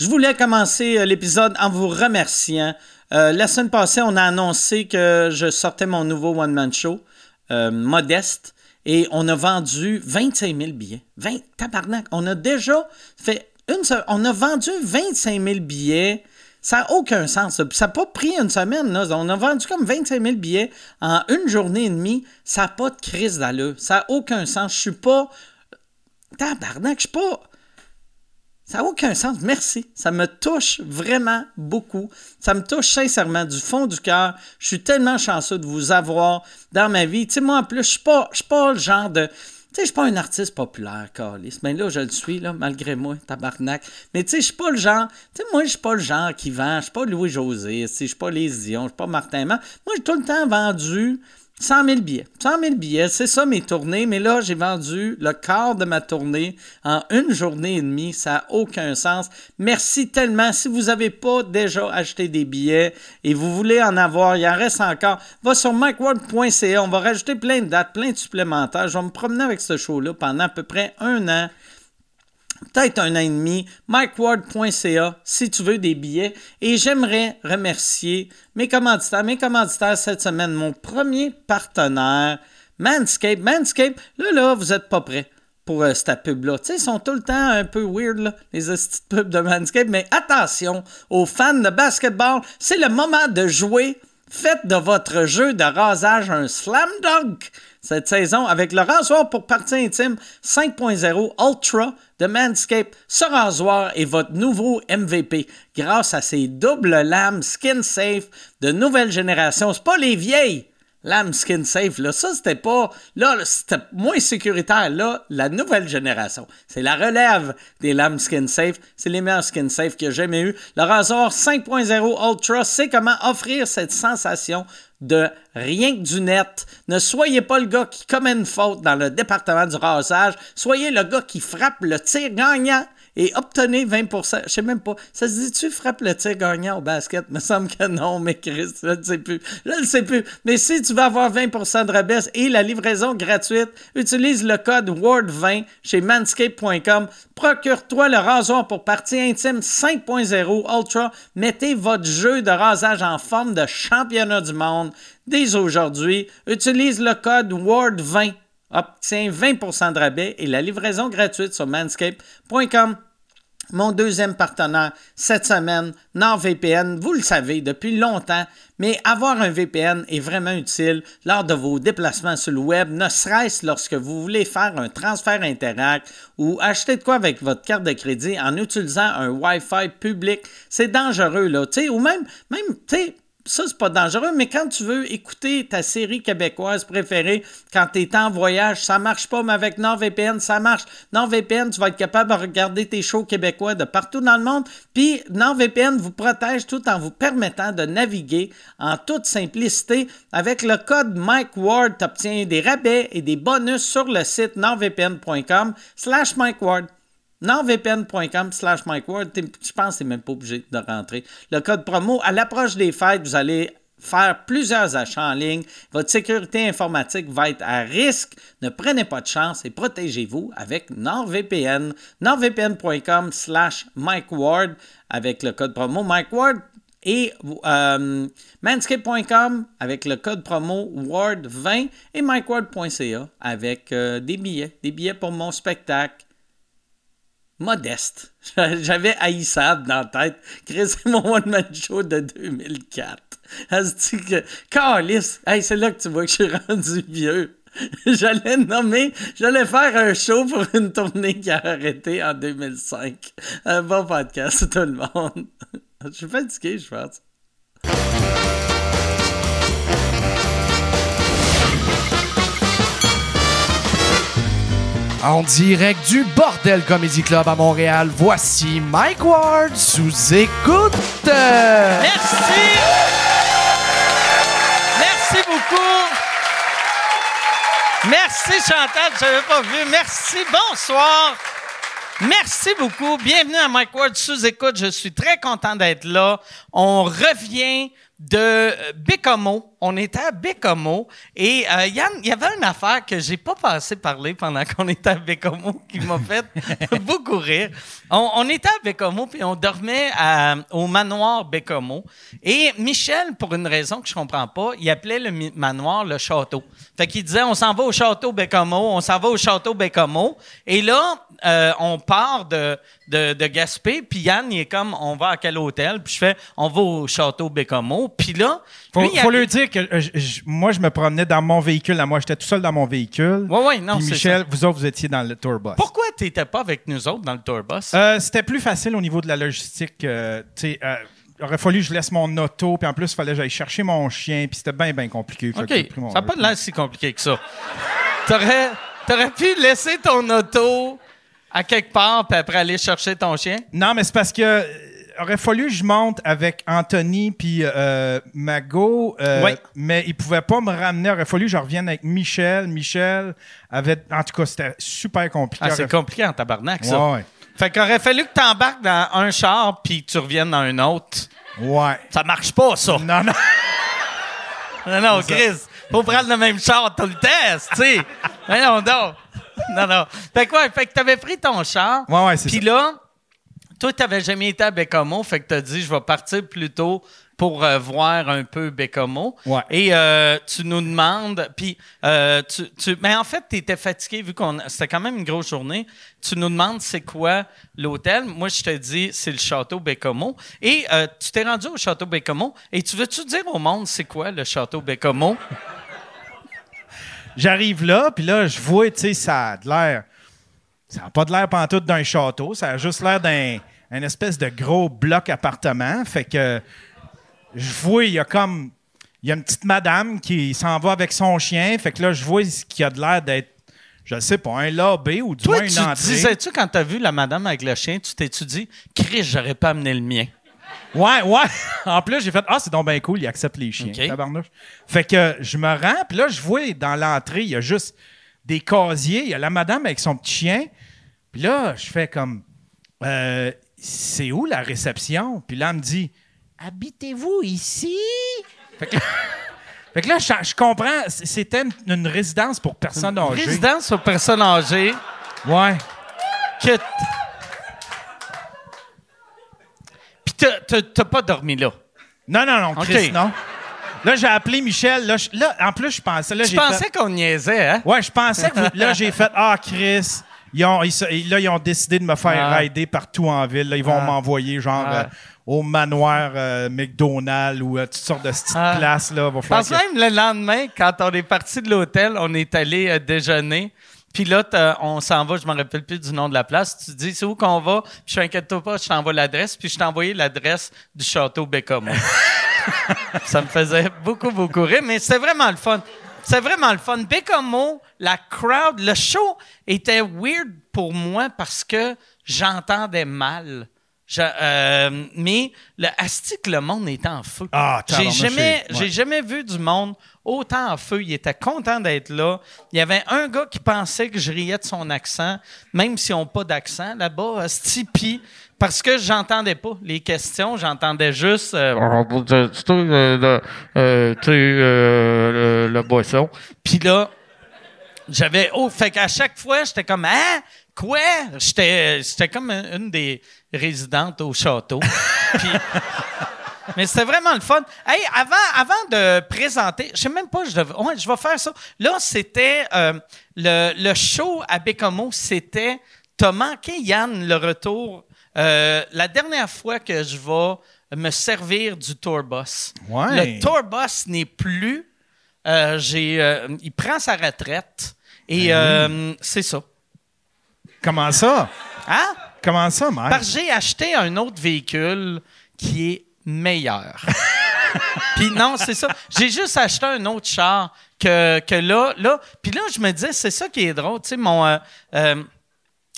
Je voulais commencer euh, l'épisode en vous remerciant. Euh, la semaine passée, on a annoncé que je sortais mon nouveau one-man show, euh, Modeste, et on a vendu 25 000 billets. 20, tabarnak, on a déjà fait une se- On a vendu 25 000 billets. Ça n'a aucun sens. ça. N'a pas pris une semaine. On a vendu comme 25 000 billets en une journée et demie. Ça n'a pas de crise d'allure. Ça n'a aucun sens. Je suis pas. Tabarnak, je suis pas. Ça n'a aucun sens. Merci. Ça me touche vraiment beaucoup. Ça me touche sincèrement du fond du cœur. Je suis tellement chanceux de vous avoir dans ma vie. Tu sais, moi, en plus, je je suis pas le genre de. Tu sais, je suis pas un artiste populaire, Carlis. Mais là, je le suis, là, malgré moi, tabarnak. Mais tu sais, je suis pas le genre. Tu sais, moi, je suis pas le genre qui vend. Je suis pas Louis-José. Je suis pas Les Dion. Je suis pas Martin Mann. Moi, j'ai tout le temps vendu 100 000 billets. 100 000 billets, c'est ça mes tournées, mais là, j'ai vendu le quart de ma tournée en une journée et demie. Ça n'a aucun sens. Merci tellement. Si vous n'avez pas déjà acheté des billets et vous voulez en avoir, il en reste encore, va sur mikeward.ca. On va rajouter plein de dates, plein de supplémentaires. Je vais me promener avec ce show-là pendant à peu près un an peut-être un an et mikeward.ca si tu veux des billets. Et j'aimerais remercier mes commanditaires. Mes commanditaires cette semaine, mon premier partenaire, Manscape. Manscape, là, là, vous n'êtes pas prêts pour euh, cette pub-là. Tu sais, ils sont tout le temps un peu weird, là, les petites pubs de Manscape. Mais attention aux fans de basketball, c'est le moment de jouer. Faites de votre jeu de rasage un slam dunk cette saison avec le rasoir pour partie intime 5.0 Ultra de Manscaped. Ce rasoir est votre nouveau MVP grâce à ses doubles lames skin safe de nouvelle génération. C'est pas les vieilles lames skin safe. Là, ça, c'était pas. Là, c'était moins sécuritaire. Là, la nouvelle génération. C'est la relève des lames skin safe. C'est les meilleurs skin safe y a jamais eu. Le rasoir 5.0 Ultra sait comment offrir cette sensation de rien que du net. Ne soyez pas le gars qui commet une faute dans le département du rasage. Soyez le gars qui frappe le tir gagnant et obtenez 20%. Je sais même pas. Ça se dit-tu frappe le tir gagnant au basket? Il me semble que non, mais Chris, je ne sais plus. Je ne sais plus. Mais si tu veux avoir 20% de rabais et la livraison gratuite, utilise le code WORD20 chez manscape.com. Procure-toi le rasoir pour partie intime 5.0 Ultra. Mettez votre jeu de rasage en forme de championnat du monde dès aujourd'hui. Utilise le code WORD20 obtient 20% de rabais et la livraison gratuite sur manscape.com. Mon deuxième partenaire cette semaine, NordVPN, vous le savez depuis longtemps, mais avoir un VPN est vraiment utile lors de vos déplacements sur le web, ne serait-ce lorsque vous voulez faire un transfert Interact ou acheter de quoi avec votre carte de crédit en utilisant un Wi-Fi public. C'est dangereux, là, tu sais, ou même, même, tu sais, ça, c'est pas dangereux, mais quand tu veux écouter ta série québécoise préférée quand tu es en voyage, ça marche pas, mais avec NordVPN, ça marche. NordVPN, tu vas être capable de regarder tes shows québécois de partout dans le monde. Puis NordVPN vous protège tout en vous permettant de naviguer en toute simplicité. Avec le code Mike Ward, tu obtiens des rabais et des bonus sur le site nordvpn.com slash Mike nordvpn.com slash MikeWard. Je pense que tu même pas obligé de rentrer. Le code promo, à l'approche des fêtes, vous allez faire plusieurs achats en ligne. Votre sécurité informatique va être à risque. Ne prenez pas de chance et protégez-vous avec NordVPN. nordvpn.com slash MikeWard avec le code promo MikeWard et euh, manscape.com avec le code promo WARD20 et MikeWard.ca avec euh, des billets, des billets pour mon spectacle modeste. J'avais haïssable dans la tête. Chris, mon one-man show de 2004. Elle se dit que, Carlis, hey, c'est là que tu vois que je suis rendu vieux. J'allais nommer, j'allais faire un show pour une tournée qui a arrêté en 2005. Un bon podcast, tout le monde. Je suis fatigué, je pense. En direct du Bordel Comedy Club à Montréal, voici Mike Ward sous écoute. Merci! Merci beaucoup! Merci Chantal, je n'avais pas vu. Merci, bonsoir! Merci beaucoup. Bienvenue à Mike Ward sous écoute. Je suis très content d'être là. On revient de Bécomo. On était à Bécomo et euh, Yann, il y avait une affaire que j'ai pas passé parler pendant qu'on était à Bécomo qui m'a fait beaucoup rire. On, était à Bécomo puis on dormait à- au manoir Bécomo et Michel, pour une raison que je comprends pas, il appelait le manoir le château. Fait qu'il disait on s'en va au château Bécomo, on s'en va au château Bécomo et là euh, on part de, de, de Gaspé, puis Yann, il est comme, on va à quel hôtel? Puis je fais, on va au château Bécomo. Puis là, Faut, lui, il faut lui dire que euh, je- moi, je me promenais dans mon véhicule. à moi, j'étais tout seul dans mon véhicule. Ouais, ouais, non, c'est Michel, ça. vous autres, vous étiez dans le tourbus. Pourquoi t'étais pas avec nous autres dans le tourbus? Euh, C'était plus facile au niveau de la logistique. tu sais, il aurait fallu que je laisse mon auto, puis en plus, il fallait que j'aille chercher mon chien, puis c'était bien, bien compliqué. Fait OK, ça n'a pas de l'air si compliqué que ça. T'aurais, t'aurais pu laisser ton auto à quelque part, puis après aller chercher ton chien? Non, mais c'est parce que euh, aurait fallu que je monte avec Anthony puis euh, Mago, euh, Oui. mais il pouvait pas me ramener. aurait fallu que je revienne avec Michel. Michel avait, en tout cas, c'était super compliqué. Ah, c'est Aurait- compliqué en tabarnak, ça. Ouais, ouais. Fait qu'il aurait fallu que t'embarques dans un char, puis que tu reviennes dans un autre. Ouais. Ça marche pas, ça. Non, non. Non, non, Chris, faut prendre le même char tout le test, tu sais. non, non. Non, non. Fait que, ouais, fait que t'avais pris ton char. Ouais, ouais, c'est Puis ça. là, toi, t'avais jamais été à Bécomo, fait que t'as dit, je vais partir plus tôt pour euh, voir un peu Bécomo. Ouais. Et euh, tu nous demandes, puis euh, tu, tu, mais en fait, t'étais fatigué vu qu'on, c'était quand même une grosse journée. Tu nous demandes c'est quoi l'hôtel? Moi, je te dis c'est le château Bécomo. Et tu t'es rendu au château Bécomo. Et tu veux-tu dire au monde c'est quoi le château Bécomo? J'arrive là, puis là, je vois, tu sais, ça a de l'air. Ça n'a pas de l'air pantoute d'un château, ça a juste l'air d'un un espèce de gros bloc appartement. Fait que je vois, il y a comme. Il y a une petite madame qui s'en va avec son chien. Fait que là, je vois ce qui a de l'air d'être, je sais pas, un lobby ou du Toi, moins une tu entrée. disais-tu quand t'as vu la madame avec le chien, tu t'es-tu dit, Chris, j'aurais pas amené le mien? Ouais, ouais. En plus, j'ai fait Ah, c'est donc bien cool, il accepte les chiens. Tabarnouche. Fait que je me rends, puis là, je vois dans l'entrée, il y a juste des casiers. Il y a la madame avec son petit chien. Puis là, je fais comme Euh, C'est où la réception? Puis là, elle me dit Habitez-vous ici? Fait que, fait que là, je, je comprends. C'était une, une résidence pour personnes âgées. Résidence aux personnes âgées. Ouais. que Puis t'as- t'as t'as pas dormi là? Non, non, non, Chris, non. Là, j'ai appelé Michel. Là, je- là, en plus, je pensais. Là, Je j'ai fait- pensais qu'on niaisait, hein? Ouais, je pensais que vous- là, j'ai fait Ah, Chris. Ils ont, ils là, ils ont décidé de me faire Ah. rider partout en ville. Là, ils vont Ah. m'envoyer genre Ah. euh, au manoir euh, McDonald's ou euh, toutes sortes de petites Ah. places. Là, va que- même le lendemain, quand on est parti de l'hôtel, on est allé euh, déjeuner. Puis là, on s'en va, je me rappelle plus du nom de la place. Tu dis, c'est où qu'on va? Puis je suis inquiète-toi pas, je t'envoie l'adresse. Puis je t'ai envoyé l'adresse du château Bécomo. ça me faisait beaucoup, beaucoup rire, mais c'était vraiment le fun. C'est vraiment le fun. Bécomo, la crowd, le show était weird pour moi parce que j'entendais mal. Je- euh, mais le astique, le monde était en feu. Ah, j'ai jamais, j'ai jamais vu du monde autant en feu. Il était content d'être là. Il y avait un gars qui pensait que je riais de son accent, même s'ils n'ont pas d'accent là-bas, Stipi, parce que j'entendais pas les questions, j'entendais juste euh, euh, euh, tu sais, euh, le, le boisson? Puis là, j'avais oh, fait qu'à chaque fois, j'étais comme hein? Quoi? J'étais j'étais comme une des résidentes au château. Puis mais c'était vraiment le fun. Hey, avant, avant de présenter, je sais même pas, je devais, ouais, je vais faire ça. Là, c'était euh, le, le show à Bécomo, c'était T'as manqué, Yann, le retour. Euh, la dernière fois que je vais me servir du tourbus. Ouais. Le tourbus n'est plus. euh, j'ai, il prend sa retraite. Et euh, c'est ça. Comment ça? Hein? Comment ça, mec? Parce que j'ai acheté un autre véhicule qui est meilleur. Puis non, c'est ça. J'ai juste acheté un autre char que, que là, là. Puis là, je me disais, c'est ça qui est drôle. Tu sais, mon, euh, euh,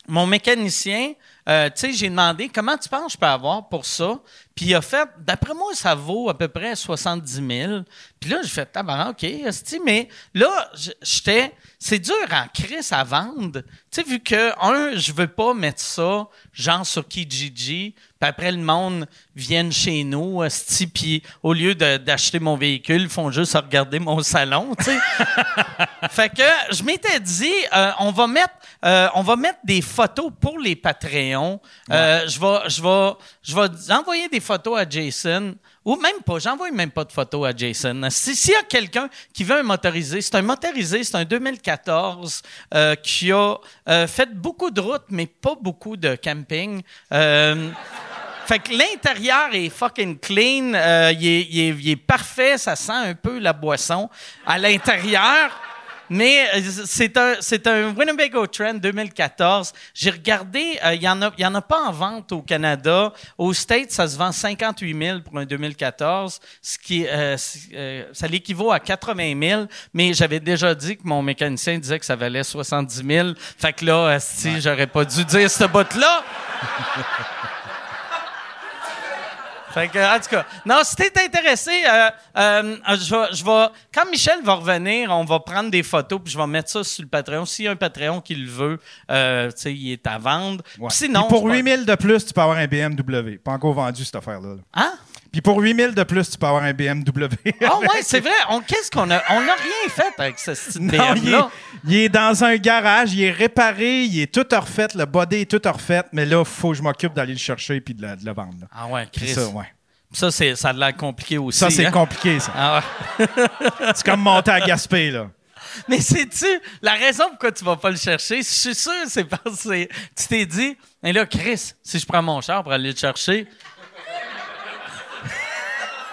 mon mécanicien, euh, tu sais, j'ai demandé comment tu penses que je peux avoir pour ça. Puis il a fait, d'après moi, ça vaut à peu près 70 000. Puis là, j'ai fait, tabarnak, OK, esti, mais là, j'étais, c'est dur en crise à vendre. Tu sais, vu que, un, je veux pas mettre ça, genre sur Kijiji, Puis après, le monde vienne chez nous, esti, puis au lieu d'acheter mon véhicule, ils font juste regarder mon salon, tu sais. fait que je m'étais dit, euh, on va mettre, euh, on va mettre des photos pour les Patreons. Euh, je vais, je vais, je vais envoyer des photos à Jason. Ou même pas, j'envoie même pas de photos à Jason. Si- S'il y a quelqu'un qui veut un motorisé, c'est un motorisé, c'est un 2014 euh, qui a fait beaucoup de routes, mais pas beaucoup de camping. Fait que l'intérieur est fucking clean, il, est, il est- il est parfait, ça sent un peu la boisson à l'intérieur. Mais euh, c'est un, c'est un Winnebago Trend 2014. J'ai regardé, euh, il n'y en, a- il y en a pas en vente au Canada. Aux States, ça se vend 58 000 pour un 2014, ce qui, euh, euh, ça l'équivaut à 80 000. Mais j'avais déjà dit que mon mécanicien disait que ça valait 70 000. Fait que là, si j'aurais pas dû dire ce bout-là. Fait que, en tout cas, non, si t'es intéressé, euh, euh, je vais, je vais, quand Michel va revenir, on va prendre des photos puis je vais mettre ça sur le Patreon. S'il y a un Patreon qui le veut, euh, tu sais, il est à vendre. Ouais. Sinon, Puis pour c'est 8 000 de plus, tu peux avoir un BMW. Pas encore vendu, cette affaire-là. là. Hein? Puis pour 8 000 de plus, tu peux avoir un BMW. Ah ouais, c'est vrai. On, qu'est-ce qu'on a, on n'a rien fait avec ce style Non, il est, il est dans un garage, il est réparé, il est tout refait, le body est tout refait, mais là, il faut que je m'occupe d'aller le chercher puis de, le- de le vendre. là. Ah ouais, Chris. ça, Ça, ouais. c'est, ça a l'air compliqué aussi. Ça, c'est hein? compliqué, ça. Ah ouais. C'est comme monter à Gaspé, là. Mais sais-tu, la raison pourquoi tu vas pas le chercher, je suis sûr, c'est parce que tu t'es dit, mais là, Chris, si je prends mon char pour aller le chercher,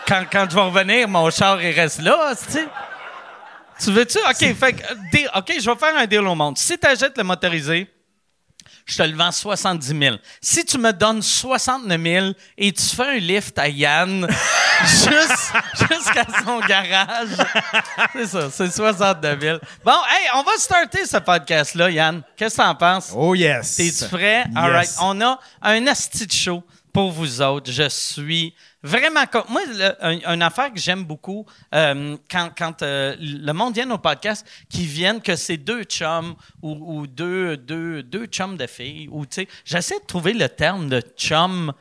quand, quand je vais revenir, mon char, il reste là, tu. Tu veux-tu? OK, fait que, deal- OK, je vais faire un deal au monde. Si tu achètes le motorisé, je te le vends 70 000. Si tu me donnes 69 000 et tu fais un lift à Yann juste- jusqu'à son garage, c'est ça, c'est 62 000. Bon, hey, on va starter ce podcast-là, Yann. Qu'est-ce que t'en penses? Oh yes. T'es-tu prêt? Yes. All right. On a un asti de show pour vous autres. Je suis vraiment... Moi, une affaire que j'aime beaucoup, euh, quand, quand euh, le monde vient au podcast, qui viennent que c'est deux chums ou, deux, deux, deux chums de filles. Ou, j'essaie de trouver le terme de chum...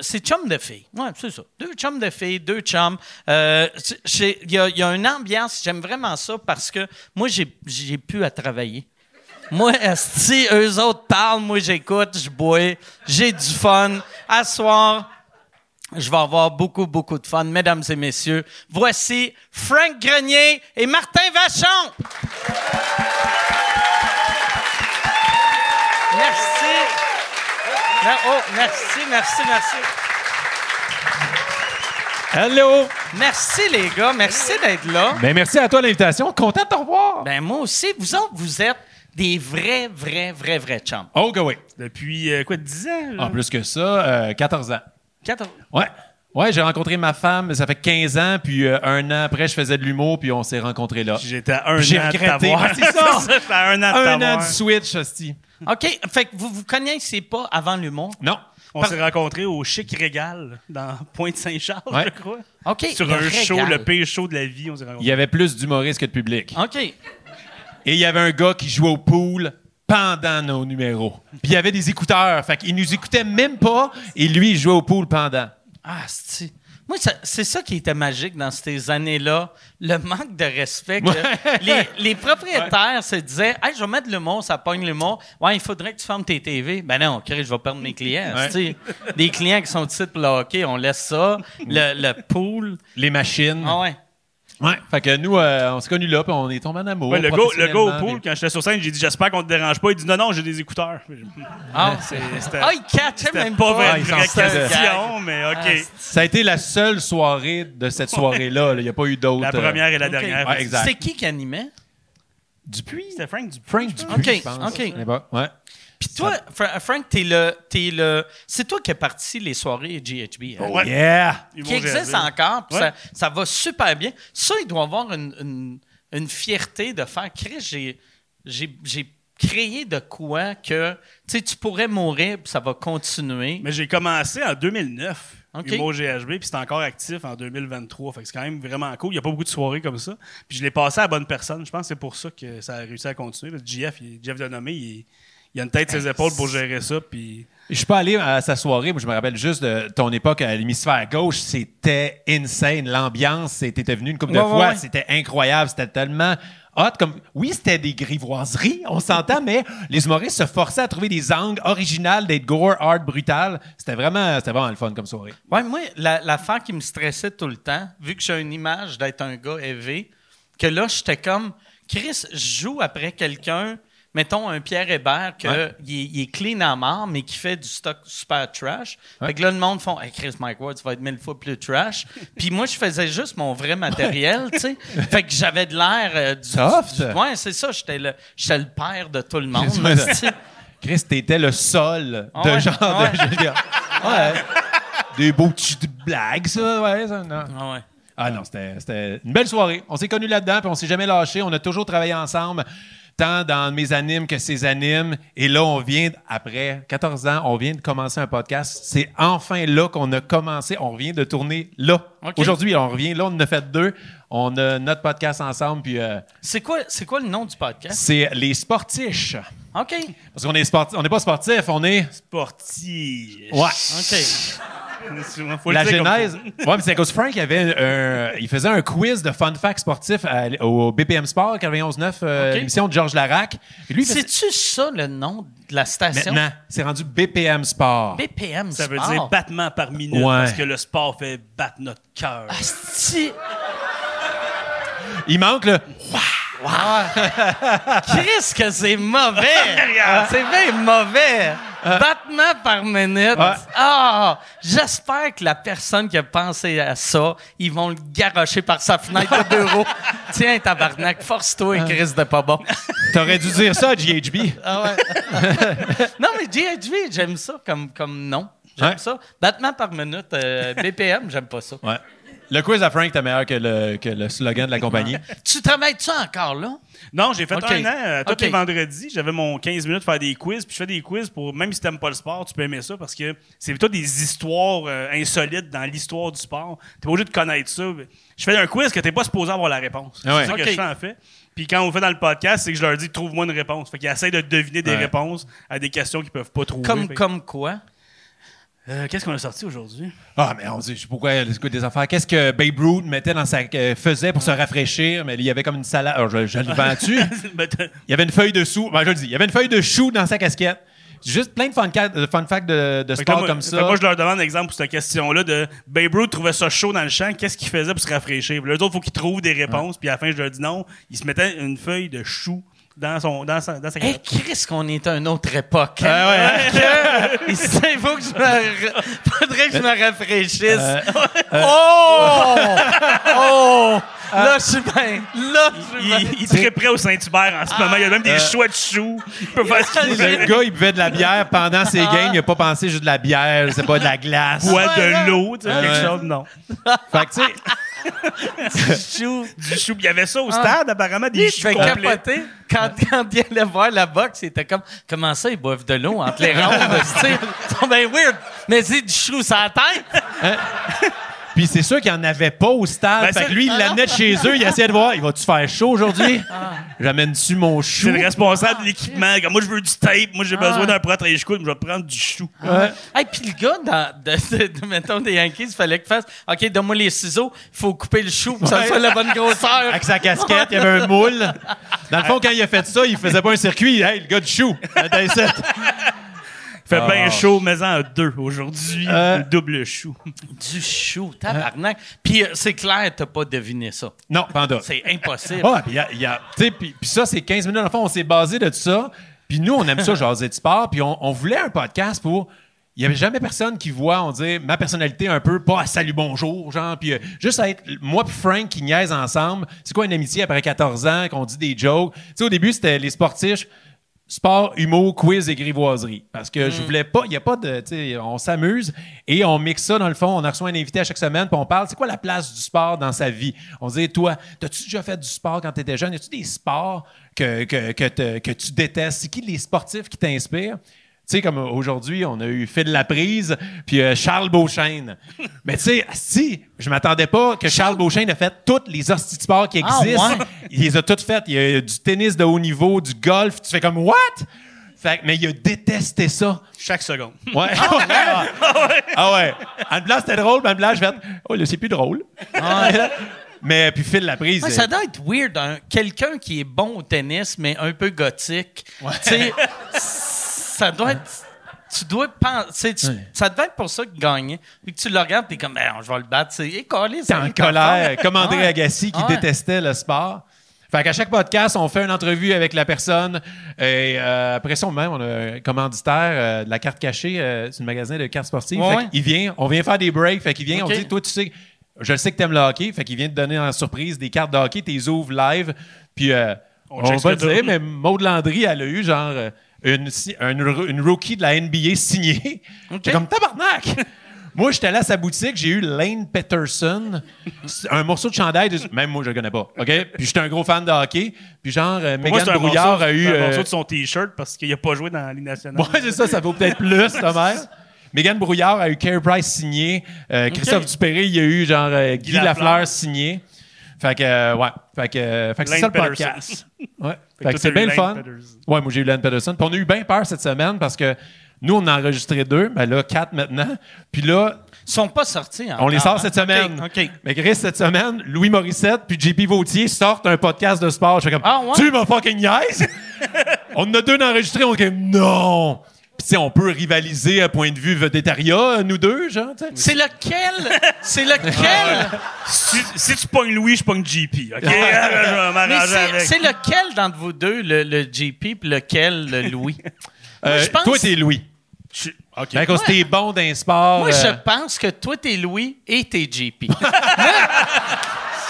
C'est chum de filles. Ouais, c'est ça. Deux chums de filles, deux chums. Euh, Il y, a, une ambiance, j'aime vraiment ça parce que moi, j'ai plus à travailler. Moi, si eux autres parlent, moi j'écoute, je bois, j'ai du fun. À soir, je vais avoir beaucoup, beaucoup de fun. Mesdames et messieurs, voici Frank Grenier et Martin Vachon. Merci. Me- Oh, merci, merci, merci. Hello! Merci les gars, merci d'être là. Ben, merci à toi de l'invitation. Content de te revoir. Ben moi aussi, vous autres, vous êtes des vrais, vrais, vrais, vrais chums. Oh, que oui. Depuis, euh, quoi, 10 ans? là? En plus que ça, euh, 14 ans. 14. Ouais. Ouais, j'ai rencontré ma femme, ça fait 15 ans, puis euh, un an après, je faisais de l'humour, puis on s'est rencontrés là. J'étais à un J'ai an de regretté. t'avoir. Ouais, c'est ça. À un an de Un an t'avoir. switch, hostie. OK, fait que vous vous connaissez pas avant l'humour? Non. On s'est rencontrés au Chic Régal dans Pointe-Saint-Charles, Ouais. je crois. OK. Sur le un show, le pire show de la vie, on s'est Il rencontrés. y avait plus d'humoristes que de public. OK. Et il y avait un gars qui jouait au pool pendant nos numéros. Puis il y avait des écouteurs. Fait qu'il nous écoutait même pas, et lui, il jouait au pool pendant. Ah, c'est. Moi, ça- c'est ça qui était magique dans ces années-là, le manque de respect. que les, les propriétaires se disaient Hey, je vais mettre le mot, ça pogne le mot. Ouais, il faudrait que tu fermes tes TV. Ben non, je vais perdre mes clients. Ouais. Des clients qui sont ici pour le hockey, on laisse ça. Le, le pool. Les machines. Ah ouais. Ouais. Fait que nous, euh, on s'est connus là, puis on est tombés en amour. Ouais, le, gars, le gars au pool, quand j'étais sur scène, j'ai dit J'espère qu'on te dérange pas. Il dit Non, non, j'ai des écouteurs. Ah, C'était ah il catchait même pas pas. une vraie foutait. question, mais OK. Ah, Ça a été la seule soirée de cette soirée-là. là. Il n'y a pas eu d'autres. la euh, première et la OK. dernière. Ouais, exact. C'était qui qui animait? Dupuis? C'était Frank Dupuis. Frank je pense. Dupuis, OK, je pense. OK. Ouais. Puis toi, Fra- Frank, t'es le, t'es le. C'est toi qui as parti les soirées GHB. hein? Ouais. Yeah! Qui existe encore, puis Ouais. ça, ça va super bien. Ça, il doit avoir une, une- une fierté de faire. Chris, j'ai, j'ai, j'ai créé de quoi que tu pourrais mourir, puis ça va continuer. Mais j'ai commencé en 2009, OK. Humour GHB, puis c'est encore actif en 2023. Fait que c'est quand même vraiment cool. Il n'y a pas beaucoup de soirées comme ça. Puis je l'ai passé à la bonne personne. Je pense que c'est pour ça que ça a réussi à continuer. Parce que JF, il, Jeff Denomé, il, Il a une tête sur ses épaules pour gérer ça. Puis Je suis pas allé à sa soirée, mais je me rappelle juste de ton époque à l'hémisphère gauche, c'était insane. L'ambiance, c'était venu une couple de Ouais, fois, ouais. c'était incroyable, c'était tellement hot. Comme, oui, c'était des grivoiseries, on s'entend, mais les humoristes se forçaient à trouver des angles originales, d'être gore, hard, brutal. C'était vraiment, c'était vraiment le fun comme soirée. Ouais, moi, la- l'affaire qui me stressait tout le temps, vu que j'ai une image d'être un gars élevé, que là, j'étais comme, Chris, je joue après quelqu'un, mettons un Pierre Hébert, que Ouais. il, est, il est clean à mort, mais qui fait du stock super trash. Fait que là, le monde font, hey, Chris Mike Ward, tu vas être mille fois plus trash. Puis moi, je faisais juste mon vrai matériel, tu sais. Fait que j'avais de l'air euh, du. Soft? du- ouais, c'est ça, j'étais le, j'étais le père de tout le monde. Chris, t'étais le sol Ah de ouais? genre Ah de. ouais. Des beaux petits blagues, ça, ouais. Ça, non. Ah ouais. Ah non, c'était c'était une belle soirée. On s'est connus là-dedans, puis on s'est jamais lâchés. On a toujours travaillé ensemble, tant dans mes animes que ses animes. Et là, on vient, après 14 ans, on vient de commencer un podcast. C'est enfin là qu'on a commencé. On revient de tourner là. Aujourd'hui, on revient là, on en a fait deux. On a notre podcast ensemble, puis euh, C'est quoi, c'est quoi le nom du podcast? c'est les sportiches. OK. Parce qu'on est sportif, on n'est pas sportif, on est. sportif. Ouais. OK. Faut la dire comme genèse. Ouais, mais c'est à cause Frank avait un, il faisait un quiz de fun facts sportifs à- au BPM Sport 91.9, euh, OK. l'émission de Georges Larac. C'est-tu ça le nom de la station? maintenant, c'est rendu BPM Sport. BPM Ça veut Sport? dire battement par minute. Ouais. Parce que le sport fait battre notre cœur. Il manque le. Chris, que c'est mauvais! c'est bien mauvais! Battement par minute. Ah! J'espère que la personne qui a pensé à ça, ils vont le garrocher par sa fenêtre de bureau. Tiens, tabarnak, force-toi, Chris de pas bon. T'aurais dû dire ça à GHB. Ah ouais. non, mais GHV, j'aime ça comme, comme nom. J'aime Ouais. ça. Battement par minute, euh, BPM, j'aime pas ça. Ouais. Le quiz à Frank était meilleur que le, que le slogan de la compagnie. Tu travailles-tu encore là? Non, j'ai fait un an. euh, tous les vendredis, j'avais mon 15 minutes pour faire des quiz. Puis je fais des quiz pour, même si t'aimes pas le sport, tu peux aimer ça parce que c'est plutôt des histoires euh, insolites dans l'histoire du sport. T'es pas obligé de connaître ça. Je fais un quiz que t'es pas supposé avoir la réponse. Ah ouais. C'est ça que je fais en fait. Puis quand on le fait dans le podcast, c'est que je leur dis trouve-moi une réponse. Fait qu'ils essayent de deviner des Ouais. réponses à des questions qu'ils peuvent pas trouver. Comme, Fait- comme quoi? Euh, Qu'est-ce qu'on a sorti aujourd'hui? Ah, mais on dit, je sais pourquoi des affaires. Qu'est-ce que Babe Ruth mettait dans sa, euh, faisait pour se rafraîchir? Mais il y avait comme une salade. Alors, je, je le vends dessus. T'as- Il y avait une feuille de chou. Ben, je le dis. Il y avait une feuille de chou dans sa casquette. Juste plein de fun, fun facts de, de comme ça. moi, je leur demande un exemple pour cette question-là de Babe Ruth trouvait ça chaud dans le champ, qu'est-ce qu'il faisait pour se rafraîchir? Puis Les autres, il faut qu'ils trouvent des réponses, puis à la fin, je leur dis non. Il se mettait une feuille de chou dans, son, dans, sa, dans sa Hey. Chris, qu'on est à une autre époque. hein? Ah ouais. Que- Il faut que je me... Faudrait que je me rafraîchisse. Euh, Oh! Oh! Là, je suis bien. Là, je suis bien. Il, il est très près au Saint-Hubert en ce moment. Il y a même des chouettes choux. Il peut faire ce qu'il veut. Le gars, il buvait de la bière pendant ses games. Il a pas pensé juste de la bière, c'est pas de la glace. Boire Ouais, de l'eau, tu sais, Ah quelque ouais. chose, non. Fait que, tu sais, Chou, du chou. Il y avait ça au stade, apparemment, des choux je fais complets. capoter. Quand, quand il allait voir la boxe, il était comme Comment ça, ils boivent de l'eau entre les rondes? tu sais? Ils sont bien weird. Mais c'est du chou sur la tête. Puis c'est sûr qu'il n'y en avait pas au stade. Ben, fait c'est- que lui, il l'amenait de chez eux. Il essayait de voir, il va-tu faire chaud aujourd'hui? J'amène-tu mon chou? C'est le responsable de l'équipement. Comme Moi, je veux du tape. Moi, j'ai besoin d'un protège coude. Je vais prendre du chou. Ouais. Hey, puis le gars, dans, de, de- de- mettons, des Yankees, il fallait qu'il fasse OK, donne-moi les ciseaux, il faut couper le chou pour que ça Ouais. soit la bonne grosseur. Avec sa casquette, il y avait un moule. Dans le fond, quand il a fait ça, il faisait pas un circuit. Hey, le gars du chou. Fait Ah. bien chaud, mais en deux aujourd'hui. Euh. Le double chou. Du chou, tabarnak. Puis euh, c'est clair, t'as pas deviné ça. Non, panda. C'est impossible. Ah, puis y a- puis puis ça, c'est 15 minutes. Dans le fond, on s'est basé de tout ça. Puis nous, on aime ça, jaser de sport. Puis on, on voulait un podcast pour. Il n'y avait jamais personne qui voit, on dit, ma personnalité un peu, pas à salut bonjour, genre, puis euh, juste à être moi puis Frank qui niaise ensemble. C'est quoi une amitié après 14 ans, qu'on dit des jokes? Tu sais, au début, c'était les sportifs, sport, humour, quiz et grivoiserie. Parce que je voulais pas, il n'y a pas de, tu sais, on s'amuse et on mixe ça dans le fond. On a reçu un invité à chaque semaine, puis on parle, c'est quoi la place du sport dans sa vie? On dit, toi, t'as-tu déjà fait du sport quand tu étais jeune? Y a-tu des sports que, que, que, te- que tu détestes? C'est qui les sportifs qui t'inspirent? Tu sais, comme aujourd'hui, on a eu Phil Laprise, puis euh, Charles Beauchesne. Mais tu sais, si, je m'attendais pas que Charles Beauchesne a fait tous les hosties de sport qui Ah, existent. ouais? Il les a toutes faites. Il y a du tennis de haut niveau, du golf. Tu fais comme, what? Fait, mais il a détesté ça. Chaque seconde. Ouais. Ah, ouais? Ah ouais. À une place, c'était drôle, mais une place, je vais Oh, là, c'est plus drôle. mais puis Phil la prise. Ouais, euh, ça doit être weird, hein. quelqu'un qui est bon au tennis, mais un peu gothique. Tu sais, ça doit être. Tu dois penser. tu- Ça devait être pour ça qu'il gagnait. Puis que tu le regardes, t'es comme, Ben, je vais le battre. C'est écolé, T'es en colère, comme André Ouais. Agassi qui Ouais. détestait le sport. Fait qu'à chaque podcast, on fait une entrevue avec la personne. Et euh, après ça, même, on a un commanditaire euh, de la carte cachée. euh, c'est un magasin de cartes sportives. Ouais, Fait ouais. qu'il vient, on vient faire des breaks. Fait qu'il vient, on dit, toi, tu sais, je le sais que t'aimes le hockey. Fait qu'il vient te donner en surprise des cartes de hockey, t'es ouvres live. Puis euh, On on, va dire, mais Maud Landry, elle a eu genre euh, une, si- une, une rookie de la NBA signée. J'étais comme tabarnak! Moi, j'étais allé à sa boutique, j'ai eu Lane Peterson, un morceau de chandail, de- même moi, je le connais pas, OK? Puis j'étais un gros fan de hockey. Puis genre, euh, moi, Megan Brouillard morceau, a eu... un euh, morceau de son T-shirt parce qu'il a pas joué dans la Ligue nationale. Ouais, c'est ça, ça vaut peut-être plus, mère. Megan Brouillard a eu Carey Price signé. Euh, Christophe Dupéré, il y a eu genre euh, Guy, Lafleur. Lafleur signé. Fait que, euh, ouais. Fait que, euh, fait que c'est ça le podcast. Ouais. Fait Fait que c'est bien le fun. Ouais, moi, j'ai eu Lane Peterson. Puis on a eu bien peur cette semaine parce que nous, on a enregistré deux. Ben là, quatre maintenant. Puis là, Ils sont pas sortis encore. on les sort hein? cette semaine. OK. OK. Mais Chris, cette semaine, Louis Morissette puis JP Vautier sortent un podcast de sport. Je fais comme, Ah, ouais? tu m'as fucking niaise? on en a deux d'enregistrés. On est comme, non! On peut rivaliser à point de vue végétariat, nous deux, genre. C'est lequel? C'est lequel? Si, si tu pognes Louis, je pogne JP. OK? je vais Mais m'arranger c'est avec. c'est lequel d'entre vous deux, le, le JP, puis lequel le Louis? Euh, je pense- Toi, t'es Louis. Je- OK. Ben, quand t'es bon d'un sport. Moi, euh, je pense que toi, t'es Louis et t'es JP. Moi,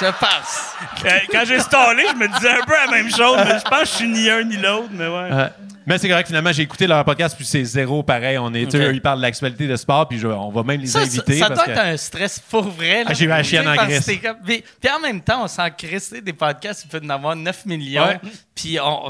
je pense. Euh, Quand j'ai stallé, je me disais un peu la même chose, mais je pense que je suis ni un ni l'autre, mais ouais. euh, mais c'est correct, finalement, j'ai écouté leur podcast, puis c'est zéro pareil. On est, eux, ils parlent de l'actualité de sport, puis je- on va même les Ça, ça, inviter. ça parce doit que- être un stress pour vrai. là. Ah, j'ai eu la chienne en Grèce. comme- Puis, puis en même temps, on s'en crisse des podcasts, il peut en avoir 9 millions. Ouais. Puis on,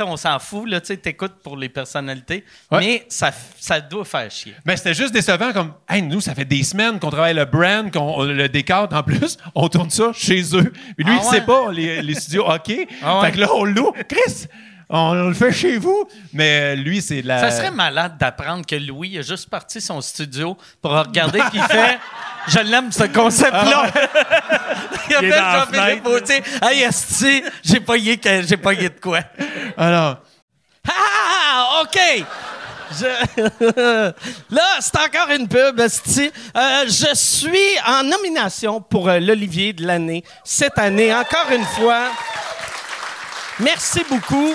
on, s'en fout, là, tu sais, t'écoutes pour les personnalités. Ouais. Mais ça, ça doit faire chier. Mais c'était juste décevant comme hey, nous ça fait des semaines qu'on travaille le brand, qu'on on le décor en plus, on tourne ça chez eux. Puis lui Ah il ouais? sait pas les, les studios OK. Ah? Fait que là on loue. Chris, on, le fait chez vous. Mais lui c'est la Ça serait malade d'apprendre que Louis a juste parti son studio pour regarder puis il fait Je l'aime ce concept-là. il a Il la Jean-Philippe. Gaultier. Hey, esti, j'ai pas y j'ai pas de quoi? Alors Ah, OK. Je- Là, c'est encore une pub. Euh, je suis en nomination pour euh, l'Olivier de l'année cette année, encore une fois. Merci beaucoup.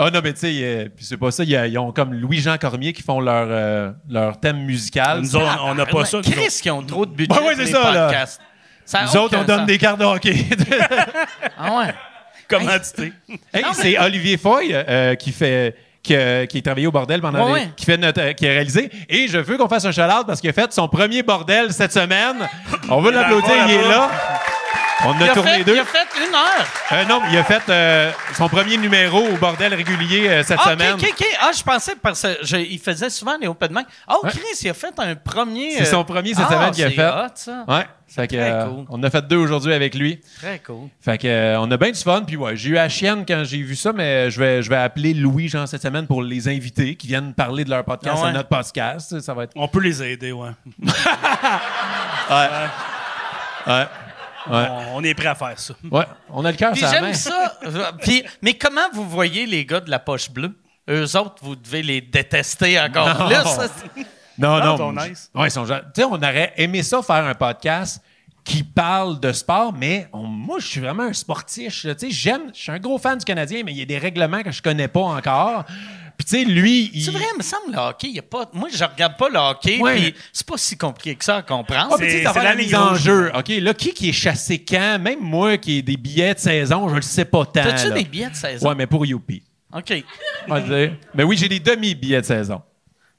Ah non mais tu sais euh, puis c'est pas ça, il y a- ils ont comme Louis-Jean Cormier qui font leur euh, leur thème musical. Nous autres, on n'a pas ça. nous Chris autres. qui ont trop de budget Ouais, ouais, pour c'est les ça, là. podcasts. Ça a Nous autres aucun on donne sens. des cartes de hockey. Ah ouais. Comment tu t'es? Hey, c'est Olivier Foy euh, qui fait qui, euh, qui est travaillé au bordel pendant Ouais, les- ouais. qui fait notre euh, qui a réalisé et je veux qu'on fasse un shout parce qu'il a fait son premier bordel cette semaine. On veut l'applaudir, il est là. On Il a a, tourné fait, deux. il a fait une heure. Euh, non, il a fait euh, son premier numéro au bordel régulier euh, cette Ah, semaine. OK, OK, OK. Ah, je pensais parce que je- il faisait souvent les open mic. Oh, Ouais. Chris, il a fait un premier. C'est son premier cette ah, semaine qu'il a c'est fait. hot, ça. Ouais, fait que, Très euh, cool. on a fait deux aujourd'hui avec lui. Très cool. Fait que euh, on a bien du fun puis ouais, j'ai eu la chienne quand j'ai vu ça mais je vais je vais appeler Louis Jean cette semaine pour les invités qui viennent parler de leur podcast Ah ouais. à notre podcast, ça va être On peut les aider, ouais. Ouais. Ouais. On, on est prêt à faire ça. Ouais, on a le cœur main. j'aime ça. Puis, mais comment vous voyez les gars de la poche bleue? Eux autres, vous devez les détester encore Non. plus. ça. Non, non. ils sont j- nice. Ouais, ils sont gen- Tu sais, on aurait aimé ça faire un podcast qui parle de sport, mais on- moi, je suis vraiment un sportif. là. Tu sais, j'aime, je suis un gros fan du Canadien, mais il y a des règlements que je connais pas encore. Puis tu sais, lui, il... C'est vrai, il me semble le hockey, il y a pas. Moi, je regarde pas le hockey, Ouais. puis c'est pas si compliqué que ça à comprendre. Ah, mais tu sais, C'est- la mise en jeu. OK, là, qui qui est chassé quand? Même moi qui ai des billets de saison, je le sais pas tant. T'as-tu des billets de saison? Ouais, mais pour Youpi. OK. On va dire. Mais oui, j'ai des demi-billets de saison.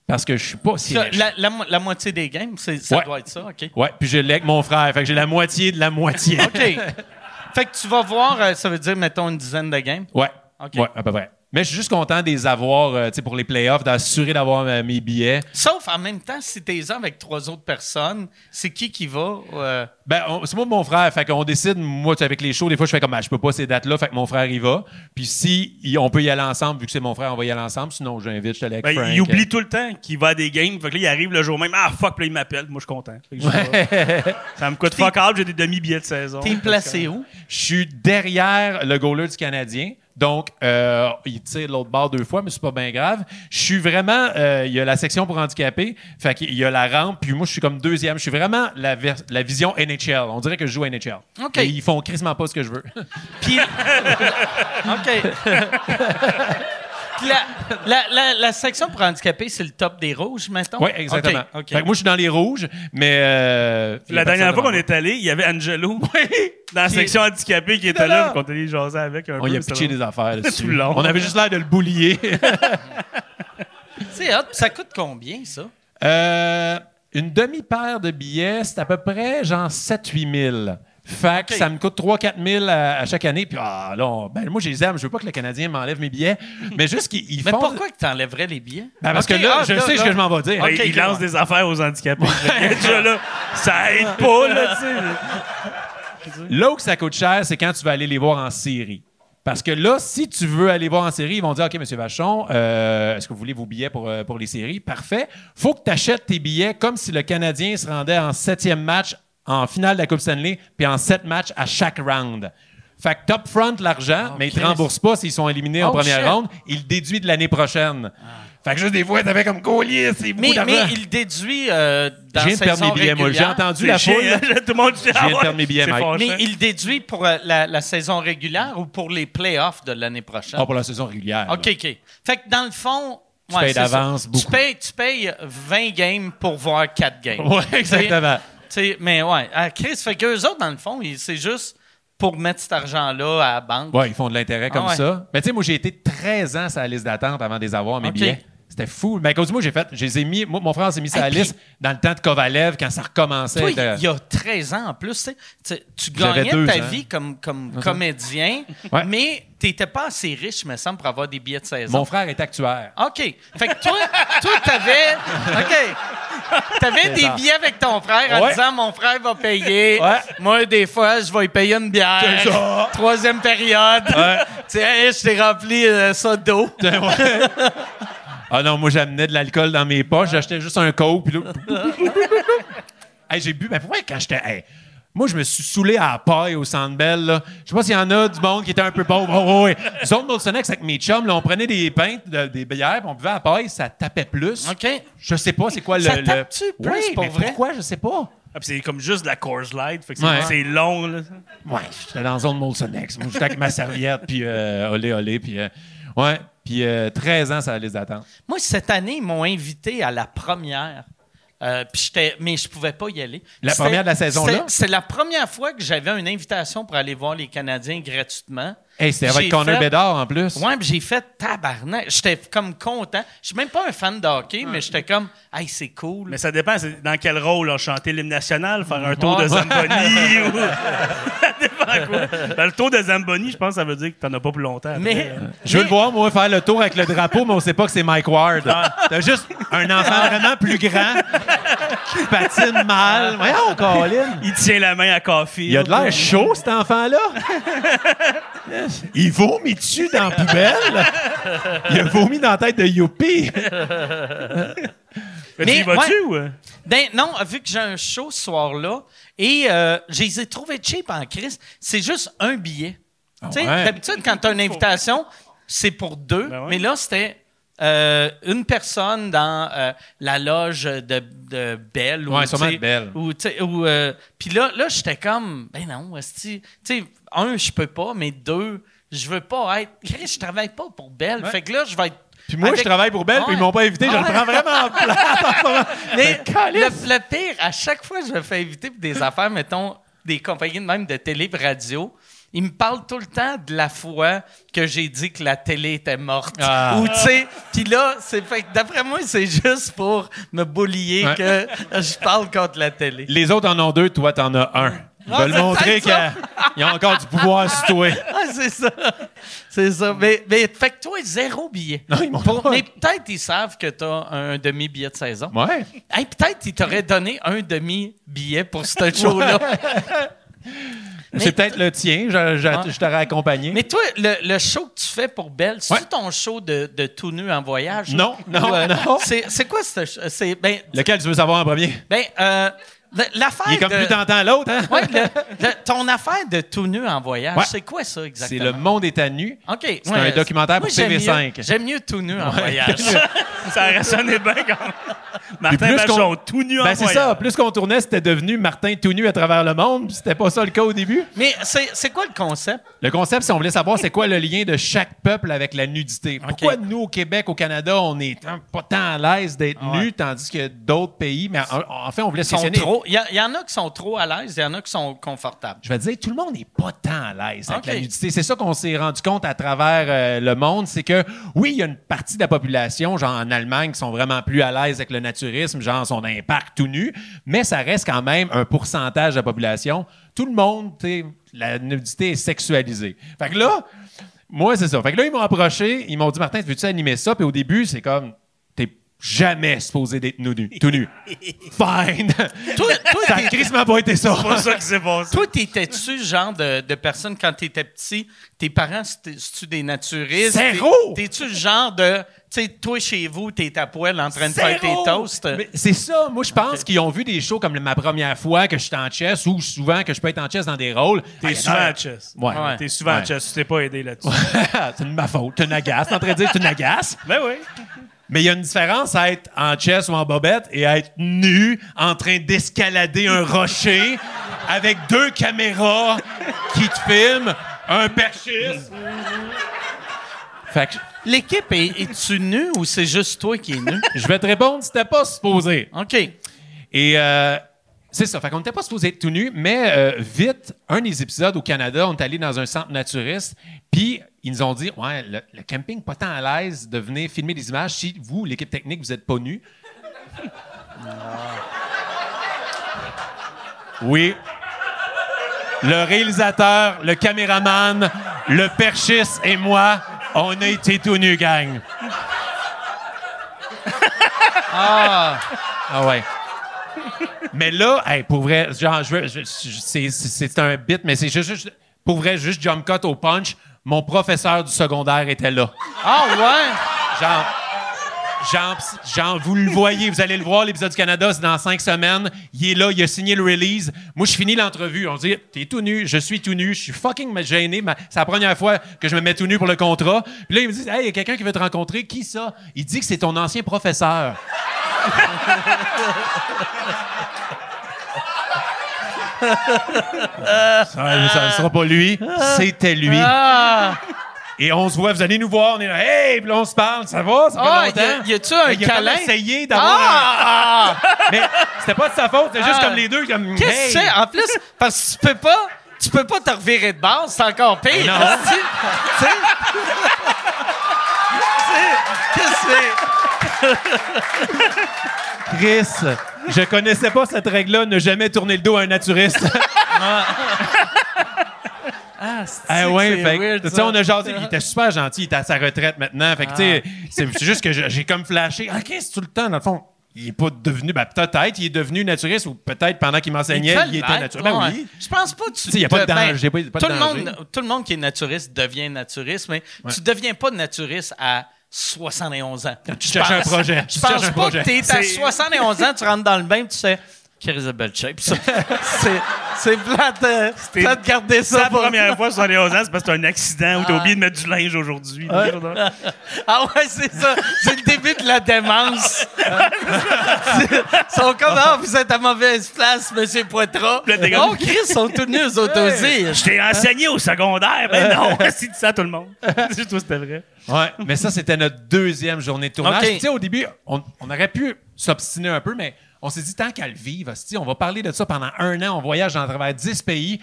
Parce que je suis pas si Ça. La, la mo- la moitié des games, ça Ouais. doit être ça, OK. Ouais, puis je l'ai avec mon frère. Fait que j'ai la moitié de la moitié. OK. fait que tu vas voir, euh, ça veut dire, mettons, une dizaine de games? Ouais. OK. Ouais, à peu près. Mais je suis juste content de les avoir, euh, tu sais, pour les playoffs, d'assurer d'avoir euh, mes billets. Sauf en même temps, si t'es là avec trois autres personnes, c'est qui qui va? euh, Ben, c'est moi mon frère. Fait qu'on décide, moi, tu sais, avec les shows, des fois, je fais comme, ah, je peux pas ces dates-là. Fait que mon frère y va. Puis si y- on peut y aller ensemble, vu que c'est mon frère, on va y aller ensemble. Sinon, j'invite, je te avec Ben, Frank. il oublie tout le temps qu'il va à des games. Fait que là, il arrive le jour même. Ah, fuck, puis là, il m'appelle. Moi, je suis content. Fait que j'y vais. ça me coûte fuck all, j'ai des demi-billets de saison. T'es placé où? Je suis derrière le goaler du Canadien. Donc, euh, il tire l'autre bord deux fois, mais c'est pas bien grave. Je suis vraiment... euh, il y a la section pour handicapés. Fait qu'il y a la rampe. Puis moi, je suis comme deuxième. Je suis vraiment la, la vision NHL. On dirait que je joue à NHL. OK. Et ils font crissement pas ce que je veux. Puis. OK. La, la, la, la section pour handicapés, c'est le top des rouges, mettons? Oui, exactement. Fait que moi, je suis dans les rouges, mais... euh, La dernière fois qu'on est allé, il y avait Angelo dans la section handicapée qui était là. là. Qu'on allé jaser avec un moi. peu. On y a pitché des affaires dessus. Tout long. On avait juste l'air de le boulier. C'est hot. Ça coûte combien, ça? Euh, une demi-paire de billets, c'est à peu près genre 7-8 000. Fait que ça me coûte 3-4 000 à, à chaque année. Puis ah, là, on- ben, moi, je les aime. Je veux pas que le Canadien m'enlève mes billets. Mais juste qu'ils ils Mais font... pourquoi que t'enlèverais les billets? Ben, parce que là, ah, je sais ce que je m'en vais dire. Ben, OK, il lance ok. des affaires aux handicapés. Déjà, là, ça aide pas, là, tu sais. Là où que ça coûte cher, c'est quand tu vas aller les voir en série. Parce que là, si tu veux aller voir en série, ils vont dire OK, M. Vachon, euh, est-ce que vous voulez vos billets pour, euh, pour les séries Parfait. faut que tu achètes tes billets comme si le Canadien se rendait en septième match en finale de la Coupe Stanley, puis en sept matchs à chaque round. Fait que top front l'argent, mais ils te Chris. remboursent pas s'ils sont éliminés en Oh, première shit. rouнд. Ils le déduisent de l'année prochaine. Fait que juste des fois, t'avais comme collier, c'est beaucoup Mais, d'argent. mais il déduit euh, dans de perdre mes billets, moi. J'ai entendu la foule. Tout le monde dit, viens ah ouais, perdre mes billets, Mike. Mais il déduit pour euh, la, la saison régulière ou pour les playoffs de l'année prochaine? Ah, pour la saison régulière. là. OK, OK. Fait que dans le fond. Tu ouais, payes d'avance Tu beaucoup. payes, tu payes 20 games pour voir 4 games. Ouais, exactement. Mais ouais, à Chris, fait qu'eux autres, dans le fond, c'est juste pour mettre cet argent-là à la banque. Ouais, ils font de l'intérêt comme Ah ouais. ça. Mais tu sais, moi, j'ai été 13 ans sur la liste d'attente avant de les avoir, mes billets. C'était fou. Mais à cause de moi, j'ai fait, je les ai mis, moi, mon frère s'est mis sur Hey, puis- liste dans le temps de Kovalev quand ça recommençait. Toi, de- il y a 13 ans en plus, tu sais, tu- gagnais deux ta vie comme, comme comédien, Ouais. mais tu n'étais pas assez riche, me semble, pour avoir des billets de saison. Mon frère est actuaire. OK. Fait que toi, toi t'avais. OK. T'avais des billets avec ton frère en Ouais. disant mon frère va payer. Ouais. Moi, des fois, je vais lui payer une bière. Ça. Troisième période. Tu sais, hey, je t'ai rempli euh, ça d'eau. Ah non, moi, j'amenais de l'alcool dans mes poches. J'achetais juste un coke. Puis là... Hey, j'ai bu. Mais pourquoi quand j'étais. hey, moi, je me suis saoulé à la paille au Centre Bell. là. Je sais pas s'il y en a du monde qui était un peu pauvre. Oh. Zone Molsonex avec mes chums, là, on prenait des pintes, de- des bières, puis on buvait à la paille, ça tapait plus. OK. Je sais pas c'est quoi le. Ça le- tape-tu plus, Oui, pour mais vrai? Pourquoi? Je sais pas. Ah, c'est comme juste de la course light. Fait que c'est Ouais. c'est long, là. Ouais, j'étais dans la zone Molsonex. Moi, j'étais avec ma serviette, puis euh, olé, olé, puis. euh, ouais, puis euh, 13 ans, ça la liste d'attente. Moi, cette année, ils m'ont invité à la première. Euh, j'étais, mais je pouvais pas y aller. La première de la saison, là? C'est la première fois que j'avais une invitation pour aller voir les Canadiens gratuitement. Hey, c'était avec J'ai Connor fait- Bedard en plus. Ouais, puis j'ai fait tabarnak. J'étais comme content. Je suis même pas un fan de hockey, mais j'étais comme, hey, c'est cool. Mais ça dépend dans quel rôle. là, chanter l'hymne national, faire un tour Ouais. de Zamboni ou. ça dépend quoi. Ben, le tour de Zamboni, je pense que ça veut dire que t'en as pas plus longtemps. après. mais, Je veux mais- le voir, moi, faire le tour avec le drapeau, mais on sait pas que c'est Mike Ward. T'as juste un enfant vraiment plus grand qui patine mal. Voyons, Colin. Il tient la main à Coffee. Il a de l'air chaud, cet enfant-là. Il vomit dessus dans la poubelle. Il a vomi dans la tête de Youpi. Mais tu y vas-tu ouais. ou? Ben, non, vu que j'ai un show ce soir-là, et euh, je les ai trouvés cheap en crise, c'est juste un billet. tu sais, ouais. d'habitude, quand tu as une invitation, c'est pour deux, Ben ouais. mais là, c'était euh, une personne dans euh, la loge de, de Belle. ou, Ouais, sûrement de Belle. euh, Puis là, là j'étais comme, ben non, esti, tu sais, un, je peux pas, mais deux, je veux pas être. Je travaille pas pour Belle. Fait que là, je vais être Puis moi, Avec- je travaille pour Belle, puis ils m'ont pas invité. Je le prends vraiment plat. Mais le, le pire, à chaque fois que je me fais inviter pour des affaires, mettons, des compagnies de même de télé et radio, ils me parlent tout le temps de la fois que j'ai dit que la télé était morte. Ah. Ou, tu sais, puis là, c'est fait d'après moi, c'est juste pour me boulier Ouais. que je parle contre la télé. Les autres en ont deux, toi, t'en as un. Ils Ah, veulent c'est montrer peut-être qu'ils ont encore du pouvoir sur toi. Ah, c'est ça. C'est ça. Mais, mais fait que toi, zéro billet. Non, ils m'ont Pour- pas. mais peut-être ils savent que tu as un demi-billet de saison. Ouais. Hey, peut-être ils t'auraient donné un demi-billet pour ce show-là. C'est peut-être le tien. Je, je- Ouais. je t'aurais accompagné. Mais toi, le, le show que tu fais pour Belle, c'est ton show de, de tout nu en voyage? Non, non, Ou, euh, non. C'est, c'est quoi ce show? C'est, ben, Lequel tu veux savoir en premier? ben, euh, l'affaire Il est comme de... plus tentant à l'autre, hein? Ouais, le- le- ton affaire de tout nu en voyage, Ouais. c'est quoi ça C'est exactement? Le Monde est à nu. OK. C'est un documentaire pour j'aime TV5. mieux- J'aime mieux tout nu en voyage. Ça a résonné bien quand même. Martin plus qu'on- Vachon, tout nu en Ben, c'est voyage. ça. Plus qu'on tournait, c'était devenu Martin tout nu à travers le monde. puis C'était pas ça le cas au début. Mais c'est, c'est quoi le concept? Le concept, c'est on voulait savoir c'est quoi le lien de chaque peuple avec la nudité? Pourquoi nous, au Québec, au Canada, on est pas tant à l'aise d'être nus, tandis que d'autres pays, mais en, en fait, on voulait Ils sont questionner. Trop. Il y, en a qui sont trop à l'aise, il y en a qui sont confortables. Je vais te dire, tout le monde n'est pas tant à l'aise avec la nudité. C'est ça qu'on s'est rendu compte à travers euh, le monde, c'est que oui, il y a une partie de la population, genre en Allemagne, qui sont vraiment plus à l'aise avec le naturisme, genre un parc tout nu, mais ça reste quand même un pourcentage de la population. Tout le monde, la nudité est sexualisée. Fait que là, moi, c'est ça. Fait que là, ils m'ont approché, ils m'ont dit, Martin, veux-tu animer ça? Puis au début, c'est comme, jamais supposé d'être nu, nu- tout nu. Fine. Toi, toi, ça a crissement pas été ça. C'est pas ça qui s'est passé. Toi, t'étais-tu le genre de, de personne, quand t'étais petit, tes parents, c'est-tu des naturistes? Zéro! T'es- T'es-tu le genre de, tu sais, toi, chez vous, t'es à poêle en train de faire tes toasts? Mais C'est ça. Moi, je pense qu'ils ont vu des shows comme ma première fois que je suis en chess ou souvent que je peux être en chess dans des rôles. T'es souvent à chess. Ouais. Ouais. T'es souvent à Ouais. chess. Tu t'es pas aidé là-dessus. c'est de ma faute. Tu une agace. T'es en train de dire que tu une agace? ben oui. Mais il y a une différence à être en chess ou en bobette et à être nu en train d'escalader un rocher avec deux caméras qui te filment, un perchiste. Fait que L'équipe, est- es-tu nue ou c'est juste toi qui es nu? je vais te répondre, c'était pas supposé. OK. Et euh, c'est ça. Fait qu'on n'était pas supposé être tout nu, mais euh, vite, un des épisodes au Canada, on est allé dans un centre naturiste, puis ils nous ont dit Ouais, le, le camping pas tant à l'aise de venir filmer des images si vous, l'équipe technique, vous n'êtes pas nus. Oui. Le réalisateur, le caméraman, le perchiste et moi, on a été tout nus, gang. Ah! Ah ouais. Mais là, hey, pour vrai, genre, je veux, je- je- c'est, c'est- c'est un bit, mais c'est juste, juste- pour vrai, juste jump cut au punch. Mon professeur du secondaire était là. Ah, ouais? Genre, genre, genre, vous le voyez, vous allez le voir, l'épisode du Canada, c'est dans cinq semaines. Il est là, il a signé le release. Moi, je finis l'entrevue. On dit, t'es tout nu, je suis tout nu, je suis fucking gêné. C'est la première fois que je me mets tout nu pour le contrat. Puis là, il me dit, hey, il y a quelqu'un qui veut te rencontrer. Qui ça? Il dit que c'est ton ancien professeur. ça, ne sera pas lui, c'était lui. Ah! Et on se voit, vous allez nous voir, on est là, hey, puis là, on se parle, ça va, ça fait Ah, longtemps. y a-tu un Mais il a câlin? essayé d'avoir Ah! un... Mais c'était pas de sa faute, c'est juste Ah. comme les deux, comme, Qu'est-ce hey. que c'est? En plus, parce que tu peux pas, tu peux pas te revirer de base, c'est encore pire. Non. Qu'est-ce que c'est? Chris, je connaissais pas cette règle-là, ne jamais tourner le dos à un naturiste. Ah, c'est Ah ouais, fait weird, tu sais, ça. on a jasé, il était super gentil, il était à sa retraite maintenant. Fait tu sais, c'est juste que j'ai comme flashé. Ah, qu'est-ce tout le temps, dans le fond? Il est pas devenu, ben peut-être, il est devenu naturiste ou peut-être pendant qu'il m'enseignait, il, était naturiste. Ben ouais. oui. Je pense pas que tu. sais, y a pas de ben, danger, pas- pas de tout, le monde, tout le monde qui est naturiste devient naturiste, mais tu deviens pas naturiste à 71 ans. Tu cherches un projet. Je Tu pense cherches un pas projet. que t'es à C'est- 71 ans, tu rentres dans le bain, tu sais. Belle shape, ça. c'est, C'est plate, euh, plate de garder C'est ça la pour... première fois, 71 ans, c'est parce que c'est un accident où t'as oublié de mettre du linge aujourd'hui. Ah ouais, c'est ça. C'est le début de la démence. Ils sont comme, ah, vous êtes à mauvaise place, monsieur Poitras. Oh, Chris, ils sont tous nus aux aussi. Je t'ai enseigné au secondaire. Ben non, c'est ça tout le monde. C'est toi, c'était vrai. Ouais, mais ça, c'était notre deuxième journée de tournage. OK. Puis, Tu sais, au début, on, on aurait pu s'obstiner un peu, mais on s'est dit, tant qu'à le vivre, on va parler de ça pendant un an. On voyage dans travers 10 pays.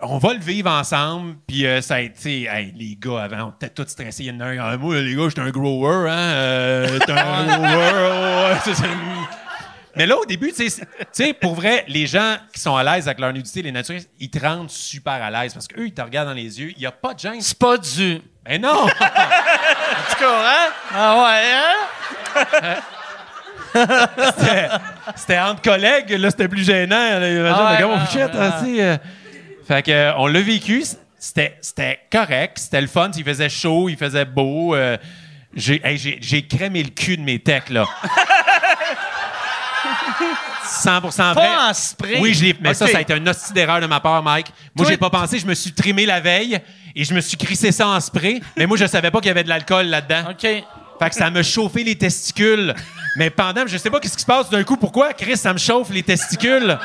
On va le vivre ensemble. Puis euh, ça a été, hey, les gars, avant, on était tous stressés. Il y en a un, ah, moi, les gars, j'étais un grower, hein. Euh, t'es un grower, ouais, c'est ça. Mais là, au début, tu sais, tu sais, pour vrai, les gens qui sont à l'aise avec leur nudité, les naturistes, ils te rendent super à l'aise parce qu'eux, ils te regardent dans les yeux. Il n'y a pas de gêne. C'est pas du... Mais non! Tu comprends? Ah ouais, hein? C'était- entre collègues, là, c'était plus gênant. Là, Ah ouais, comme, oh, shit, ah, euh. Fait que, euh, on l'a vécu, c'était correct, c'était le fun, il faisait chaud, il faisait beau. euh, j'ai hey, crémé le cul de mes techs, là. 100% vrai. Pas en spray. Oui, je l'ai. Mais ça, ça a été un hostie d'erreur de ma part, Mike. Moi, j'ai pas pensé. Je me suis trimé la veille et je me suis crissé ça en spray. mais moi, je savais pas qu'il y avait de l'alcool là-dedans. OK. Fait que ça me chauffait les testicules. Mais pendant, je sais pas qu'est-ce qui se passe d'un coup. Pourquoi, Chris, ça me chauffe les testicules?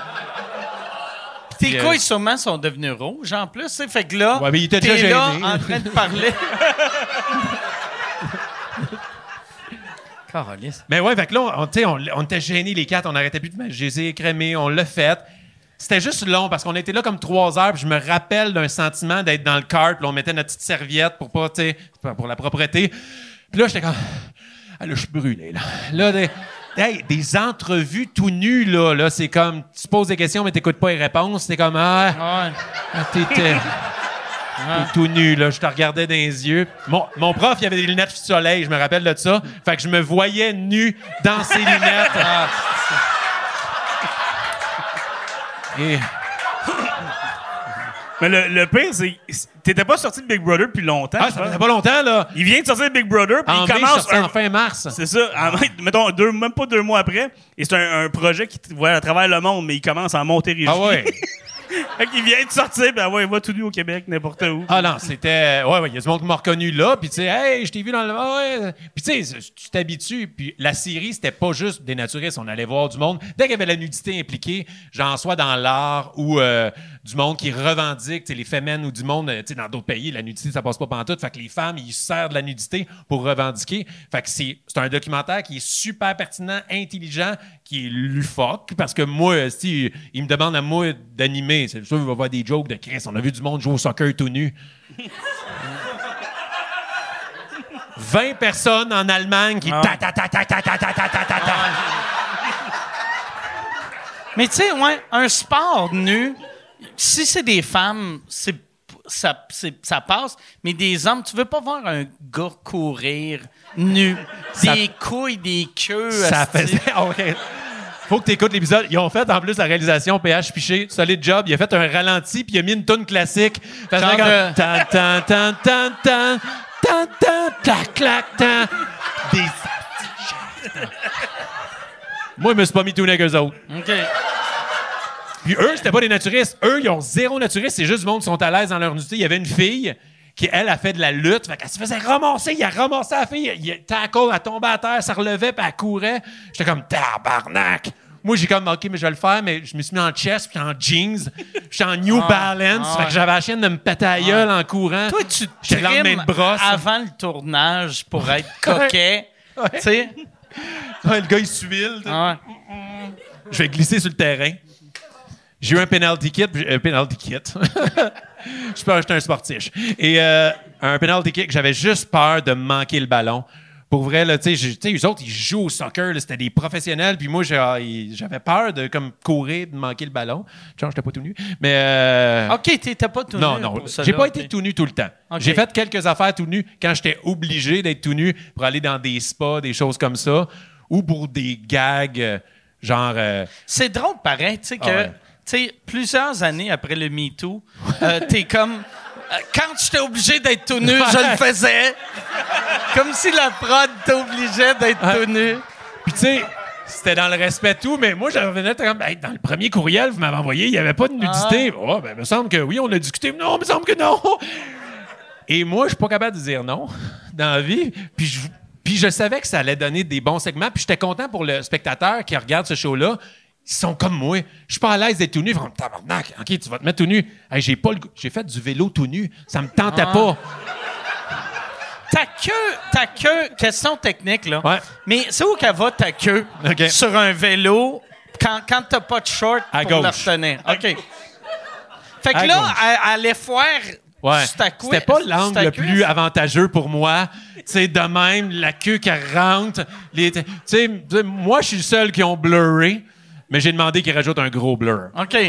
Tes euh, couilles, sûrement, sont devenues rouges, en plus. tu sais. Fait que là, Ouais, mais il était t'es déjà là, en train de parler. Carolisse. Mais ouais, fait que là, on, était gênés les quatre. On n'arrêtait plus de mettre. Je les ai crémés, on l'a fait. C'était juste long parce qu'on était là comme trois heures. Puis je me rappelle d'un sentiment d'être dans le cart. Puis on mettait notre petite serviette pour pas, pour la propreté. Puis là, j'étais comme. Ah, là, je suis brûlé, là. Là, des, hey, des entrevues tout nues, là. là c'est comme. Tu poses des questions, mais t'écoutes pas les réponses. T'es comme. Ah, Ouais. Ah, T'étais. Tout nu, là. Je te regardais dans les yeux. Mon, mon prof, il avait des lunettes soleil, je me rappelle de ça. Fait que je me voyais nu dans ses lunettes. Ah, Et Mais le, le pire, c'est t'étais pas sorti de Big Brother depuis longtemps. ah, ça faisait pas longtemps, là. Il vient de sortir de Big Brother, puis En il mai, commence un- en fin mars. C'est ça. En- mettons, deux, même pas deux mois après. Et c'est un, un projet qui voit à travers le monde, mais il commence en Montérégie. Ah ouais. qu'il vient de sortir, ben ouais, il va tout nu au Québec, n'importe où. Ah non, c'était. Ouais, ouais, il y a du monde qui m'a reconnu là, puis tu sais, hey, je t'ai vu dans le. Ah ouais. Puis tu sais, tu t'habitues, puis la série, c'était pas juste des naturistes, on allait voir du monde. Dès qu'il y avait la nudité impliquée, genre soit dans l'art ou euh, du monde qui revendique, tu sais, les femmes ou du monde, euh, tu sais, dans d'autres pays, la nudité, ça passe pas pantoute. Fait que les femmes, ils se servent de la nudité pour revendiquer. Fait que c'est un documentaire qui est super pertinent, intelligent, qui est lufoque, parce que moi, si il me demande à moi d'animer, c'est sûr qu'il va voir des jokes de Chris. On a vu du monde jouer au soccer tout nu. 20 personnes en Allemagne qui Ah. ta ta ta ta ta ta ta ta ta ta ta. Mais tu sais, ouais, un sport nu, si c'est des femmes, c'est ça, ça passe, mais des hommes, tu veux pas voir un gars courir nu, Ça- des couilles, des queues. Ça faisait. OK. Faut que tu écoutes l'épisode. Ils ont fait en plus la réalisation PH Piché, solide job. Il a fait un ralenti puis il a mis une tune classique. Fait que Genre comme, de- tan tan tan tan tan tan tan clac clac tan. Des Moi, je me suis pas mis tout avec eux autres. OK. Puis eux, c'était pas des naturistes. Eux, ils ont zéro naturiste. C'est juste du monde qui sont à l'aise dans leur nudité. Il y avait une fille qui, elle, a fait de la lutte. Fait qu'elle se faisait ramasser. Il a ramassé la fille. Il tackle, elle tombait à terre, ça relevait, puis elle courait. J'étais comme, tabarnak! Moi, j'ai comme, OK, mais je vais le faire, mais je me suis mis en chest puis en jeans. J'étais en New Balance. ah fait que j'avais la chienne de me péter la gueule en courant. Toi, tu le lendemain trimes de brosse. avant le tournage pour être coquet. Tu sais? Ouais, le gars, il sais. Ouais. Je vais glisser sur le terrain. J'ai eu un penalty kit. Un penalty kit. je peux acheter un sportif. Et euh, un penalty kick, j'avais juste peur de manquer le ballon. Pour vrai, là, tu sais, tu eux autres, ils jouent au soccer, c'était des professionnels, puis moi, ah, j'avais peur de comme courir, de manquer le ballon. Genre, j'étais pas tout nu. Mais. euh, OK, t'étais pas tout non, nu non, ça, j'ai pas été tout nu tout le temps. J'ai fait quelques affaires tout nu quand j'étais obligé d'être tout nu pour aller dans des spas, des choses comme ça, ou pour des gags, euh, genre. euh, C'est drôle, pareil, tu sais, que, Ah ouais. Tu sais, plusieurs années après le MeToo, euh, t'es comme. euh, quand j'étais obligé d'être tout nu, je le faisais. Comme si la prod t'obligeait d'être tout nu. Puis tu sais, c'était dans le respect tout, mais moi, j'en revenais comme, Hey, dans le premier courriel, vous m'avez envoyé, il n'y avait pas de nudité. Oh, ben, il me semble que oui, on a discuté. Non, il me semble que non. Et moi, je suis pas capable de dire non dans la vie. Puis je, puis je savais que ça allait donner des bons segments. Puis j'étais content pour le spectateur qui regarde ce show-là. Ils sont comme moi. Je suis pas à l'aise d'être tout nu. Tabarnak, OK, tu vas te mettre tout nu? Hey, j'ai pas le goût. J'ai fait du vélo tout nu. Ça me tentait pas. Ta queue, ta queue, question technique, là. Ouais. Mais c'est où qu'elle va, ta queue? OK. Sur un vélo, quand, quand t'as pas de short À pour la retenir. OK. Fait que À là, elle, allait Ouais. cou- C'était pas l'angle le plus avantageux pour moi. Sais, de même, la queue qui rentre. Les, tu sais, tu sais, moi, je suis le seul qui ont blurré, mais j'ai demandé qu'ils rajoutent un gros blur. OK.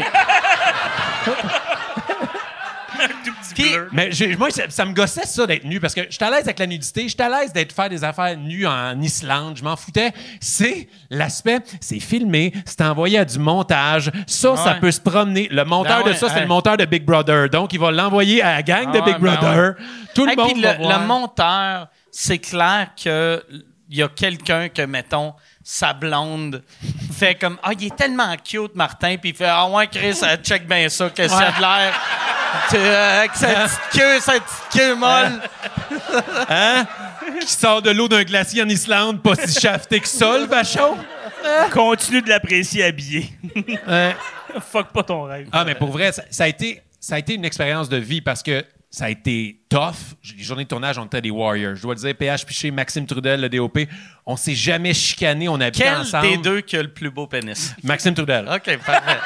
Puis-. Mais j'ai- moi, ça, ça me gossait ça d'être nu parce que j'étais à l'aise avec la nudité, j'étais à l'aise d'être faire des affaires nues en Islande, je m'en foutais. C'est l'aspect, c'est filmé, c'est envoyé à du montage. Ça, ça Ouais. peut se promener. Le monteur Ben de ouais, ça, c'est le monteur de Big Brother. Donc, il va l'envoyer à la gang de Ah Big ouais, ben Brother. Tout le Hey, monde puis va le, voir. le monteur, c'est clair que il y a quelqu'un que, mettons, sa blonde fait comme Ah, il est tellement cute, Martin, puis il fait Ah, ouais, Chris, euh, check bien ça, qu'est-ce qu'il y a de l'air. Tu, euh, avec sa petite queue, sa petite queue molle. qui sort de l'eau d'un glacier en Islande, pas si shafté que ça, le vachon? Continue de l'apprécier habillé. Ouais. Fuck pas ton rêve. Ah, mais pour vrai, ça, ça a été, ça a été une expérience de vie parce que ça a été tough. Les journées de tournage, on était des Warriors. Je dois le dire, PH Piché, Maxime Trudel, le DOP, on s'est jamais chicané, on habitait Quel ensemble. des deux qui a le plus beau pénis? Maxime Trudel. OK, parfait.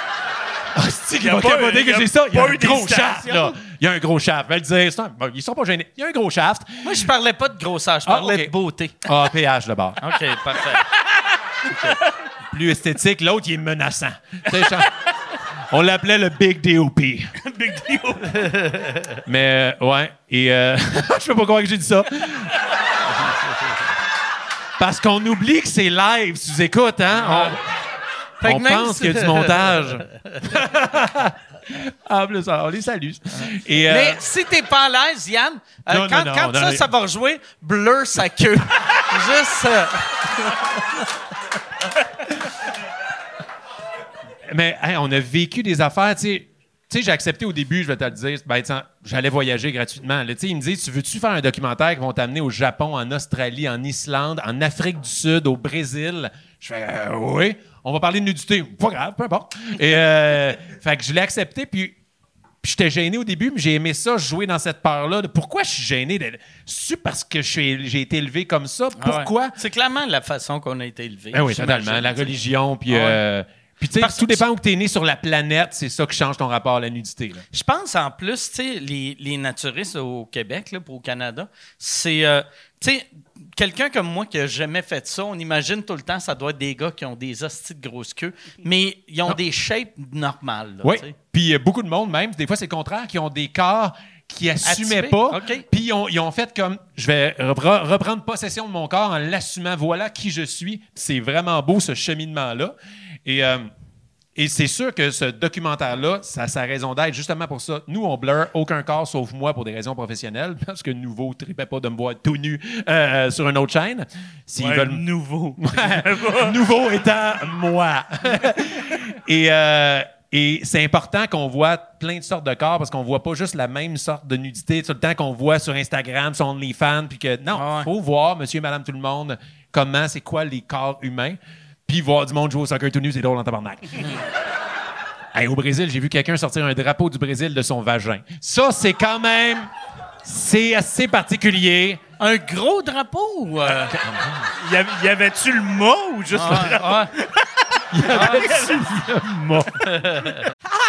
C'est y a pas- capoté il y que a j'ai ça. Il y a pas un eu gros shaft, là. Il y a un gros shaft. Je vais le dire. un- ils sont pas gênés. Il y a un gros shaft. Moi, je parlais pas de grosseur, je Ah, parlais de beauté. Ah, PH, de bord. OK, parfait. Plus esthétique, l'autre, il est menaçant. Sais, On l'appelait le Big DOP. Big deal. Mais, euh, ouais. Et euh, je peux pas croire que j'ai dit ça. Parce qu'on oublie que c'est live, si tu écoutes, hein? On, pense si- qu'il y a du montage. ah, plus, ça, on les salue. Et, euh, Mais si t'es pas à l'aise, Yann, euh, Non, quand, non, quand non, ça, ça va rejouer, blur sa queue. Juste. euh, Mais hey, on a vécu des affaires, tu sais. Tu sais, j'ai accepté au début, je vais te le dire, ben, j'allais voyager gratuitement. Là, ils me disent, tu veux-tu faire un documentaire qui vont t'amener au Japon, en Australie, en Islande, en Afrique du Sud, au Brésil? Je fais, euh, oui, on va parler de nudité. Pas grave, peu importe. Et, euh, fait que je l'ai accepté, puis, puis j'étais gêné au début, mais j'ai aimé ça, jouer dans cette de Pourquoi je suis gêné? C'est parce que j'ai été élevé comme ça? Pourquoi? Ah ouais. C'est clairement la façon qu'on a été élevé. Ben oui, totalement. La religion, puis... Ah ouais. euh, puis tu sais, tout dépend où tu es né sur la planète, c'est ça qui change ton rapport à la nudité. Là. Je pense en plus, tu sais, les, les naturistes au Québec, là, pour au Canada, c'est, euh, tu sais, quelqu'un comme moi qui a jamais fait ça, on imagine tout le temps, ça doit être des gars qui ont des hosties de grosses queues, mais ils ont des shapes normales. là, Oui. Puis euh, beaucoup de monde, même, des fois, c'est le contraire, qui ont des corps qui assumaient Atypiques, pas. OK. Puis ils ont, ils ont fait comme, je vais repre- reprendre possession de mon corps en l'assumant. Voilà qui je suis. C'est vraiment beau, ce cheminement-là. Et... euh, et c'est sûr que ce documentaire-là, ça a sa raison d'être justement pour ça. Nous, on blur aucun corps sauf moi pour des raisons professionnelles, parce que Nouveau ne tripait pas de me voir tout nu euh, sur une autre chaîne. S'ils Ouais, veulent nouveau. Nouveau étant moi. et euh, et c'est important qu'on voit plein de sortes de corps parce qu'on voit pas juste la même sorte de nudité tout le temps qu'on voit sur Instagram, sur OnlyFans, puis que non, Ah ouais. faut voir, monsieur, madame, tout le monde, comment, c'est quoi les corps humains, puis voir du monde jouer au soccer tout nu, c'est drôle en tabarnak. Hey, au Brésil, j'ai vu quelqu'un sortir un drapeau du Brésil de son vagin. Ça, c'est quand même, c'est assez particulier. Un gros drapeau euh, Y avait- y avait-tu le mot ou juste le drapeau? ouais. Ah!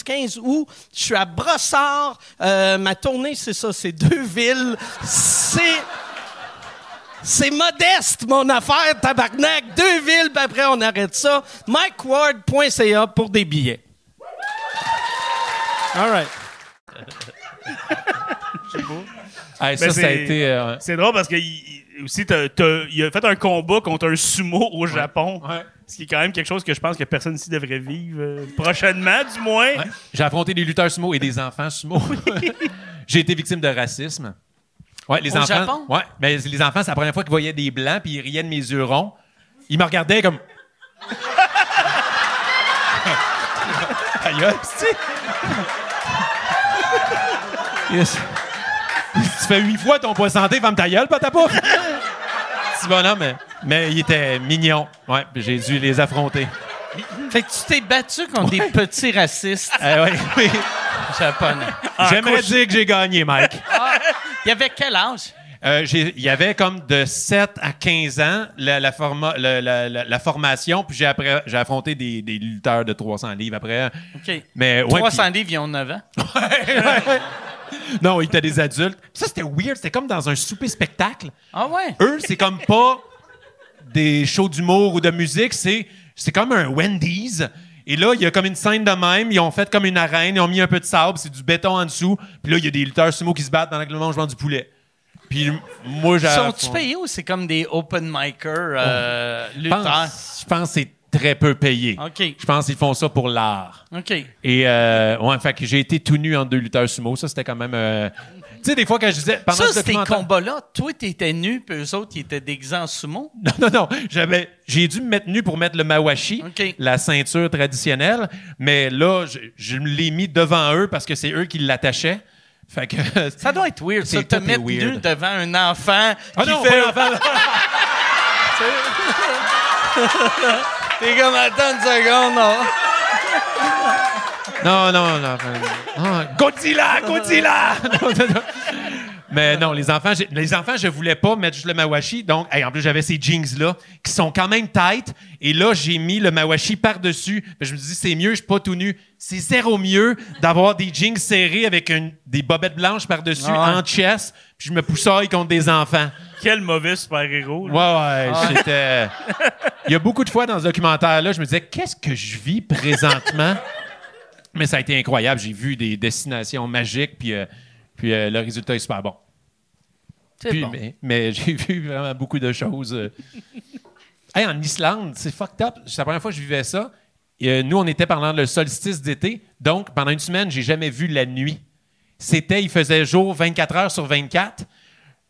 15 août. Je suis à Brossard. Euh, ma tournée, c'est ça, c'est deux villes. C'est... C'est modeste, mon affaire, tabarnak. Deux villes, puis après, on arrête ça. MikeWard.ca pour des billets. All right. Hey, ça, Ben, ça a c'est- été. euh, C'est drôle parce que il, il- aussi, t'as- t'as- il a fait un combat contre un sumo au Japon. Ouais. Ce qui est quand même quelque chose que je pense que personne ici devrait vivre euh, prochainement, du moins. ouais. J'ai affronté des lutteurs sumo et des enfants sumo. J'ai été victime de racisme. Ouais, les Au enfants. Japon? Ouais, mais les enfants, c'est la première fois qu'ils voyaient des blancs puis ils riaient de mes yeux ronds. Ils me regardaient comme. Aïe, Yes. Tu fais huit fois ton poids santé, femme ta gueule, pas ta pouf. Petit bonhomme, mais, mais il était mignon. Ouais, puis j'ai dû les affronter. Fait que tu t'es battu contre des petits racistes Eh ouais, oui. japonais. J'aimerais dire que j'ai gagné, Mike. Il y avait quel âge? Euh, j'ai- Il y avait comme de 7 à 15 ans la, la, forma- la, la- la- la formation, puis j'ai après- j'ai affronté des, des lutteurs de 300 livres après. OK. Mais, ouais, 300 livres, ils ont 9 ans. Non, ils étaient des adultes. Ça, c'était weird. C'était comme dans un souper spectacle. Ah ouais? Eux, c'est comme pas des shows d'humour ou de musique, c'est c'est comme un Wendy's. Et là, il y a comme une scène de même. Ils ont fait comme une arène. Ils ont mis un peu de sable. C'est du béton en dessous. Puis là, il y a des lutteurs sumo qui se battent que le monde mange du poulet. Puis moi, j'ai... Sont-tu payés ou c'est comme des open micers euh, lutteurs? je pense que c'est très peu payé. OK. Je pense qu'ils font ça pour l'art. OK. Et euh, ouais, fait que j'ai été tout nu en deux lutteurs sumo. Ça, c'était quand même. euh, Tu sais, des fois, quand je disais. Pendant Ça, documentaire- combats-là, toi, t'étais nu, puis eux autres, ils étaient déguisés en sumo? Non, non, non. J'avais, j'ai dû me mettre nu pour mettre le mawashi, la ceinture traditionnelle. Mais là, je, je me l'ai mis devant eux parce que c'est eux qui l'attachaient. Fait que. Ça doit être weird, ça, te mettre nu devant un enfant Ah qui non, fait... pas l'enfant. T'es comme, attends une seconde, non? Non, non, non. Ah, Godzilla, Godzilla! Non, non, non. Mais non, les enfants, les enfants, je voulais pas mettre juste le mawashi. Donc, hey, en plus, j'avais ces jeans-là qui sont quand même tight. Et là, j'ai mis le mawashi par-dessus. Je me suis dit, c'est mieux, je suis pas tout nu. C'est zéro mieux d'avoir des jeans serrés avec une- des bobettes blanches par-dessus Ah ouais. en chest. Puis je me poussaille contre des enfants. Quel mauvais super-héros. Ouais, ouais, j'étais. Il y a beaucoup de fois dans ce documentaire-là, je me disais, qu'est-ce que je vis présentement? Mais ça a été incroyable. J'ai vu des destinations magiques, puis, euh, puis euh, le résultat est super bon. C'est Puis- bon. Mais, mais j'ai vu vraiment beaucoup de choses. euh. Hey, en Islande, c'est fucked up. C'est la première fois que je vivais ça. Et, euh, nous, on était pendant le solstice d'été. Donc, pendant une semaine, j'ai jamais vu la nuit. C'était, il faisait jour 24 heures sur 24.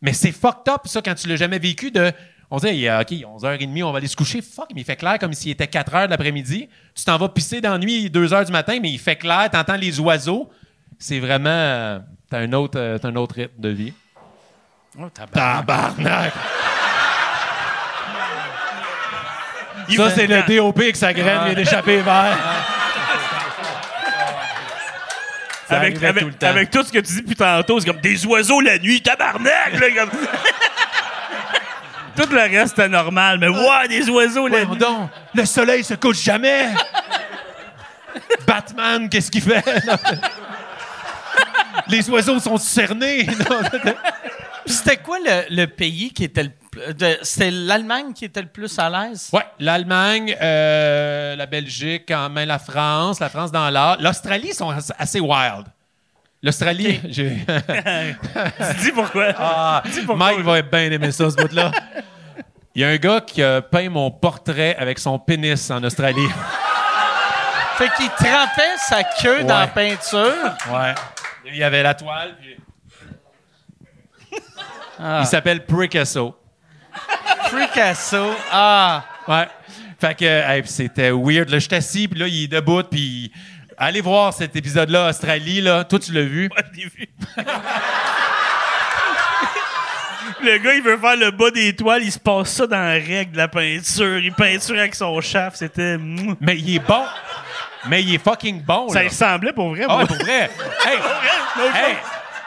Mais c'est fucked up, ça, quand tu l'as jamais vécu, de. On a, OK, 11h30, on va aller se coucher. Fuck, mais il fait clair comme s'il était 4 heures de l'après-midi. Tu t'en vas pisser dans la nuit 2 h du matin, mais il fait clair, t'entends les oiseaux. C'est vraiment. euh, T'as un, autre, t'as un autre rythme de vie. Oh, tabarnak. Ça, c'est le DOP que sa graine vient d'échapper vers. Ça avec, tout avec ce que tu dis depuis tantôt, c'est comme des oiseaux la nuit, tabarnak! Là, comme... tout le reste, c'était normal, mais ouais, des oiseaux la nuit. donc, le soleil se couche jamais! Batman, qu'est-ce qu'il fait? Les oiseaux sont cernés! C'était quoi le, le pays qui était le C'était l'Allemagne qui était le plus à l'aise? Ouais, l'Allemagne, euh, la Belgique, quand même la France, la France dans l'art. L'Australie sont assez- wild. L'Australie, j'ai. Dis pourquoi? Ah, pourquoi? Mike va bien aimer ça, ce bout-là. Il y a un gars qui a peint mon portrait avec son pénis en Australie. Fait qu'il trempait sa queue dans la peinture. Ouais. Il y avait la toile. puis- Ah. Il s'appelle Picasso. Picasso. Ah. Ouais. Fait que hey, c'était weird. Là, je suis assis, puis là, il est debout, puis allez voir cet épisode-là, Australie, là. Toi, tu l'as vu? Ouais, je l'ai vu. Le gars, il veut faire le bas des toiles, il se passe ça dans la règle de la peinture. Il peinture avec son chef, c'était. Mais il est bon. Mais il est fucking bon, Ça là. ressemblait pour vrai. Ah, moi. pour vrai. Hey, hey,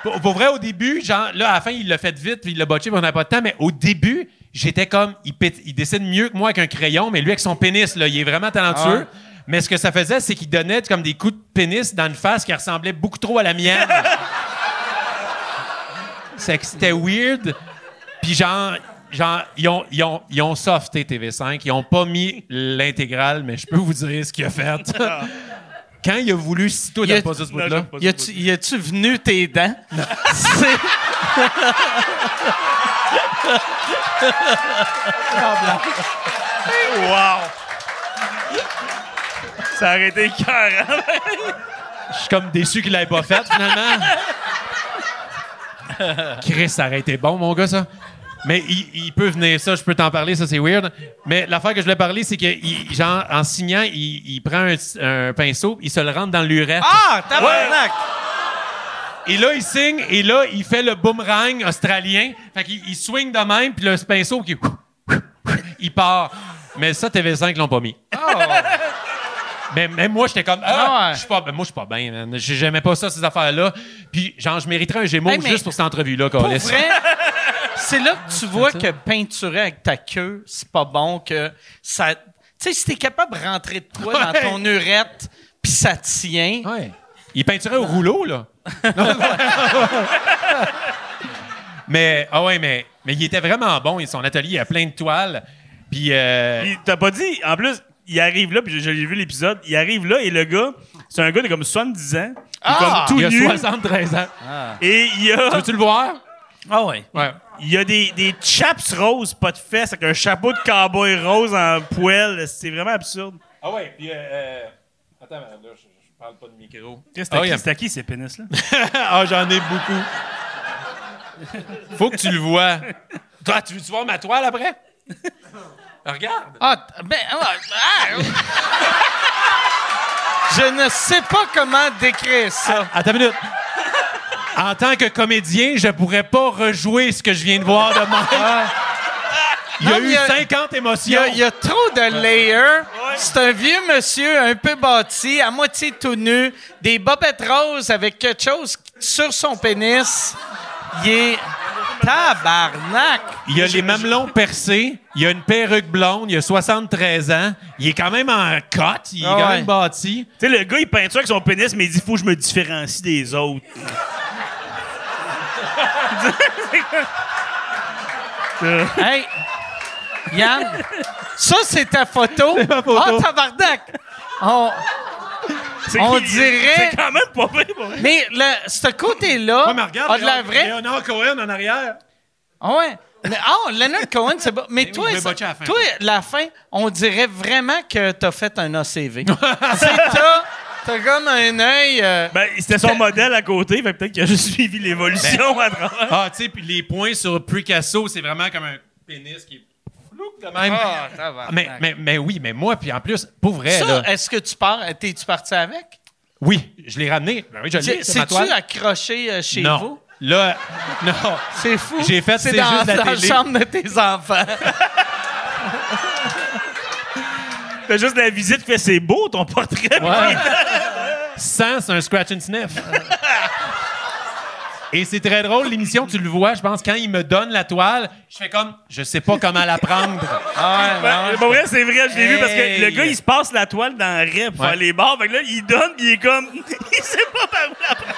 pour, pour vrai, au début, genre, là, à la fin, il l'a fait vite, puis il l'a botché, puis on n'a pas de temps, mais au début, j'étais comme, il, pét- il dessine mieux que moi avec un crayon, mais lui, avec son pénis, là, il est vraiment talentueux. Ah. Mais ce que ça faisait, c'est qu'il donnait comme des coups de pénis dans une face qui ressemblait beaucoup trop à la mienne. c'est que c'était weird. Puis genre, genre, ils ont, ils, ont, ils ont softé TV5. Ils ont pas mis l'intégrale, mais je peux vous dire ce qu'il a fait. Quand il a voulu, si toi, Y a- t'as pas ce bout-là. Y a-tu, y a-tu venu tes dents? C'est- Wow! Ça aurait été carré. Je suis comme déçu qu'il l'ait pas fait, finalement. Chris, ça aurait été bon, mon gars, ça. Mais il, il peut venir, ça, je peux t'en parler, ça, c'est weird. Mais l'affaire que je voulais parler, c'est que, il- genre, en signant, il, il prend un, un pinceau, il se le rentre dans l'urette. Ah, tabarnak! Et là, il signe, et là, il fait le boomerang australien. Fait qu'il il swing de même, puis le pinceau, qui, il part. Mais ça, TV5 l'ont pas mis. Mais même moi, j'étais comme, ah, Ah ouais. je suis pas, ben, moi, je suis pas bien, man. J'ai- J'aimais pas ça, ces affaires-là. Puis, genre, je mériterais un Gémeaux Hey, juste pour cette entrevue-là, Pour Carlis. c'est là que tu vois que peinturer avec ta queue, c'est pas bon, que ça... Tu sais, si t'es capable de rentrer de quoi dans ton urette, puis ça tient... Ouais. Il peinturait au rouleau, là. mais, ah ouais, mais, mais il était vraiment bon. Et Son atelier, il a plein de toiles. Puis, euh, Puis t'as pas dit, en plus, il arrive là, puis j'ai- vu l'épisode, il arrive là et le gars, c'est un gars de comme 70 ans, Ah! comme tout il a nu, 73 ans. et il a, Veux-tu le voir? Ah ouais. Ouais. Il y a des, des chaps roses, pas de fesses, avec un chapeau de cowboy rose en poêle. C'est vraiment absurde. Ah ouais, puis... Euh, Attends, là, je, je parle pas de micro. C'était Ah, qui, il y a- c'était qui ces pénis-là? ah, j'en ai beaucoup. Faut que tu le vois. Toi, tu veux-tu voir ma toile après? Regarde. Ah, t- ben... ah, ah. Je ne sais pas comment décrire ça. Attends une minute. En tant que comédien, je pourrais pas rejouer ce que je viens de voir de Mike. Il y a Non, eu il y a- 50 Il y, émotions. il y a trop de layers. C'est un vieux monsieur un peu bâti, à moitié tout nu, des bobettes roses avec quelque chose sur son pénis. Il est tabarnak. Il a les mamelons percés. Il a une perruque blonde. Il a 73 ans. Il est quand même en cote. Il est Ah quand ouais. même bâti. Tu sais, le gars, il peinture avec son pénis, mais il dit, faut que je me différencie des autres. Hey, Yann, ça c'est ta photo? ma photo. Ah, tabarnak. On- C'est On qui- dirait- C'est quand même pas vrai, pour. Mais le, ce côté-là Ouais, mais regarde. a de la Léon- vraie. Léonard Cohen en arrière. Ah ouais. Mais- Ah, Leonard Cohen, c'est bon. Mais oui, toi, je vais ça- botcher à la fin. toi, la fin, on dirait vraiment que t'as fait un ACV. sais, t'as, t'as comme un œil. euh, Ben, c'était son modèle à côté, fait peut-être qu'il a juste suivi l'évolution à travers. Ah, tu sais, puis les points sur Picasso, c'est vraiment comme un pénis qui est flou de même. Ah, mais, mais, mais oui, mais moi, puis en plus, pour vrai, ça, là, est-ce que tu pars, t'es-tu parti avec? oui, je l'ai ramené. Ben oui, je l'ai, C'est-tu accroché euh, chez non. vous? Là, non. C'est fou. J'ai fait, c'est c'est dans, juste la dans la télé. chambre de tes enfants. T'as juste la visite qui fait c'est beau ton portrait. Ouais. Sans, c'est un scratch and sniff. Et c'est très drôle, l'émission, tu le vois, je pense, quand il me donne la toile, je fais comme, je sais pas comment la prendre. Ben, pour vrai, c'est vrai, je l'ai vu parce que Hey. le gars, il se passe la toile dans le rep pour Ouais. faire les bars. Fait que là, il donne, puis il est comme. il sait pas par où la prendre.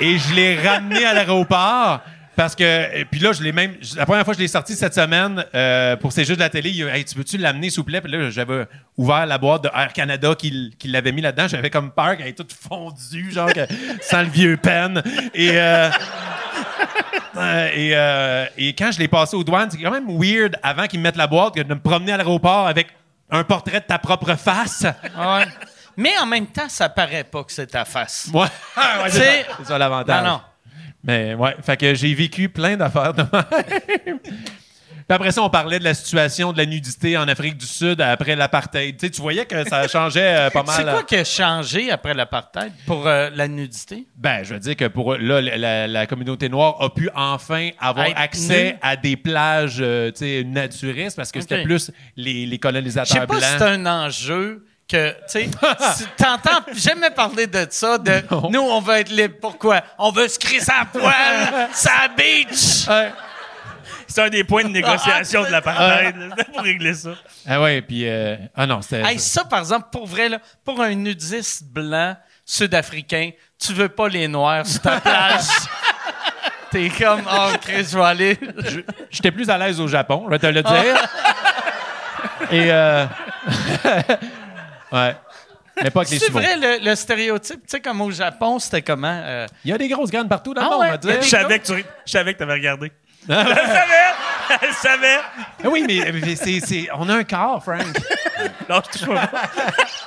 Et je l'ai ramené à l'aéroport. Parce que, puis là, je l'ai même. La première fois que je l'ai sorti cette semaine euh, pour ces jeux de la télé, il a dit, Hey, tu veux-tu l'amener, s'il vous plaît? Puis là, j'avais ouvert la boîte de Air Canada qu'il qu'il l'avait mis là-dedans. J'avais comme peur qu'elle ait toute fondue, genre, que- sans le vieux pen. Et, euh, euh, et, euh, et quand je l'ai passé aux douanes, c'est quand même weird, avant qu'ils me mettent la boîte, que de me promener à l'aéroport avec un portrait de ta propre face. Ouais. Mais en même temps, ça paraît pas que c'est ta face. Ouais, ouais, c'est ça, ça l'avantage. Non, non. Mais ouais, fait que j'ai vécu plein d'affaires de même. Puis après ça, on parlait de la situation de la nudité en Afrique du Sud après l'apartheid. Tu sais, tu voyais que ça changeait euh, pas mal. C'est quoi qui a changé après l'apartheid pour euh, la nudité? Ben, je veux dire que pour là, la, la- la communauté noire a pu enfin avoir Être accès à des plages, euh, tu sais, naturistes parce que c'était plus les, les Je sais colonisateurs pas si blancs. c'est un enjeu que, tu sais, t'entends jamais parler de ça, de Non. nous, on veut être libre. Pourquoi? On veut se crisser à poil, sa beach! Ouais. C'est un des points de négociation de l'apartheid, là, pour régler ça. Ah ouais, puis euh, ah non, c'était Hey, ça, par exemple, pour vrai, là, pour un nudiste blanc sud-africain, tu veux pas les noirs sur ta plage. T'es comme, oh, Chris, je vais aller. J'étais plus à l'aise au Japon, je vais te le dire. Et euh... ouais. Mais pas avec les C'est vrai, le, le stéréotype, tu sais, comme au Japon, c'était comment? euh, Il y a des grosses graines partout dans le Ah monde, ouais? dire. Je savais que tu je savais que t'avais regardé. je savais! Je le savais! Ah Oui, mais, mais c'est, c'est- on a un corps, Frank. Non, je pas.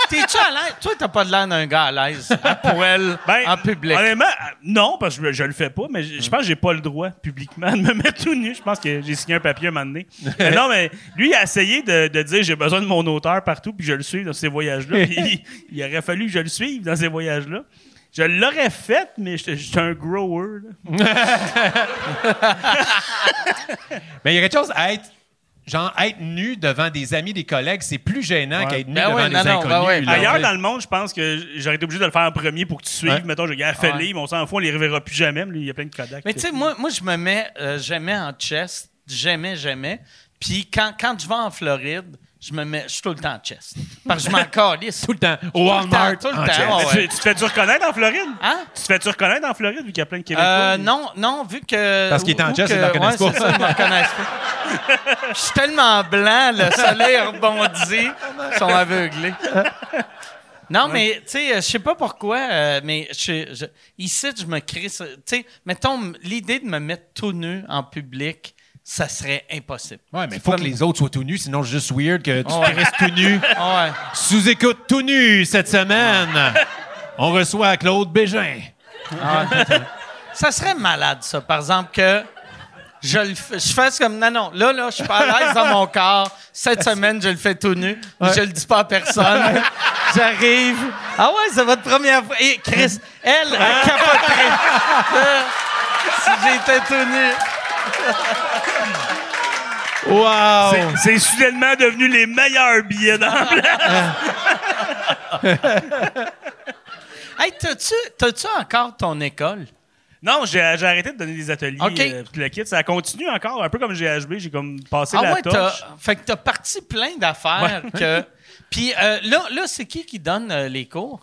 T'es-tu à l'aise? Toi, t'as pas de l'air d'un gars à l'aise, à poil, Ben, en public. Honnêtement, euh, non, parce que je, je le fais pas, mais je, je pense que j'ai pas le droit publiquement de me mettre tout nu. Je pense que j'ai signé un papier un moment donné. Mais non, mais lui, il a essayé de, de dire j'ai besoin de mon auteur partout, puis je le suis dans ces voyages-là. Puis il, il aurait fallu que je le suive dans ces voyages-là. Je l'aurais fait, mais j'étais un grower. Mais il y a quelque chose à être. Genre, être nu devant des amis, des collègues, c'est plus gênant qu'être nu Ben devant ouais, des non, inconnus. ben ouais. là. Ailleurs dans le monde, je pense que j'aurais été obligé de le faire en premier pour que tu suives. Ouais. Mettons, je gars fais Ouais. mais on s'en fout, on les reverra plus jamais. mais Il y a plein de Kodak. Mais tu sais, moi, moi, je me mets euh, jamais en chest. Jamais, jamais. Puis quand, quand je vais en Floride, je me mets, je suis tout le temps en chest. Parce que je m'en calisse. Tout le temps. Au Tout le Walmart. temps, tout le en temps, ouais, tu, tu te fais-tu reconnaître en Floride? Hein? Tu te fais-tu reconnaître en Floride vu qu'il y a plein de Québécois? Euh, non, non, vu que. Parce qu'il est en chest, ils le reconnaissent ouais, pas. c'est ça, ils me reconnaissent pas. Je suis tellement blanc, le soleil rebondit, ils sont aveuglés. Non, mais, tu sais, je sais pas pourquoi, euh, mais je, je- ici, je me crée. ça- Tu sais, mettons, l'idée de me mettre tout nu en public, ça serait impossible. Ouais, mais faut que les autres soient tout nus, sinon c'est juste weird que tu Ouais. restes tout nu. Ah Ouais. Sous-écoute tout nu cette semaine. On reçoit Claude Bégin. Ça serait malade, ça, par exemple, que je, le je fasse comme non, non, là, là, je suis pas à l'aise dans mon corps. Cette semaine, je le fais tout nu. mais Je le dis pas à personne. J'arrive. Ah ouais, c'est votre première fois. Et Chris, elle, elle capoterait. Euh, si j'étais tout nu. Wow! C'est- soudainement devenu les meilleurs billets dans Hey, t'as-tu, t'as-tu encore ton école? Non, j'ai arrêté de donner des ateliers. OK. euh, le kit, ça continue encore, un peu comme GHB. J'ai comme passé Ah la ouais, torche. fait que t'as parti plein d'affaires que. Puis euh, là, là, c'est qui qui donne euh, les cours?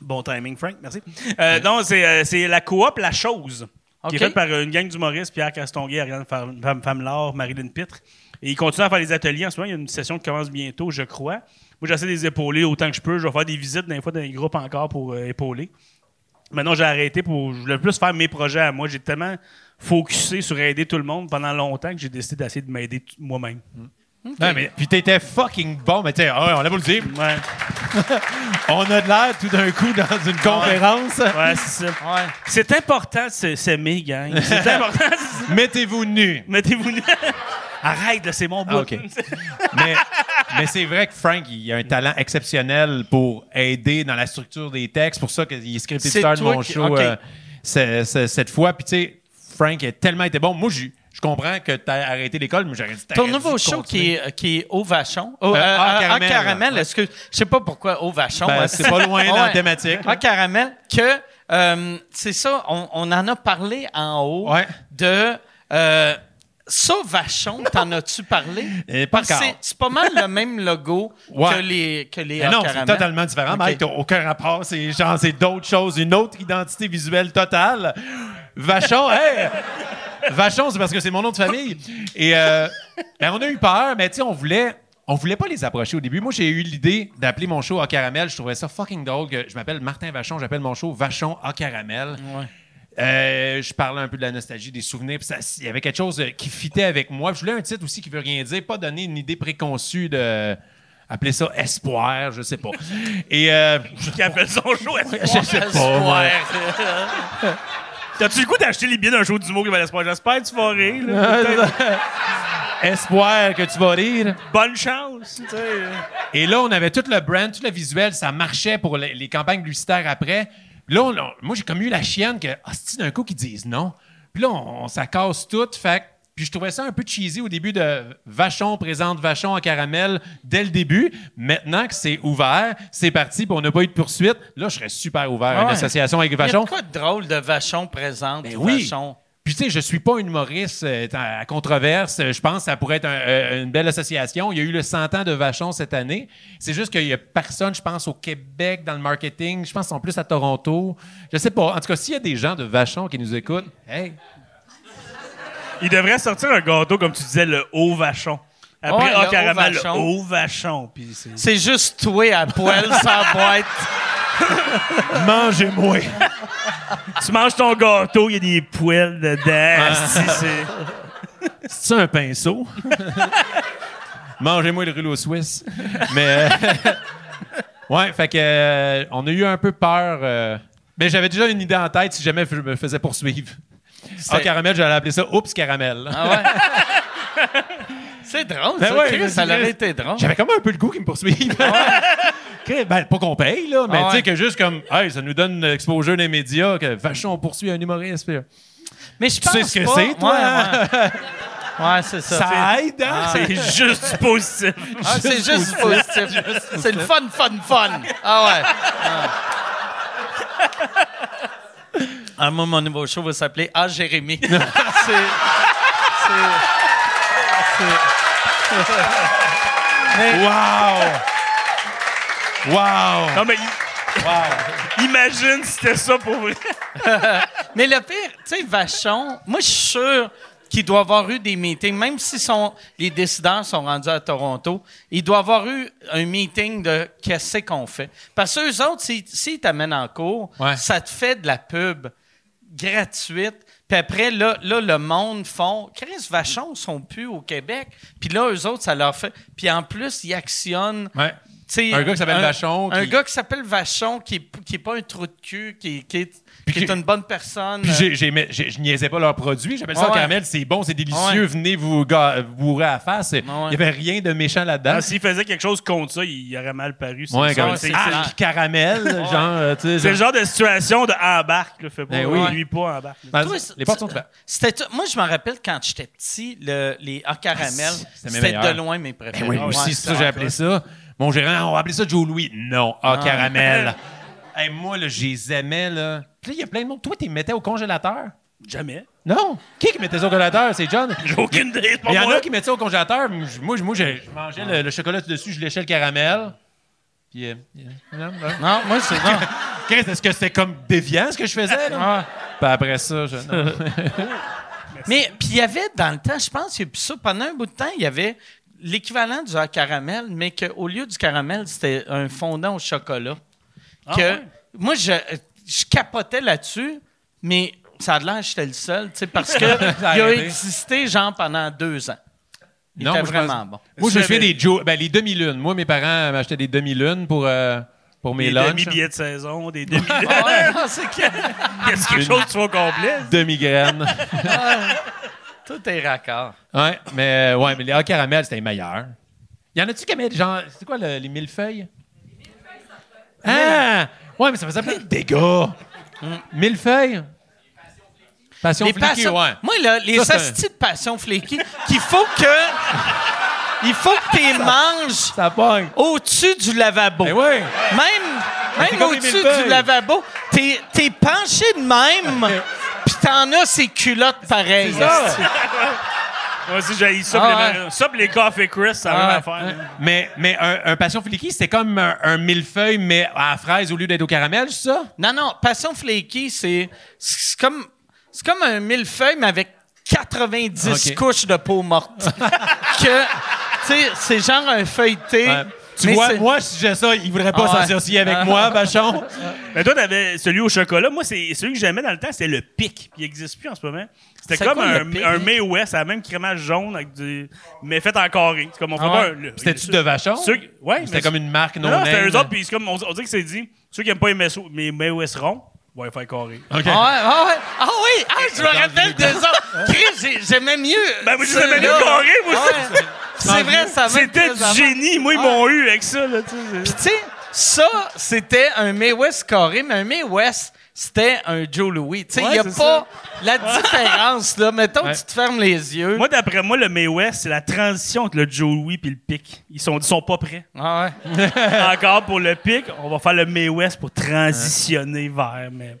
Bon timing, Frank, merci. Euh, non, c'est euh, c'est la coop La Chose, qui est OK. faite par une gang d'humoristes, Pierre Castonguay, Ariane Fam- Fam- Famelard, Marilyn Pitre. Et ils continuent à faire des ateliers en ce moment. Il y a une session qui commence bientôt, je crois. Moi, j'essaie de les épauler autant que je peux. Je vais faire des visites, des fois, dans les groupes encore pour euh, épauler. Maintenant, j'ai arrêté pour. Je voulais plus faire mes projets à moi. J'ai tellement focusé sur aider tout le monde pendant longtemps que j'ai décidé d'essayer de m'aider t- moi-même. Non, mais, puis t'étais fucking bon, mais tu sais, ah ouais, on a beau le dire. Ouais, On a de l'air tout d'un coup dans une conférence. ouais c'est ça. Ouais. C'est important de se- s'aimer, gang. C'est important. de se- Mettez-vous nus. Mettez-vous. Arrête, là, c'est mon bout. Ah, OK. mais mais c'est vrai que Frank, il a un talent exceptionnel pour aider dans la structure des textes. pour ça qu'il est script C'est éditeur de mon qui- show euh, cette fois. Puis tu sais, Frank a tellement été bon. Moi, je je comprends que tu as arrêté l'école, mais j'aurais dit Ton nouveau show qui est, qui est Au Vachon. Au, Euh, euh, en euh, caramel. en caramel. Est-ce que, je sais pas pourquoi Au Vachon. Ben, hein. c'est pas loin dans la thématique. En caramel. Que, euh, c'est ça, on, on en a parlé en haut Ouais. de. Euh, ça, Vachon, t'en as-tu parlé? Euh, pas Parce que encore. c'est- c'est pas mal le même logo Ouais. que les, que les non, c'est caramel. totalement différent. OK. Mike, aucun rapport. C'est genre, c'est d'autres choses. Une autre identité visuelle totale. Vachon, hey! Vachon, c'est parce que c'est mon nom de famille. Et euh, ben, on a eu peur, mais tu sais, on voulait. On voulait pas les approcher au début. Moi, j'ai eu l'idée d'appeler mon show à caramel. Je trouvais ça fucking drôle. que Je m'appelle Martin Vachon. J'appelle mon show Vachon à caramel. Euh, je parlais un peu de la nostalgie, des souvenirs. Il y avait quelque chose qui fitait avec moi. Je voulais un titre aussi qui veut rien dire, pas donner une idée préconçue de. Appeler ça espoir, je sais pas. Et euh, Qui appelle son show. je sais pas. moi. T'as-tu le goût d'acheter les billets d'un show d'humour qui va l'espoir? J'espère que tu vas rire. là. Peut-être. Espoir que tu vas rire. Bonne chance. tu sais. Et là, on avait tout le brand, tout le visuel, ça marchait pour les, les campagnes publicitaires après. Là, on- on- moi, j'ai comme eu la chienne que, ah, c'est d'un coup qu'ils disent non. Puis là, on, on- ça casse tout. Fait que- puis je trouvais ça un peu cheesy au début de Vachon présente Vachon en caramel dès le début. Maintenant que c'est ouvert, c'est parti, puis on n'a pas eu de poursuite. Là, je serais super ouvert à une Ouais. association avec Il y a Vachon. quoi de drôle de Vachon présente Ben oui. Vachon? Puis, tu sais, je suis pas un humoriste euh, à controverse. Je pense que ça pourrait être un- euh, une belle association. Il y a eu le 100 ans de Vachon cette année. C'est juste qu'il y a personne, je pense, au Québec, dans le marketing. Je pense qu'ils sont plus à Toronto. Je sais pas. En tout cas, s'il y a des gens de Vachon qui nous écoutent, hey, Il devrait sortir un gâteau, comme tu disais, le haut vachon. Après, Ouais, ah, haut le vachon. haut vachon. Puis c'est- C'est juste toi à poil sans boîte. mangez-moi. Tu manges ton gâteau, il y a des poils dedans. asti, c'est- C'est un pinceau. Mangez-moi le rouleau suisse. Mais euh, ouais, fait que euh, on a eu un peu peur. euh, mais j'avais déjà une idée en tête si jamais je me faisais poursuivre. Ah, caramel, j'allais appeler ça Oups caramel. Ah ouais? C'est drôle, Ben ça. ouais, Chris, ça aurait été drôle. J'avais comme un peu le goût qu'ils me poursuivent. Ok, ben, pas qu'on paye, là, mais Ah tu sais ouais. que juste comme, hey, ça nous donne l'exposure des médias, que vachon, on poursuit un humoriste. puis- Mais je Tu pense sais ce que c'est, toi? Ouais, ouais. Ouais, c'est ça. Ça aide, hein? c'est juste positif. Ah, c'est juste positif. C'est le fun, fun, fun. Ah ouais. Ah. Ah, moi, mon nouveau show va s'appeler Ah, Jérémy. c'est. Wow! Wow! Non, mais i- imagine si c'était ça pour vrai. Mais le pire, tu sais, Vachon, moi, je suis sûr qu'il doit avoir eu des meetings, même si les décideurs sont rendus à Toronto, il doit avoir eu un meeting de qu'est-ce qu'on fait. Parce que eux autres, s'ils s'ils t'amènent en cours, Ouais. ça te fait de la pub gratuite. Puis après, là, là, le monde font Chris Vachon sont plus au Québec. Puis là, eux autres, ça leur fait. Puis en plus, ils actionnent Ouais. Un gars qui s'appelle Vachon, Un qui- gars qui s'appelle Vachon, qui est, qui est pas un trou de cul, qui, qui est, qui est qui- une bonne personne. Puis j'ai- j'ai- mais j'ai- je niaisais pas leurs produits. J'appelle ça ouais. caramel. C'est bon, c'est délicieux. Ouais. Venez vous, ga- vous bourrer à la face. Il ouais. y avait rien de méchant là-dedans. Ah, S'il faisait quelque chose contre ça, il aurait mal paru. c'est ouais, comme C'est- c'est- ah, c'est- caramel, genre, euh, tu sais. C'est le genre- genre de situation de embarque. Là, fait pas, Ben oui. lui pas embarque. Ben, Toi, les portes sont ouvertes. C'était moi, je me rappelle quand j'étais petit, le, les A caramel, Ah, c'était mes c'était de loin mes préférés. Ben Ouais, aussi, c'est ça que j'ai appelé ça. Mon gérant, on va appeler ça Joe Louis. Non, ah, caramel. Hey, moi, là, je les aimais, là. Puis là, il y a plein de monde. Toi, tu les mettais au congélateur? Jamais. Non? Qui qui mettait ça au congélateur? C'est John? J'ai aucune idée. c'est Il y en moi. a qui mettaient ça au congélateur. Moi, je, moi, je, je mangeais le, le chocolat dessus, je léchais le caramel. Puis, euh, non, non. Non, moi, c'est non. Chris, Est-ce que c'était comme déviant ce que je faisais? Là? Ah. Puis après ça, je. non. Mais puis il y avait dans le temps, je pense, il y a plus ça. Pendant un bout de temps, il y avait l'équivalent du caramel, mais qu'au lieu du caramel, c'était un fondant au chocolat. Que ouais? moi, je, je capotais là-dessus, mais ça a l'air que j'étais le seul, tu sais, parce que il a existé genre pendant deux ans. Il était moi, je vraiment pense- bon. Moi, je me souviens des Joe, ben, les demi-lunes. Moi, mes parents m'achetaient des demi-lunes pour, euh, pour mes Des demi-billets de saison, des demi Ah ouais, non, c'est clair. Est-ce quelque chose qui soit complet? Demi-graines. Tout est raccord. ouais, mais, ouais, mais les A caramel, c'était les meilleurs. Y en a-tu qui aimaient, genre, c'est quoi le- les millefeuilles? Ah! Ouais, mais ça faisait plein de dégâts. Millefeuilles? Passion Les fliquée, passions- ouais. Moi, là, les Ça, c'est un- de passion flaky, qu'il faut que. Il faut que tu manges Ça pogne. au-dessus du lavabo. Ben ouais. Même, c'est même comme les au-dessus millefeuilles. du lavabo, t'es, t'es penché de même, pis t'en as ces culottes pareilles. esti. Moi aussi, j'ai ça. Ah les- Ça, pour les Coffee Chris, c'est la Ah, même affaire. Mais, mais un, un passion fliquée, c'était comme un, un millefeuille, mais à la fraise au lieu d'être au caramel, c'est ça? Non, non, passion flaky, c'est, c'est comme, c'est comme un millefeuille, mais avec 90 Ok. couches de peau morte. que, tu sais, c'est genre un feuilleté. Ouais. Tu mais vois, moi, si j'ai ça, il voudrait pas Ah ouais. s'associer avec moi, Bachon. Mais toi, t'avais celui au chocolat. Moi, c'est celui que j'aimais dans le temps, c'était le pic. Puis il n'existe plus en ce moment. C'était comme quoi, un, hein? May West, la même crémage jaune, avec du, mais fait en carré. C'est comme on fait Ah ouais? C'était-tu de Vachon? ceux- Ouais, C'était comme une marque non Non, non, c'était eux autres, puis c'est comme, on, on dirait que c'est dit, ceux qui n'aiment pas les May West ronds, faire carré. Ah, ouais, ah, ouais. Ah oui, ah, je me rappelle des autres. Chris, j'ai- j'aimais mieux. Ben, moi, l'aimais mieux carré, moi, Ah ouais. C'est vrai, ça m'a C'était du génie. Moi, ils m'ont eu avec ça, là, tu sais. Puis tu sais, ça, c'était un May West carré, mais un May West, c'était un Joe Louis. Tu sais, il Ouais, n'y a pas la différence, là. Mettons Ouais. que tu te fermes les yeux. Moi, d'après moi, le May West, c'est la transition entre le Joe Louis et le pic. Ils sont, ils sont pas prêts. Ah ouais. Encore pour le pic, on va faire le May West pour transitionner vers. Mais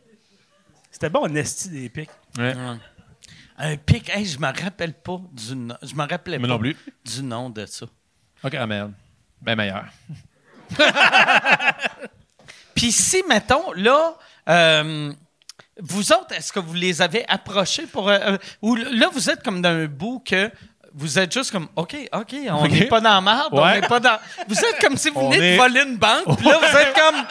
c'était bon, on esti des pics. Ouais. Un pic, hey, je me rappelle pas du nom. Je me rappelais Moi pas non plus. du nom de ça. Ok, caramel. Ben meilleur. Puis si, mettons, là, euh, vous autres, est-ce que vous les avez approchés pour... euh, euh, ou là, vous êtes comme dans un bout que vous êtes juste comme, OK, OK, on n'est pas dans la merde, on n'est pas dans... Vous êtes comme si vous On venez est- de voler une banque, puis là, vous êtes comme,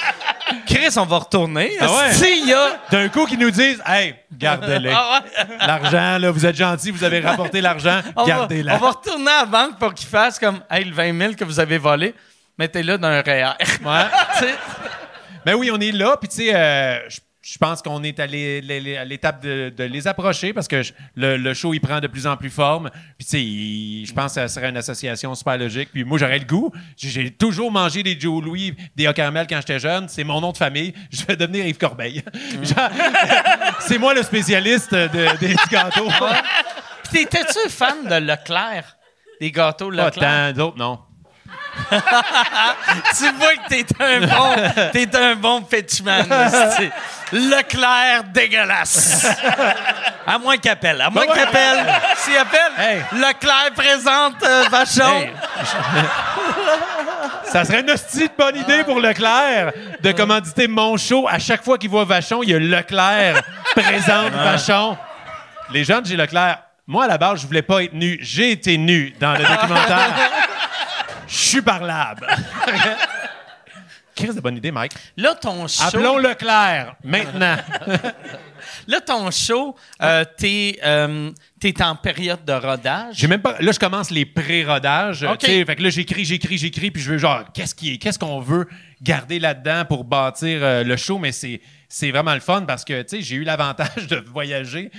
Chris, on va retourner. Ah ouais? Y a... D'un coup, qu'ils nous disent Hey, gardez-les. Ah ouais. L'argent, là, vous êtes gentil, vous avez rapporté l'argent, gardez-la. on va retourner à la banque pour qu'ils fassent comme, hey, le 20 000 que vous avez volé, mettez-le dans un REER. Ouais. Ben oui, on est là, puis tu sais, euh, je pense qu'on est à l'é- l'é- à l'étape de, de les approcher parce que je- le, le show, il prend de plus en plus forme. Puis tu sais, je pense que ça serait une association super logique. Puis moi, j'aurais le goût. J'ai- toujours mangé des Joe Louis, des Caramel quand j'étais jeune. C'est mon nom de famille. Je vais devenir Yves Corbeil. Genre, C'est moi le spécialiste de- des gâteaux. Puis t'étais-tu fan de Leclerc? Des gâteaux Pas Leclerc? tant, d'autres, non. tu vois que t'es un bon, t'es un bon pitchman. Leclerc dégueulasse. À moins qu'il appelle. À moins qu'il appelle. S'il appelle, Hey. Leclerc présente euh, Vachon. Hey, Ça serait une hostie de bonne idée pour Leclerc de commanditer mon show. À chaque fois qu'il voit Vachon, il y a Leclerc présente Vachon. Les gens de chez Leclerc, moi, à la base, je voulais pas être nu. J'ai été nu dans le documentaire. Je suis parlable. Qu'est-ce de bonne idée, Mike? Là, ton show, Appelons Leclerc maintenant. là, ton show euh, t'es, euh, t'es en période de rodage. J'ai même pas. Là, je commence les pré-rodages. OK. Fait que là, j'écris, j'écris, j'écris, puis je veux genre, qu'est-ce qui est, qu'est-ce qu'on veut garder là-dedans pour bâtir euh, le show, mais c'est, c'est vraiment le fun parce que, tu sais, j'ai eu l'avantage de voyager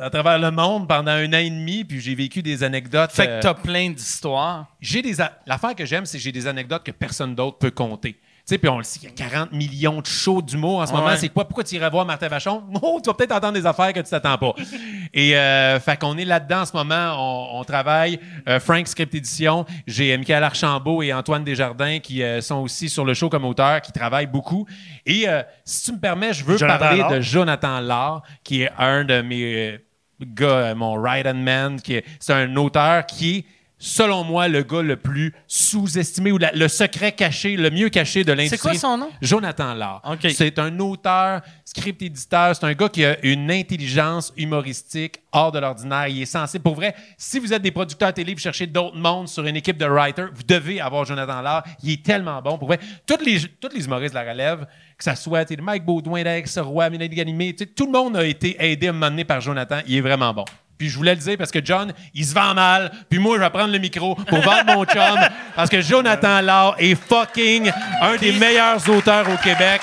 à travers le monde pendant un an et demi, puis j'ai vécu des anecdotes. Fait euh, que t'as plein d'histoires. j'ai des a- l'affaire que j'aime c'est que j'ai des anecdotes que personne d'autre peut compter. Tu sais, puis on le sait, il y a 40 millions de shows d'humour en ce Ouais. moment. C'est quoi? Pourquoi tu irais voir Martin Vachon? Oh, tu vas peut-être entendre des affaires que tu t'attends pas. Et euh, fait qu'on est là-dedans en ce moment. On, on travaille. Euh, Frank Script Édition. J'ai Michael Archambault et Antoine Desjardins qui euh, sont aussi sur le show comme auteurs, qui travaillent beaucoup. Et euh, si tu me permets, je veux Jonathan parler de Jonathan Lahr, qui est un de mes euh, gars, mon right-hand man, qui est, c'est un auteur qui selon moi, le gars le plus sous-estimé ou la- le secret caché, le mieux caché de l'industrie. quoi son nom? Jonathan Lahr. OK. C'est un auteur, script éditeur, c'est un gars qui a une intelligence humoristique hors de l'ordinaire. Il est censé, pour vrai, si vous êtes des producteurs télé, vous cherchez d'autres mondes sur une équipe de writers, vous devez avoir Jonathan Lahr. Il est tellement bon. Pour vrai, toutes les, toutes les humoristes de la relève, que ça soit Mike Baudouin, Alex Roy, Mélanie Ganimé, tout le monde a été aidé à un moment donné par Jonathan. Il est vraiment bon. Puis je voulais le dire parce que John, il se vend mal. Puis moi, je vais prendre le micro pour vendre mon chum. Parce que Jonathan Lahr est fucking un des meilleurs auteurs au Québec.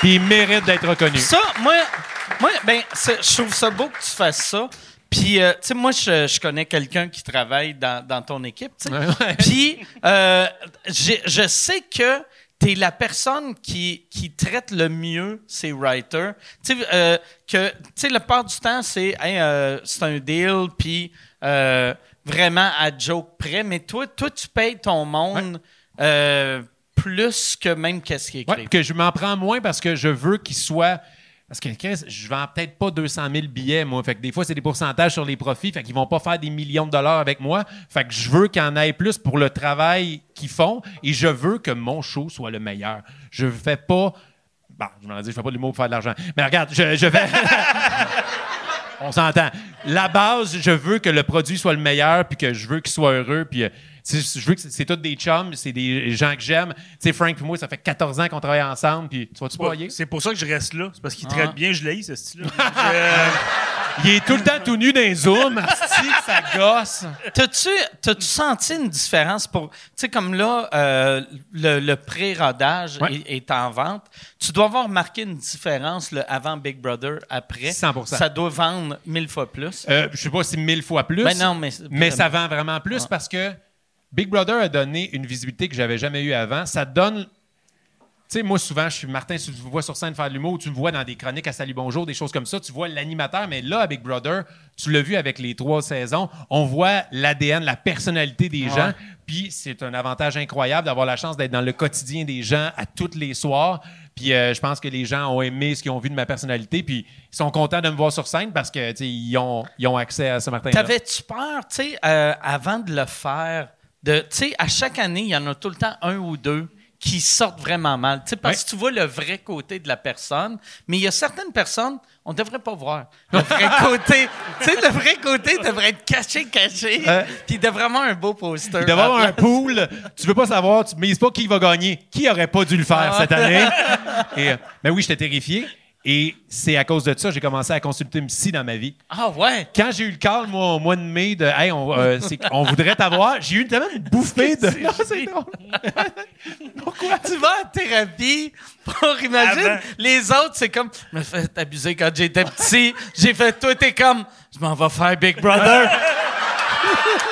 Puis il mérite d'être reconnu. Ça, moi, moi ben, je trouve ça beau que tu fasses ça. Puis, euh, tu sais, moi, je, je connais quelqu'un qui travaille dans, dans ton équipe, tu sais. Puis, euh, je sais que tu es la personne qui, qui traite le mieux ses writers. Tu sais, euh, que, tu sais, la part du temps, c'est hey, euh, c'est un deal, puis euh, vraiment à joke près. Mais toi, toi tu payes ton monde euh, plus que même qu'est-ce qui est écrit. Ouais, que je m'en prends moins parce que je veux qu'il soit. Parce que Chris, je vends peut-être pas 200 000 billets, moi. Fait que des fois, c'est des pourcentages sur les profits. Fait qu'ils vont pas faire des millions de dollars avec moi. Fait que je veux qu'il en ait plus pour le travail qu'ils font et je veux que mon show soit le meilleur. Je fais pas. Bon, je m'en dis, je fais pas de l'humour pour faire de l'argent. Mais regarde, je, je fais. On s'entend. La base, je veux que le produit soit le meilleur, puis que je veux qu'il soit heureux, puis euh, je veux que c'est- tous des chums, c'est des gens que j'aime. Tu sais, Frank et moi, ça fait 14 ans qu'on travaille ensemble, puis tu vas-tu broyer? C'est pour ça que je reste là. C'est parce qu'il Ah. traite bien, je l'ai, ce style-là. Il est tout le temps tout nu dans les zooms, ça gosse. T'as-tu, t'as-tu senti une différence pour. Tu sais, comme là, euh, le, le pré-rodage Ouais. est, est en vente. Tu dois avoir remarqué une différence le avant Big Brother, après. 100%. Ça doit vendre mille fois plus. Euh, je sais pas si mille fois plus, Ben non, mais- mais ça vend vraiment plus parce que Big Brother a donné une visibilité que j'avais jamais eue avant. Ça donne... Tu sais, moi, souvent, je suis Martin, si tu me vois sur scène faire de l'humour, tu me vois dans des chroniques à Salut Bonjour, des choses comme ça, tu vois l'animateur, mais là, avec Brother, tu l'as vu avec les trois saisons, on voit l'ADN, la personnalité des gens, puis c'est un avantage incroyable d'avoir la chance d'être dans le quotidien des gens à tous les soirs. Puis euh, je pense que les gens ont aimé ce qu'ils ont vu de ma personnalité, puis ils sont contents de me voir sur scène parce que tu sais, ils ont, ils ont accès à ce Martin. T'avais-tu peur, tu sais, euh, avant de le faire, de, tu sais, à chaque année, il y en a tout le temps un ou deux qui sortent vraiment mal. Tu sais, parce que tu vois le vrai côté de la personne, mais il y a certaines personnes, on devrait pas voir. Le vrai côté, tu sais, le vrai côté devrait être caché, caché, Euh. puis de vraiment un beau poster. Il devrait avoir un pool. Tu veux pas savoir, tu mises pas qui va gagner. Qui aurait pas dû le faire cette année? Et, euh, ben oui, j'étais terrifié. Et c'est à cause de ça que j'ai commencé à consulter une psy dans ma vie. Ah ouais? Quand j'ai eu le call, moi, au mois de mai, de Hey, on, euh, on voudrait t'avoir, j'ai eu tellement une bouffée de. Non, c'est drôle. Pourquoi? Tu vas en thérapie pour, imagine, les autres, c'est comme, je me fais abuser quand j'étais petit. J'ai fait, toi, t'es comme, je m'en vais faire Big Brother.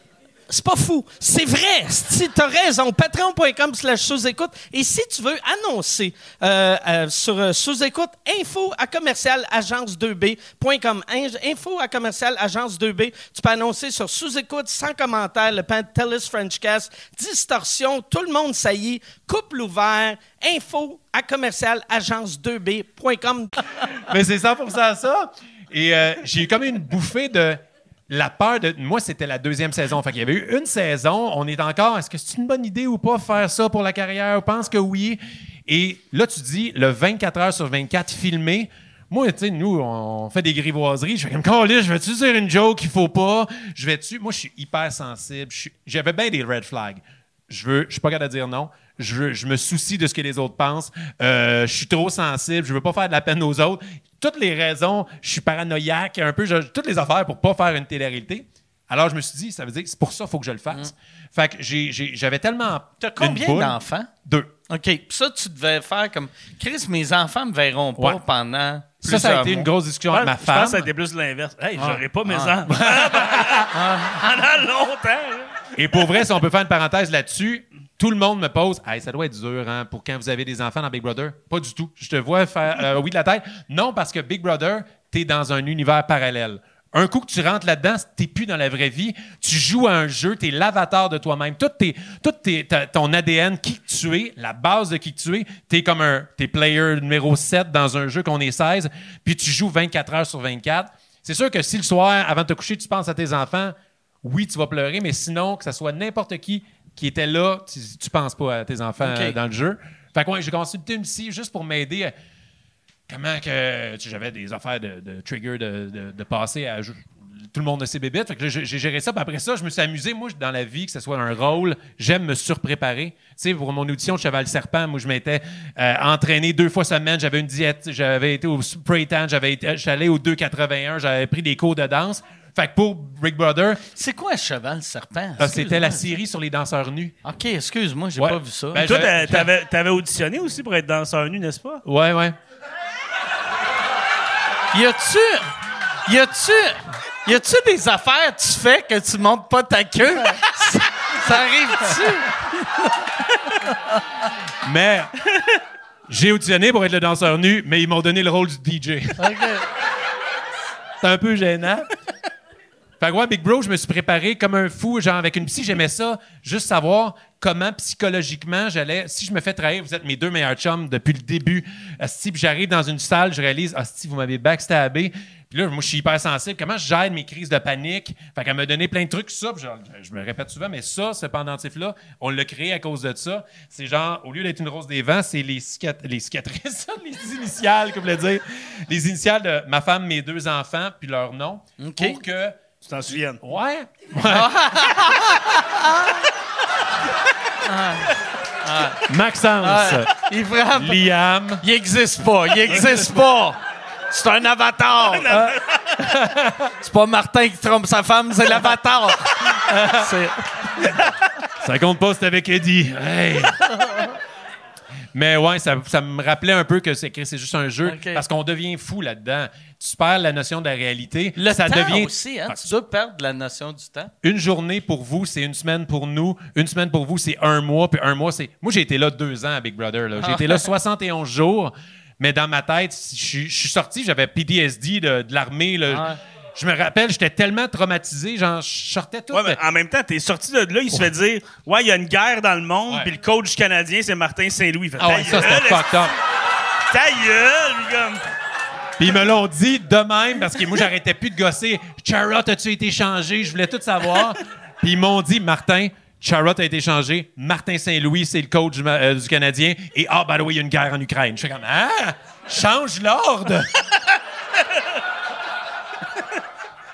C'est pas fou. C'est vrai. Si t'as raison, patreon.com slash sous-écoute. Et si tu veux annoncer euh, euh, sur euh, sous-écoute, info à commercial agence2b.com. In- Info à commercial agence2b. Tu peux annoncer sur sous-écoute, sans commentaire, le Pantelis Frenchcast, distorsion, tout le monde saillit, couple ouvert, info à commercial agence2b.com. Mais c'est 100 ça. Et j'ai eu comme une bouffée de la peur de. Moi, c'était la deuxième saison. Fait qu'il y avait eu une saison. On est encore. Est-ce que c'est une bonne idée ou pas faire ça pour la carrière? On pense que oui. Et là, tu dis le 24 heures sur 24 filmé. Moi, tu sais, nous, on fait des grivoiseries. Je fais comme, Caliste, je vais-tu dire une joke qu'il faut pas? Je vais-tu? Moi, je suis hyper sensible. Je J'avais bien des red flags. Je veux, je suis pas capable de dire non. Je, je me soucie de ce que les autres pensent. Euh, je suis trop sensible. Je veux pas faire de la peine aux autres. Toutes les raisons. Je suis paranoïaque un peu. je- toutes les affaires pour pas faire une télé-réalité. Alors je me suis dit, ça veut dire que c'est pour ça qu'il faut que je le fasse. Fait que j'avais tellement. Mm. T'as combien d'enfants? Deux. OK. Puis ça, tu devais faire comme Chris, mes enfants me verront pas Ouais. pendant. Ça, ça a été une grosse discussion Ouais, avec ma je femme. pense que ça a été plus l'inverse. Hey, j'aurais pas mes Ah. enfants. Pendant longtemps. là. Et pour vrai, si on peut faire une parenthèse là-dessus, tout le monde me pose Hey, ça doit être dur hein, pour quand vous avez des enfants dans Big Brother. Pas du tout. Je te vois faire euh, oui de la tête. Non, parce que Big Brother, t'es dans un univers parallèle. Un coup que tu rentres là-dedans, t'es plus dans la vraie vie. Tu joues à un jeu, t'es l'avatar de toi-même. Tout, tes, tout ton ADN, qui tu es, la base de qui tu es, t'es comme un t'es player numéro 7 dans un jeu qu'on est 16, puis tu joues 24 heures sur 24. C'est sûr que si le soir, avant de te coucher, tu penses à tes enfants, oui, tu vas pleurer, mais sinon, que ce soit n'importe qui qui était là, tu, tu penses pas à tes enfants dans le jeu. Fait que ouais, j'ai consulté une psy juste pour m'aider à comment que tu j'avais des affaires de, de trigger de, de, de passer à tout le monde a ses bébites. Fait que j'ai géré ça. Puis après ça, je me suis amusé. Moi, dans la vie, que ce soit un rôle, j'aime me surpréparer. Tu sais, pour mon audition de Cheval Serpent, moi, je m'étais euh, entraîné deux fois semaine. J'avais une diète. J'avais été au spray tan. J'avais été, j'allais au 281. J'avais pris des cours de danse. Fait que pour Big Brother, C'est quoi Cheval Serpent? euh, c'était la série sur les danseurs nus. OK, excuse-moi, j'ai Ouais. pas vu ça. Ben, Toi, t'avais, t'avais auditionné aussi pour être danseur nu, n'est-ce pas? Ouais, ouais. Y a-tu. Y a-tu. Y a-tu des affaires que tu fais que tu montes pas ta queue? ça, ça arrive-tu? Mais j'ai auditionné pour être le danseur nu, mais ils m'ont donné le rôle du DJ. C'est un peu gênant. Fait que ouais, Big Bro, je me suis préparé comme un fou, genre avec une psy, j'aimais ça, juste savoir comment psychologiquement j'allais. Si je me fais trahir, vous êtes mes deux meilleurs chums depuis le début. Si j'arrive dans une salle, je réalise, ah, si vous m'avez backstabé. Puis là, moi, je suis hyper sensible. Comment je gère mes crises de panique? Fait qu'elle m'a donné plein de trucs, ça. puis genre, je, me répète souvent, mais ça, ce pendentif-là, on l'a créé à cause de ça. C'est genre, au lieu d'être une rose des vents, c'est les, cicat- les cicatrices, les initiales, comme je voulais dire. Les initiales de ma femme, mes deux enfants, puis leur nom. Pour que Tu t'en souviens? Ouais. Maxence, Ouais. Il frappe. Liam. Il existe pas. Il existe pas. C'est un avatar. c'est pas Martin qui trompe sa femme, c'est l'avatar. C'est- Ça compte pas, c'est avec Eddie. Hey. Mais ouais, ça, ça me rappelait un peu que c'est c'est juste un jeu parce qu'on devient fou là-dedans. Tu perds la notion de la réalité. Le ça temps devient aussi, hein? Tu dois perdre la notion du temps. une journée pour vous, c'est une semaine pour nous. Une semaine pour vous, c'est un mois. Puis un mois, c'est. Moi, j'ai été là deux ans à Big Brother. là. J'ai été là 71 jours. Mais dans ma tête, je suis- je suis sorti, j'avais PTSD de, de l'armée. là. Je me rappelle, j'étais tellement traumatisé. Genre, je sortais tout. Ouais, mais en même temps, t'es sorti de là, il se fait dire Ouais, il y a une guerre dans le monde, puis le coach canadien, c'est Martin Saint-Louis. Il fait, Ah ouais, Ta ça, c'était gueule, fucked up. Ta gueule, comme. Puis ils me l'ont dit de même parce que moi, j'arrêtais plus de gosser. Charrot, as-tu été changé? Je voulais tout savoir. Puis ils m'ont dit, Martin, Charrot a été changé. Martin Saint-Louis, c'est le coach du, euh, Canadien. Et ah, by the way, il y a une guerre en Ukraine. Je fais comme, ah, change l'ordre.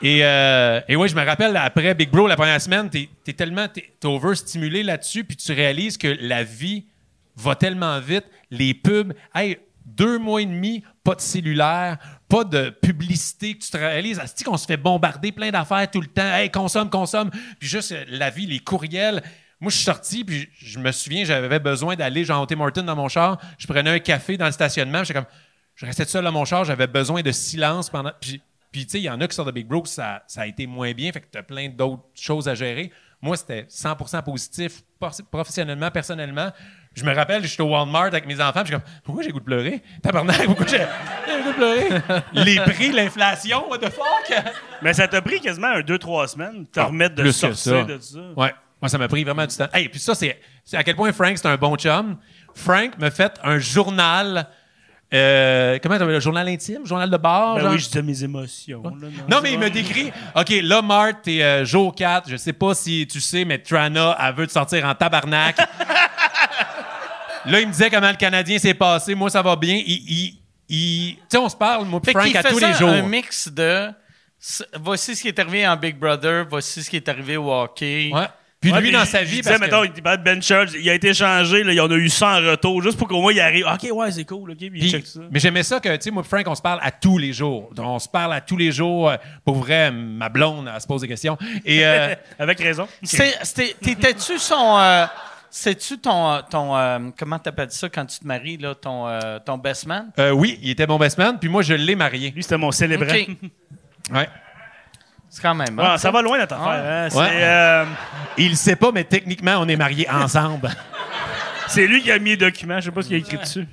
Et, euh, et oui, je me rappelle, après Big Bro, la première semaine, t'es es tellement t'es t'es overstimulé là-dessus, puis tu réalises que la vie va tellement vite. Les pubs, hey, deux mois et demi, pas de cellulaire, pas de publicité. que Tu te réalises, asti qu'on se fait bombarder plein d'affaires tout le temps. Hey, consomme, consomme. Puis juste euh, la vie, les courriels. Moi, je suis sorti, puis je me souviens, j'avais besoin d'aller, Tim Hortons dans mon char. Je prenais un café dans le stationnement. J'étais comme, je restais seul dans mon char, j'avais besoin de silence pendant. Puis, tu sais, il y en a qui sortent de Big Bro, ça, ça a été moins bien, fait que tu as plein d'autres choses à gérer. Moi, c'était 100% positif, professionnellement, personnellement. Je me rappelle, j'étais au Walmart avec mes enfants, je suis comme, pourquoi j'ai goût de pleurer? Tabarnak, pourquoi j'ai goût de pleurer? Les prix, l'inflation, what the fuck? Mais ça t'a pris quasiment un 2-3 semaines de te Ah, remettre de plus que sortir ça. de ça. Ouais. Moi, ça m'a pris vraiment du temps. Hey, puis ça, c'est c'est à quel point Frank, c'est un bon chum. Frank me fait un journal. Euh, comment le journal intime? Journal de bar? Ben genre? oui, je disais mes émotions. là, Non, mais il me décrit. OK, là, Marthe, t'es euh, jour 4. Je sais pas si tu sais, mais Trana, elle veut te sortir en tabarnak. là, il me disait comment le Canadien s'est passé. Moi, ça va bien. Il. il- il- Tu sais, on se parle, moi, puis Frank, à tous les jours. un mix de voici ce qui est arrivé en Big Brother, voici ce qui est arrivé au hockey. Ouais. Puis Ouais, lui, dans sa vie, parce que- mettons, il bat Ben Church, il a été changé, là, il en a eu 100 en retour, juste pour qu'au moins il arrive. OK, ouais, c'est cool, OK, puis il check ça. mais j'aimais ça que, tu sais, moi, Frank, on se parle à tous les jours. Donc, on se parle à tous les jours. Euh, Pour vrai, ma blonde, elle se pose des questions. Et euh, Avec raison. T'étais-tu son. euh, C'est-tu ton. euh, ton euh, comment t'appelles ça quand tu te maries, là, ton, euh, ton best man? euh, oui, il était mon best man, puis moi, je l'ai marié. Lui, c'était mon célébrant. OK. Ouais. C'est quand même. Ah, bon, ça va loin notre affaire. hein? C'est Ouais. euh, Il le sait pas, mais techniquement, on est mariés ensemble. c'est lui qui a mis les documents, je sais pas ce qu'il a écrit dessus.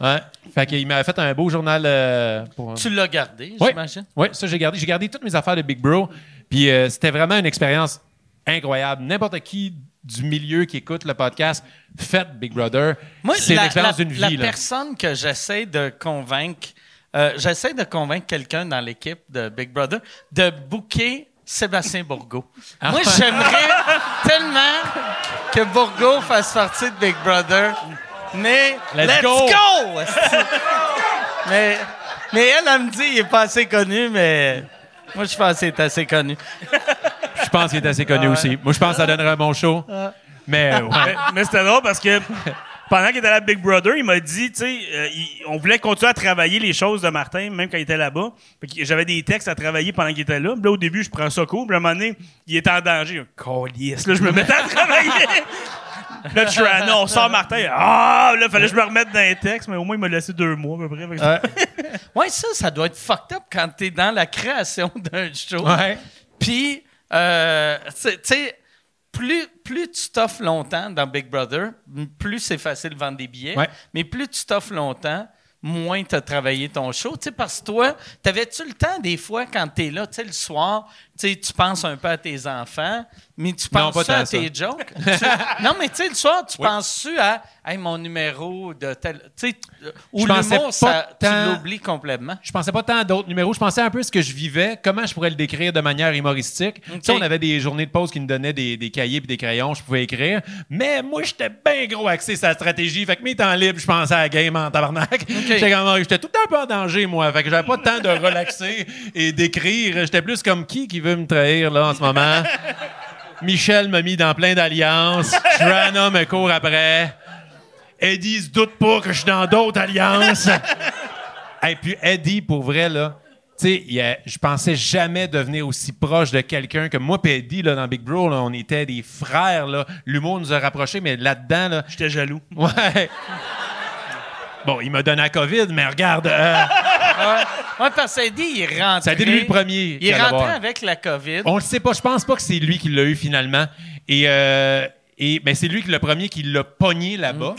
ouais. Fait qu'il m'a fait un beau journal euh, pour. Tu l'as gardé, Oui, j'imagine? ouais, ça j'ai gardé. J'ai gardé toutes mes affaires de Big Bro. Puis euh, c'était vraiment une expérience incroyable. N'importe qui du milieu qui écoute le podcast, faites Big Brother. Moi, c'est la, l'expérience la- d'une la vie. là. personne que j'essaie de convaincre, euh, j'essaie de convaincre quelqu'un dans l'équipe de Big Brother de booker Sébastien Bourgault. Ah Moi, j'aimerais tellement que Bourgault fasse partie de Big Brother. Mais Let's go! esti. mais, mais elle, elle me dit il est pas assez connu, mais moi, je pense qu'il est assez connu. Je pense qu'il est assez connu aussi. Moi, je pense que ça donnerait un bon show. Mais euh, ouais. mais mais c'était drôle parce que pendant qu'il était à la Big Brother, il m'a dit, tu sais, euh, on voulait continuer à travailler les choses de Martin, même quand il était là-bas. J'avais des textes à travailler pendant qu'il était là. Puis là, au début, je prends ça cool. Puis à un moment donné, il était en danger. Calice. Là, je me mettais à travailler. Là, je suis non, on sort Martin. Ah, là, fallait que je me remette dans les textes, mais au moins, il m'a laissé deux mois à peu près. Ouais, ça, ça doit être fucked up quand t'es dans la création d'un show. Ouais. Puis, euh, tu sais- tu plus, plus tu t'offres longtemps dans Big Brother, plus c'est facile de vendre des billets. Ouais. Mais plus tu t'offres longtemps, moins tu as travaillé ton show. Tu sais, parce que toi, t'avais-tu le temps des fois quand t'es là, tu sais, le soir, tu sais, tu penses un peu à tes enfants, mais tu Non, penses pas à ça. tes jokes? Tu- non, mais tu sais, le soir, tu Oui. penses-tu à hey, mon numéro de tel. Tu sais, ou l'humour, ça- tu l'oublies complètement? Je pensais pas tant à d'autres numéros. Je pensais un peu à ce que je vivais, comment je pourrais le décrire de manière humoristique. Tu sais, on avait des journées de pause qui nous donnaient des, des cahiers et des crayons, je pouvais écrire. Mais moi, j'étais bien gros axé sur la stratégie. Fait que mes temps libres, je pensais à la game en tabarnak. J'étais tout le temps un peu en danger, moi. Fait que j'avais pas le temps de relaxer et d'écrire. J'étais plus comme qui qui veut me trahir, là, en ce moment. Michel m'a mis dans plein d'alliances. Trana me court après. Eddie se doute pas que je suis dans d'autres alliances. Et puis Eddie, pour vrai, là, tu sais, je pensais jamais devenir aussi proche de quelqu'un que moi et Eddie, là, dans Big Bro, là, on était des frères, là. L'humour nous a rapprochés, mais là-dedans, là, J'étais jaloux. ouais. Bon, il m'a donné la COVID, mais regarde, euh, Ouais, parce que dit, il est rentré. ça a été lui le premier. Il est rentré avec la COVID. On le sait pas. Je pense pas que c'est lui qui l'a eu finalement. Et, euh, et ben, c'est lui qui le premier qui l'a pogné là-bas.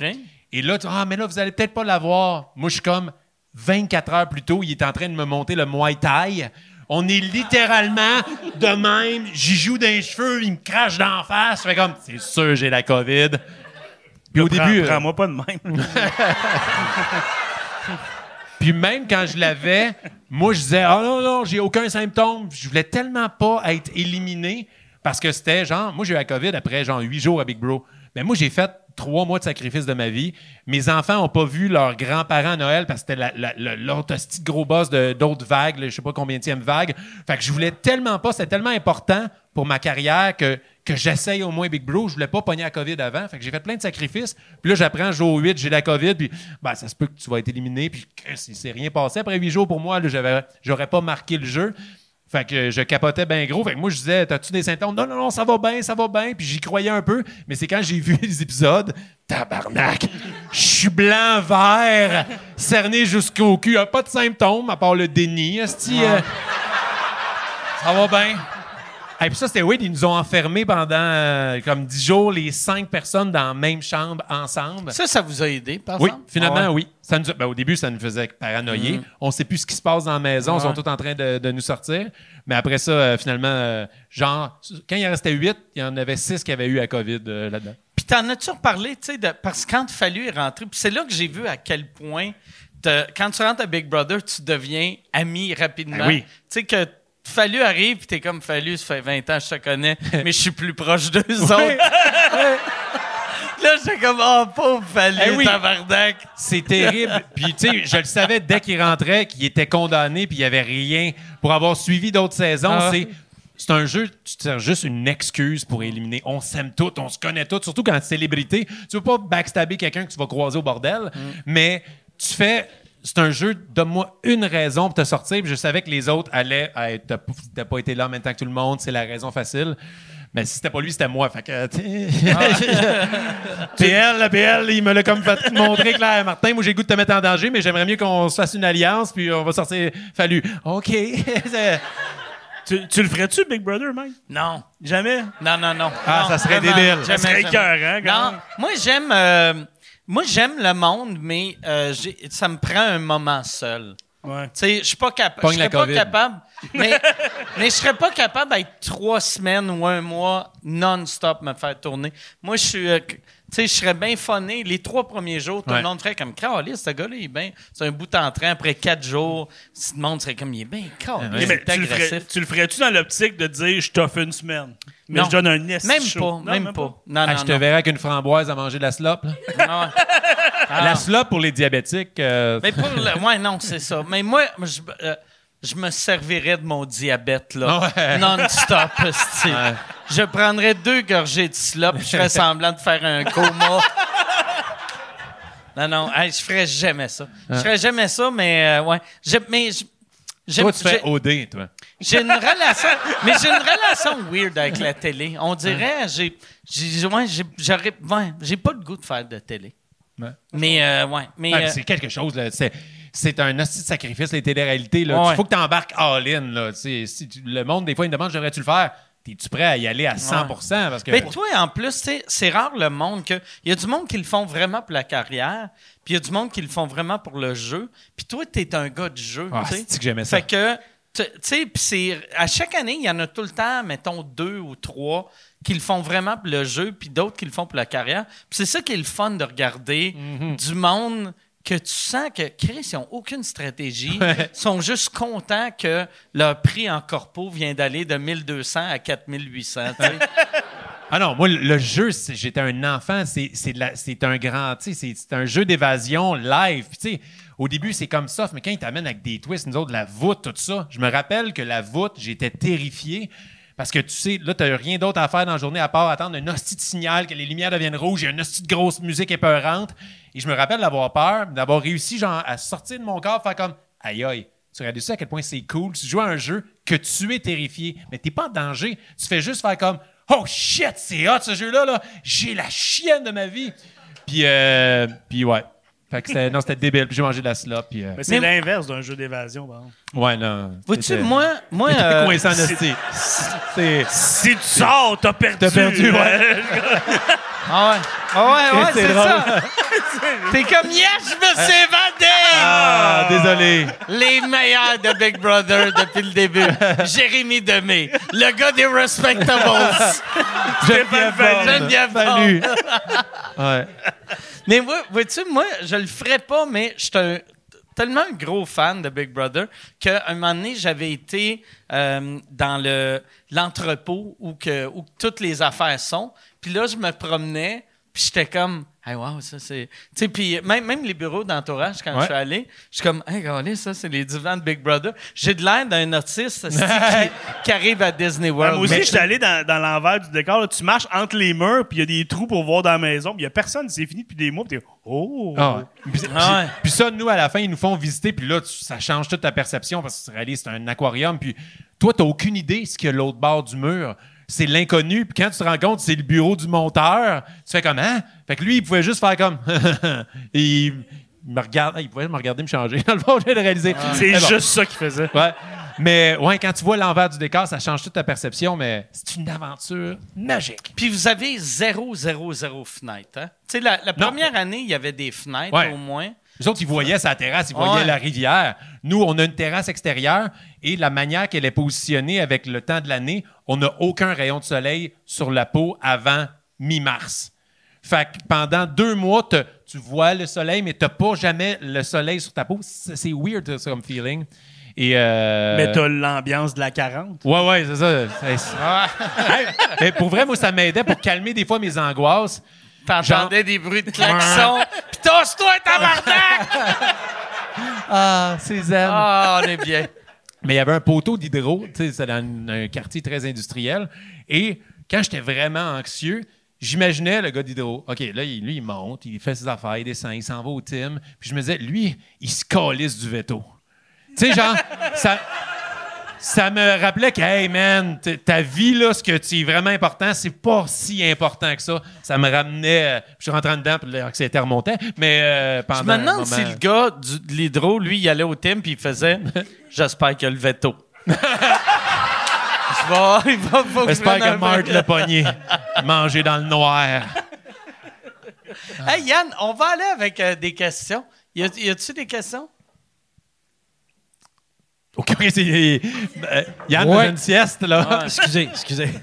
Et là, tu ah, mais là, vous allez peut-être pas l'avoir. Moi, je suis comme 24 heures plus tôt, il est en train de me monter le Muay Thai. On est littéralement de même. J'y joue dans les cheveux, il me crache d'en face. Je fais comme, c'est sûr, j'ai la COVID. Puis au Prends- début. euh, Prends-moi pas de même. Puis même quand je l'avais, moi, je disais, ah non, non, j'ai aucun symptôme. Je voulais tellement pas être éliminé parce que c'était genre, moi, j'ai eu la COVID après genre huit jours à Big Bro. Mais moi, j'ai fait trois mois de sacrifice de ma vie. Mes enfants n'ont pas vu leurs grands-parents à Noël parce que c'était la- la- la- l'autre gros boss d'autres vagues, je sais pas combien de vague. Fait que je voulais tellement pas, c'était tellement important pour ma carrière que, que j'essaye au moins Big Bro. Je voulais pas pogner la COVID avant. Fait que j'ai fait plein de sacrifices. Puis là, j'apprends jour 8, j'ai la COVID. Puis ben, ça se peut que tu vas être éliminé. Puis c'est c'est rien passé. Après huit jours, pour moi, j'aurais pas marqué le jeu. Fait que je capotais bien gros. Fait que moi, je disais, t'as-tu des symptômes? Non, non, non, ça va bien, ça va bien. Puis j'y croyais un peu. Mais c'est quand j'ai vu les épisodes, tabarnak, je suis blanc, vert, cerné jusqu'au cul. Ah, Pas de symptômes, à part le déni. esti, euh, ça va bien. Et puis ça, c'était weird. Ils nous ont enfermés pendant euh, comme 10 jours, les cinq personnes dans la même chambre ensemble. Ça, ça vous a aidé, par Oui, exemple? finalement, Ah ouais. oui. Ça nous a- ben, au début, ça nous faisait paranoïer. On sait plus ce qui se passe dans la maison. Ils sont tous en train de, de nous sortir. Mais après ça, euh, finalement, euh, genre, quand il en restait huit, il y en avait six qui avaient eu la COVID euh, là-dedans. Puis t'en as-tu reparlé, tu sais, de- parce que quand Fallu est rentré, puis c'est là que j'ai vu à quel point, te- quand tu rentres à Big Brother, tu deviens ami rapidement. Ben oui. Tu sais que Fallu arrive, puis t'es comme Fallu, ça fait 20 ans que je te connais, mais je suis plus proche d'eux autres. là, j'étais comme, oh, pauvre Fallu, Eh oui. tabarnak. C'est terrible. Puis, tu sais, je le savais dès qu'il rentrait qu'il était condamné puis il n'y avait rien. Pour avoir suivi d'autres saisons, Ah. c'est. C'est un jeu, tu te sers juste une excuse pour éliminer. On s'aime tous, on se connaît tous, surtout quand tu es célébrité. Tu veux pas backstabber quelqu'un que tu vas croiser au bordel, mais tu fais. C'est un jeu, donne-moi une raison pour te sortir. Puis je savais que les autres allaient. T'as pas été là en même temps que tout le monde, c'est la raison facile. Mais si c'était pas lui, c'était moi. Fait que. PL, la PL, il me l'a comme fait montrer clair. Martin, moi j'ai le goût de te mettre en danger, mais j'aimerais mieux qu'on se fasse une alliance, puis on va sortir. Fallu. OK. Tu, tu le ferais-tu, Big Brother, Mike? Non. Jamais? Non, non, non. Ah, Non, ça serait vraiment, débile. jamais, Ça serait écœurant, quand Non, moi j'aime euh, moi j'aime le monde, mais euh, j'ai- ça me prend un moment seul. Ouais. Tu sais, je suis pas capable. Pogne Je la serais pas COVID. capable. Mais, mais je serais pas capable d'être trois semaines ou un mois non-stop me faire tourner. Moi, je suis. euh, tu sais, je serais bien funné. Les trois premiers jours, tout Ouais. le monde ferait comme Carlis, ce gars-là, il est bien. C'est un bout en train. Après quatre jours, tout le monde serait comme il est bien Carlis, Ok, mais tu, le ferais, tu le ferais-tu dans l'optique de dire je t'offre une semaine? Mais Non. je donne un Même chaud. pas, Non, même pas. Non, Ah, non, je te verrai avec une framboise à manger de la slop. là. Ah. Ah. La slop pour les diabétiques. euh, Mais pour le... Ouais, non, c'est ça. Mais moi, je, euh, je me servirais de mon diabète, là. Ouais. Non-stop. Je prendrais deux gorgées de slop, je ferais semblant de faire un coma. Non, non, hey, je ferais jamais ça. Je ferais jamais ça, mais euh, ouais. Je- mais je- Toi, tu fais OD, toi. j'ai une relation, mais j'ai une relation weird avec la télé. On dirait, j'ai, j'ai, ouais, j'ai, j'aurais, ouais, j'ai pas le goût de faire de télé. Ouais. Mais, euh, ouais, mais, Ah, mais euh, c'est quelque chose. là. C'est, c'est un hostie de sacrifice, les téléréalités. Il Ouais. faut que tu embarques all-in. Là. Si le monde, des fois, il me demande devrais-tu le faire? Es-tu prêt à y aller à 100 parce que, Mais toi, en plus, c'est rare le monde que. Il y a du monde qui le font vraiment pour la carrière, puis il y a du monde qui le font vraiment pour le jeu. Puis toi, t'es un gars du jeu. Ah, c'est-tu que j'aimais ça? Fait que, tu sais, puis c'est. À chaque année, il y en a tout le temps, mettons, deux ou trois qui le font vraiment pour le jeu, puis d'autres qui le font pour la carrière. Puis c'est ça qui est le fun de regarder Mhm. du monde que tu sens que Chris, ils n'ont aucune stratégie. Ils sont juste contents que leur prix en corpo vient d'aller de 1200 à 4800. tu sais. Ah non, moi, le jeu, j'étais un enfant, c'est un grand, tu sais, c'est- un jeu d'évasion live. Puis, tu sais, au début, c'est comme ça, mais quand ils t'amènent avec des twists, nous autres, la voûte, tout ça, je me rappelle que la voûte, j'étais terrifié. Parce que tu sais, là, t'as rien d'autre à faire dans la journée à part attendre un hostie de signal, que les lumières deviennent rouges, il y a une hostie de grosse musique épeurante. Et je me rappelle d'avoir peur, d'avoir réussi genre, à sortir de mon corps, faire comme aïe aïe. Tu regardes ça à quel point c'est cool. Tu joues à un jeu que tu es terrifié, mais t'es pas en danger. Tu fais juste faire comme Oh shit, c'est hot ce jeu-là, là. J'ai la chienne de ma vie. Puis, euh, puis ouais. Fait que non, c'était débile. Puis j'ai mangé de la slop. Puis, euh, Mais c'est l'inverse d'un jeu d'évasion, par exemple. Ouais, non. Vois-tu, moi, moi euh, coincé en esti. Si tu sors, t'as perdu. T'as perdu, ouais. Ah ouais, ah ouais, ouais, C'est ça. T'es comme, yes, je me suis évadé! Ah, désolé. Les meilleurs de Big Brother depuis le début. Jérémy Demé, le gars des Respectables. Geneviève Bond. Geneviève. Salut. ouais. Mais moi, vois-tu, moi, je le ferais pas, mais je suis un- tellement un gros fan de Big Brother qu'à un moment donné, j'avais été euh, dans le l'entrepôt où, que, où toutes les affaires sont. Puis là, je me promenais, puis j'étais comme... Hey, wow, ça c'est. Tu sais, puis même, même les bureaux d'entourage, quand Ouais. je suis allé, je suis comme, hey, regardez, ça, c'est les divans de Big Brother. J'ai de l'air d'un autiste esti, qui, qui arrive à Disney Ouais, World. moi aussi, je suis allé dans, dans l'envers du décor. là. tu marches entre les murs, puis il y a des trous pour voir dans la maison. puis Il y a personne, c'est fini depuis des mois. Puis t'es oh! Ah ouais. Puis, Ah ouais. puis ça, nous, à la fin, ils nous font visiter, puis là, tu- ça change toute ta perception parce que tu réalises c'est un aquarium, puis toi, t'as aucune idée ce qu'il y a l'autre bord du mur. C'est l'inconnu, puis quand tu te rends compte, c'est le bureau du monteur, tu fais comme, hein? Fait que lui, il pouvait juste faire comme, et il me regarde, ah, il pouvait me regarder me changer. Dans le fond, j'ai réalisé. C'est Mais bon. juste ça qu'il faisait. Ouais. Mais ouais, quand tu vois l'envers du décor, ça change toute ta perception, mais c'est une aventure magique. Puis vous avez zéro, zéro, zéro fenêtre. Hein? Tu sais, la, première année, il y avait des fenêtres Ouais. au moins. Les autres, ils voyaient sa terrasse, ils voyaient Ouais. la rivière. Nous, on a une terrasse extérieure et la manière qu'elle est positionnée avec le temps de l'année, on n'a aucun rayon de soleil sur la peau avant mi-mars. Fait que pendant deux mois, te- tu vois le soleil, mais tu n'as pas jamais le soleil sur ta peau. C'est weird, ça, comme feeling. Et euh, Mais t'as l'ambiance de la 40. Ouais, ouais, c'est ça. Mais pour vrai, moi, ça m'aidait pour calmer des fois mes angoisses. T'entendais des bruits de klaxon. Puis tosse-toi, tabarnak! Ah, c'est zen. Ah, on est bien. Mais il y avait un poteau d'hydro, tu sais, c'est dans un, un quartier très industriel. Et quand j'étais vraiment anxieux, j'imaginais le gars d'hydro. OK, là, il- lui, il monte, il fait ses affaires, il descend, il s'en va au team. Puis je me disais, lui, il se calisse du veto. Tu sais, genre, ça, ça me rappelait que, hey, man, ta vie, là, ce que tu es vraiment important, c'est pas si important que ça. Ça me ramenait. euh, je suis rentré dedans, puis l'anxiété remontait. Mais euh, pendant. Je me demande moment- si le gars du, de l'hydro, lui, il allait au thème puis il faisait J'espère qu'il y a le veto. je vais, il va, que J'espère que verre. l'a pogné. Manger dans le noir. Hey Yann, on va aller avec euh, des questions. Y a-tu des questions? OK, c'est. euh, Yann Ouais. faisait une sieste, là. Excusez, excusez.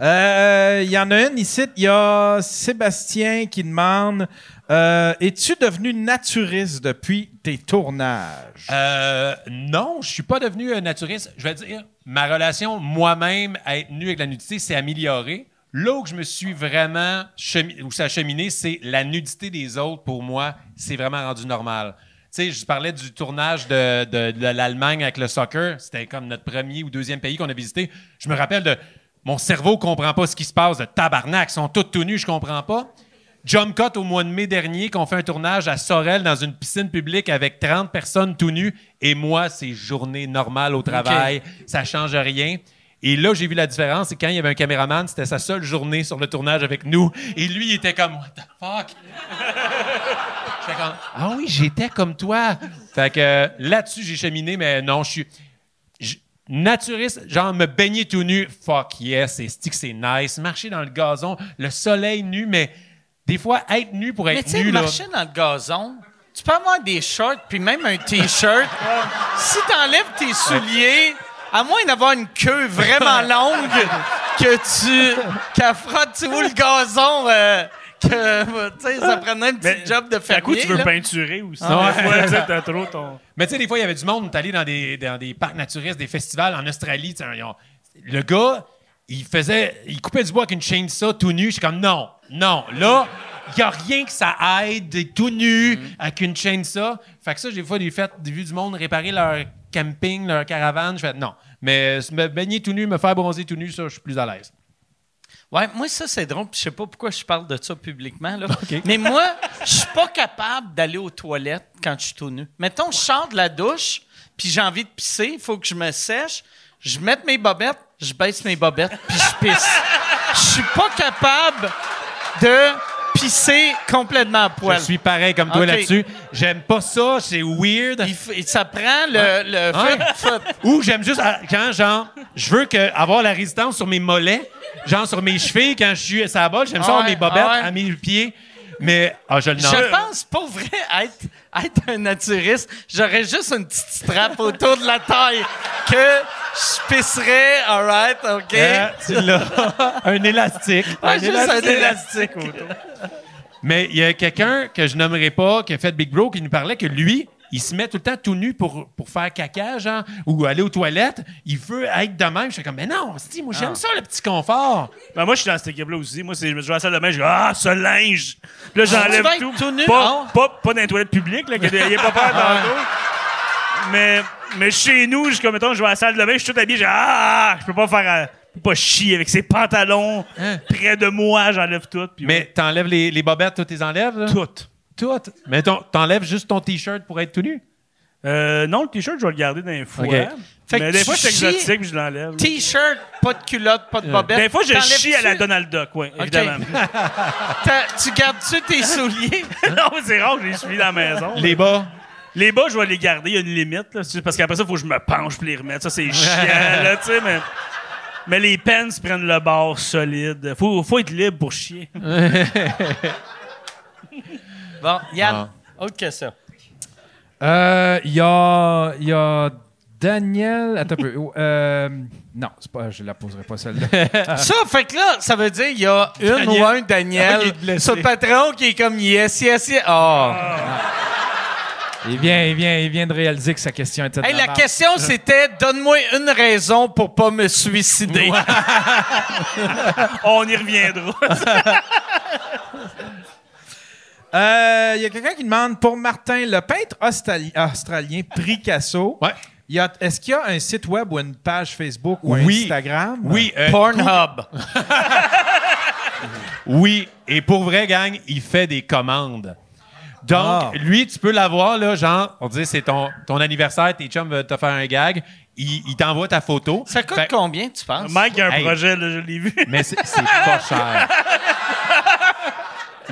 Euh, Il y en a une ici. Il y a Sébastien qui demande euh, Es-tu devenu naturiste depuis tes tournages? Euh, non, je suis pas devenu un naturiste. Je vais dire, ma relation moi-même à être nu avec la nudité s'est améliorée. Là où je me suis vraiment chemi- où ça a cheminé, c'est la nudité des autres. Pour moi, c'est vraiment rendu normal. Sais, je parlais du tournage de, de- de l'Allemagne avec le soccer. C'était comme notre premier ou deuxième pays qu'on a visité. Je me rappelle de mon cerveau comprend pas ce qui se passe, de tabarnak, ils sont tous tout nus, je comprends pas. Jump Cut au mois de mai dernier, qu'on fait un tournage à Sorel dans une piscine publique avec 30 personnes tout nues. Et moi, c'est journée normale au travail. Ça change rien. Et là, j'ai vu la différence. C'est quand il y avait un caméraman, c'était sa seule journée sur le tournage avec nous. Et lui, il était comme, What the fuck? J'étais comme, ah oui, j'étais comme toi. Fait que euh, là-dessus, j'ai cheminé, mais non, je suis. je- Naturiste, genre me baigner tout nu, fuck yes, c'est stick, c'est nice. Marcher dans le gazon, le soleil nu, mais des fois, être nu pour Mais être tu sais, nu, là. marcher dans le gazon, tu peux avoir des shorts puis même un T-shirt. si t'enlèves tes souliers, à moins d'avoir une queue vraiment longue que tu... qu'elle frotte, tu vois, le gazon... euh, que, sais, ça prenait un petit Mais job de À coup, fermier. tu veux là. peinturer aussi. Ah Des ouais. t'as trop ton. Mais tu sais, des fois, il y avait du monde, on est allé dans des, dans des parcs naturistes, des festivals en Australie. ont- Le gars, il faisait, il coupait du bois avec une chainsaw tout nu. Je suis comme, non, non, là, il n'y a rien que ça aide d'être tout nu avec une chainsaw. Fait que ça, des fois, j'ai fait, j'ai vu du monde réparer leur camping, leur caravane. Je fais, non. Mais me baigner tout nu, me faire bronzer tout nu, ça, je suis plus à l'aise. Ouais, moi, ça, c'est drôle. Je sais pas pourquoi je parle de ça publiquement. Là. Mais moi, je suis pas capable d'aller aux toilettes quand je suis tout nu. Mettons, je sors de la douche, puis j'ai envie de pisser, il faut que je me sèche. Je mette mes bobettes, je baisse mes bobettes, puis je pisse. Je suis pas capable de pisser complètement à poil. Je suis pareil comme toi là-dessus. J'aime pas ça, c'est weird. Il ça prend le... Ou j'aime juste à- quand, genre, je veux que, avoir la résistance sur mes mollets, genre sur mes chevilles quand je suis à la balle. J'aime ça Ah avoir ouais, mes bobettes ah ouais. à mes pieds. Mais, ah, je le. Je pense, pour vrai, être, être un naturiste, j'aurais juste une petite strap autour de la taille que je pisserais, all right, OK? Tu l'as. un élastique. Juste un élastique autour. Mais il y a quelqu'un que je nommerai pas, qui a fait Big Bro, qui nous parlait que lui, il se met tout le temps tout nu pour, pour faire caca, genre, ou aller aux toilettes. Il veut être de même. Je suis comme, mais non, si, moi, j'aime ça, le petit confort. Ben, moi, je suis dans cette équipe-là aussi. Moi, je me suis à la salle de bain, je dis, ah, ce linge! Puis là, j'enlève être tout. tout nu? Pas, Ah. pas, pas dans les toilettes publiques, là, qu'il n'y ait pas peur tantôt. Mais, mais chez nous, je, comme, mettons, je vais à la salle de bain, je suis tout habillé, je dis, ah, je peux pas faire, euh, pas chier avec ces pantalons près de moi, j'enlève tout. Puis Mais t'enlèves les, les bobettes, toi, t'es enlèves, là? ouais, tout. Mais t'enlèves juste ton T-shirt pour être tout nu? Euh, non, le t-shirt, je vais le garder dans les fois. Fait que mais des fois, je suis chies- exotique, puis je l'enlève. T-shirt, pas de culotte, pas de bobette. Des fois, je chie à la Donald Duck, oui, évidemment. Tu gardes-tu tes souliers? non, mais c'est rare que je les suis dans la maison. Les bas? Les bas, je vais les garder, il y a une limite, là, c'est parce qu'après ça, il faut que je me penche pour les remettre. Ça, c'est chiant, là, tu sais, mais. Mais les pants prennent le bord solide. Faut, faut être libre pour chier. Bon, Yann, Ah. autre que ça. Euh, Il y, a, il y a Daniel. Attends un peu. Euh, non, c'est pas, je la poserai pas celle-là. Ça, fait que là, ça veut dire qu'il y a une Daniel. ou un Daniel Ah, il sur le patron qui est comme yes, yes, yes. Oh. il, vient, il, vient, il vient de réaliser que sa question était de Hey, la question, c'était donne-moi une raison pour pas me suicider. On y reviendra. Euh, Il y a quelqu'un qui demande pour Martin, le peintre australi- australien Picasso. Ouais. il y a- Est-ce qu'il y a un site web ou une page Facebook ou Oui. Instagram? Oui. euh, Pornhub. Oui, et pour vrai, gang, il fait des commandes. Donc, Ah. lui, tu peux l'avoir, là, genre, on dit c'est ton, ton anniversaire, tes chums veulent te faire un gag, il, il t'envoie ta photo. Ça coûte Fait- combien, tu penses? Mike, il y a un Hey. projet, là, je l'ai vu. Mais c'est c'est pas cher.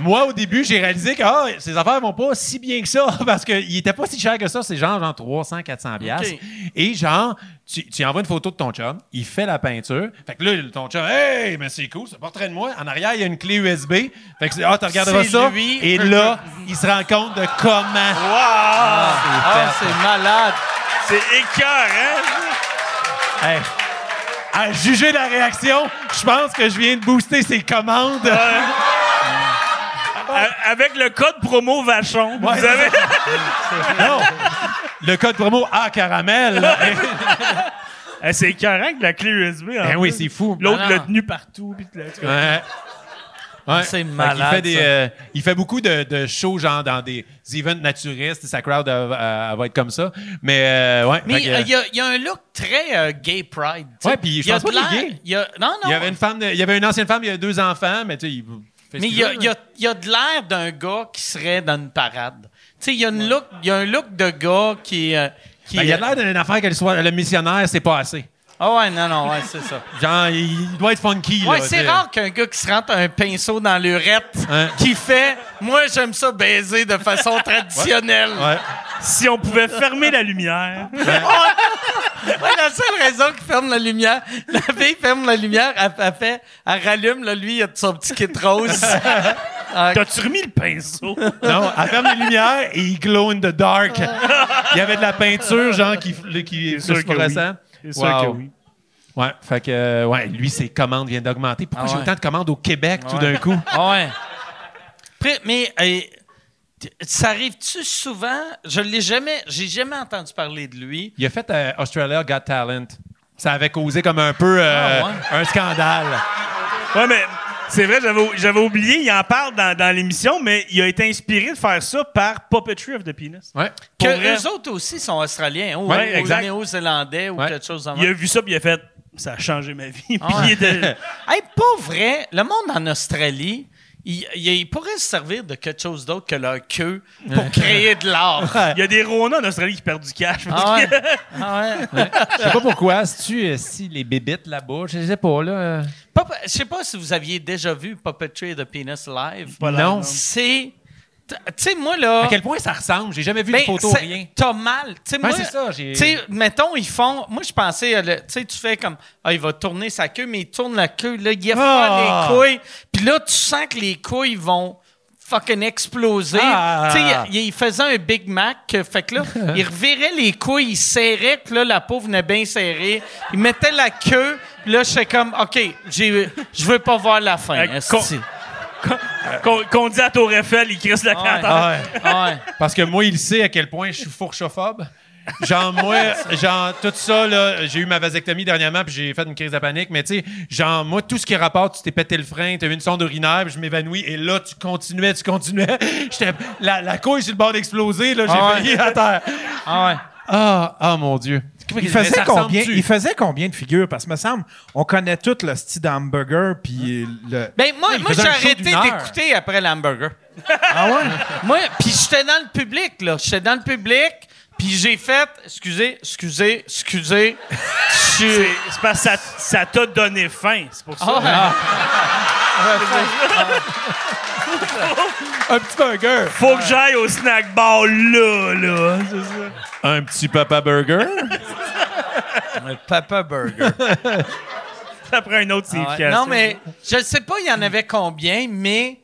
Moi, au début, j'ai réalisé que ah, ces affaires vont pas si bien que ça parce qu'il était pas si cher que ça. C'est genre, genre 300, 400 piastres. Ok. Et genre, tu, tu envoies une photo de ton chum, il fait la peinture. Fait que là, ton chum, hey, mais c'est cool, c'est portrait de moi. En arrière, il y a une clé USB. Fait que c'est, ah, tu regarderas ça. lui. Et là, il se rend compte de comment. Ah, c'est malade. C'est écœur, hein? Hey, à juger la réaction, je pense que je viens de booster ses commandes. Avec le code promo Vachon, vous avez. non! Le code promo A caramel. là. Eh, c'est écœurant que la clé USB. en Ben oui, c'est fou. L'autre l'a tenu partout. puis là, Ouais. Ouais. C'est malade, fait des, ça. euh, il fait beaucoup de, de shows, genre dans des events naturistes. Sa crowd elle, va être comme ça. Mais, euh, ouais. Mais euh, il y, a- il y a un look très euh, gay pride. tu sais. Ouais, puis je Il y a pense pas de qu'il est gay. il y a- Non, non. il y avait une femme, de- il y avait une ancienne femme, il y a deux enfants, mais tu sais, Mais il y a, y a- y a de l'air d'un gars qui serait dans une parade. Tu sais, il y a une look, il y a un look de gars qui, euh, qui Ben, il y a l'air d'une affaire qu'elle soit le missionnaire, c'est pas assez. Ah ouais, non, non, ouais, c'est ça. Genre, il, doit être funky. Ouais, c'est rare qu'un gars qui se rentre un pinceau dans l'urette Hein? qui fait Moi, j'aime ça baiser de façon traditionnelle. Ouais. Si on pouvait fermer la lumière. Ouais, la seule raison qu'il ferme la lumière, la fille ferme la lumière, elle, elle fait, elle rallume, là, lui, il a son petit kit rose. Ah, T'as-tu remis le pinceau? Non, elle ferme les lumières et il glow in the dark. Il y avait de la peinture, genre, qui, qui sûr que phosphorescent. C'est sûr que oui. Ouais, fait que, euh, ouais, lui, ses commandes viennent d'augmenter. Pourquoi Ah j'ai autant de commandes au Québec tout d'un coup? Ah ouais. Après, mais euh, ça arrive-tu souvent? Je l'ai jamais, j'ai jamais entendu parler de lui. Il a fait euh, Australia Got Talent. Ça avait causé comme un peu euh, Ah ouais. un scandale. Ouais, mais C'est vrai, j'avais, oublié, il en parle dans, dans l'émission, mais il a été inspiré de faire ça par Puppetry of the Penis. Ouais. Que vrai. eux autres aussi sont australiens, ou, Ouais, ou néo-zélandais ou Ouais. quelque chose comme Il a vu ça, puis il a fait ça a changé ma vie. Puis Ah ouais. il était- Hey, pas vrai. Le monde en Australie, il, il, il pourrait se servir de quelque chose d'autre que leur queue pour créer de l'art. il y a des Rona en Australie qui perdent du cash. Ah ouais. Ah ouais. Je sais pas pourquoi. Si tu euh, si les bébites là-bas, je sais pas, là. Pas- Je sais pas si vous aviez déjà vu Puppetry the Penis live. Non. C'est. Tu sais, moi, là. À quel point ça ressemble? J'ai jamais vu ben, de photo, rien. T'as mal. Tu sais, Ouais, moi. c'est ça, j'ai- Tu sais, mettons, ils font. Moi, je pensais, euh, tu sais, tu fais comme. Ah, il va tourner sa queue, mais il tourne la queue, là, il Ah. les couilles. Puis là, tu sens que les couilles vont fucking exploser. Ah. Tu sais, il, il faisait un Big Mac, fait que là, il revirait les couilles, il serrait, que là, la peau venait bien serrée. Il mettait la queue, puis là, j'étais comme, OK, j'ai- je veux pas voir la fin. Euh, con- Qu'on, dit à Tour Eiffel, il crisse. Ah ouais. Ah ouais. Parce que moi, il sait à quel point je suis fourchophobe. Genre, moi, genre, tout ça, là, j'ai eu ma vasectomie dernièrement, puis j'ai fait une crise de panique, mais tu sais, genre, moi, tout ce qui rapporte, tu t'es pété le frein, t'as eu une sonde urinaire, puis je m'évanouis, et là, tu continuais, tu continuais. J'étais, la, la couille sur le bord d'exploser, là, j'ai Ah ouais. failli à terre. Ah ouais. Ah, ah, mon Dieu. Il faisait, ça combien, il faisait combien de figures? Parce que me semble, on connaît tout le style d'hamburger, puis le... Ben, moi, moi j'ai arrêté d'écouter après l'hamburger. Ah ouais? Moi, puis j'étais dans le public, là. J'étais dans le public, puis j'ai fait... Excusez, excusez, excusez. C'est, parce que ça, ça t'a donné faim. C'est pour ça. Ah ouais. Un petit burger. Faut que j'aille au snack bar là, là. Ça. Un petit papa burger? Le Papa Burger. Après un autre Ah ouais. Non, mais je ne sais pas il y en avait combien, mais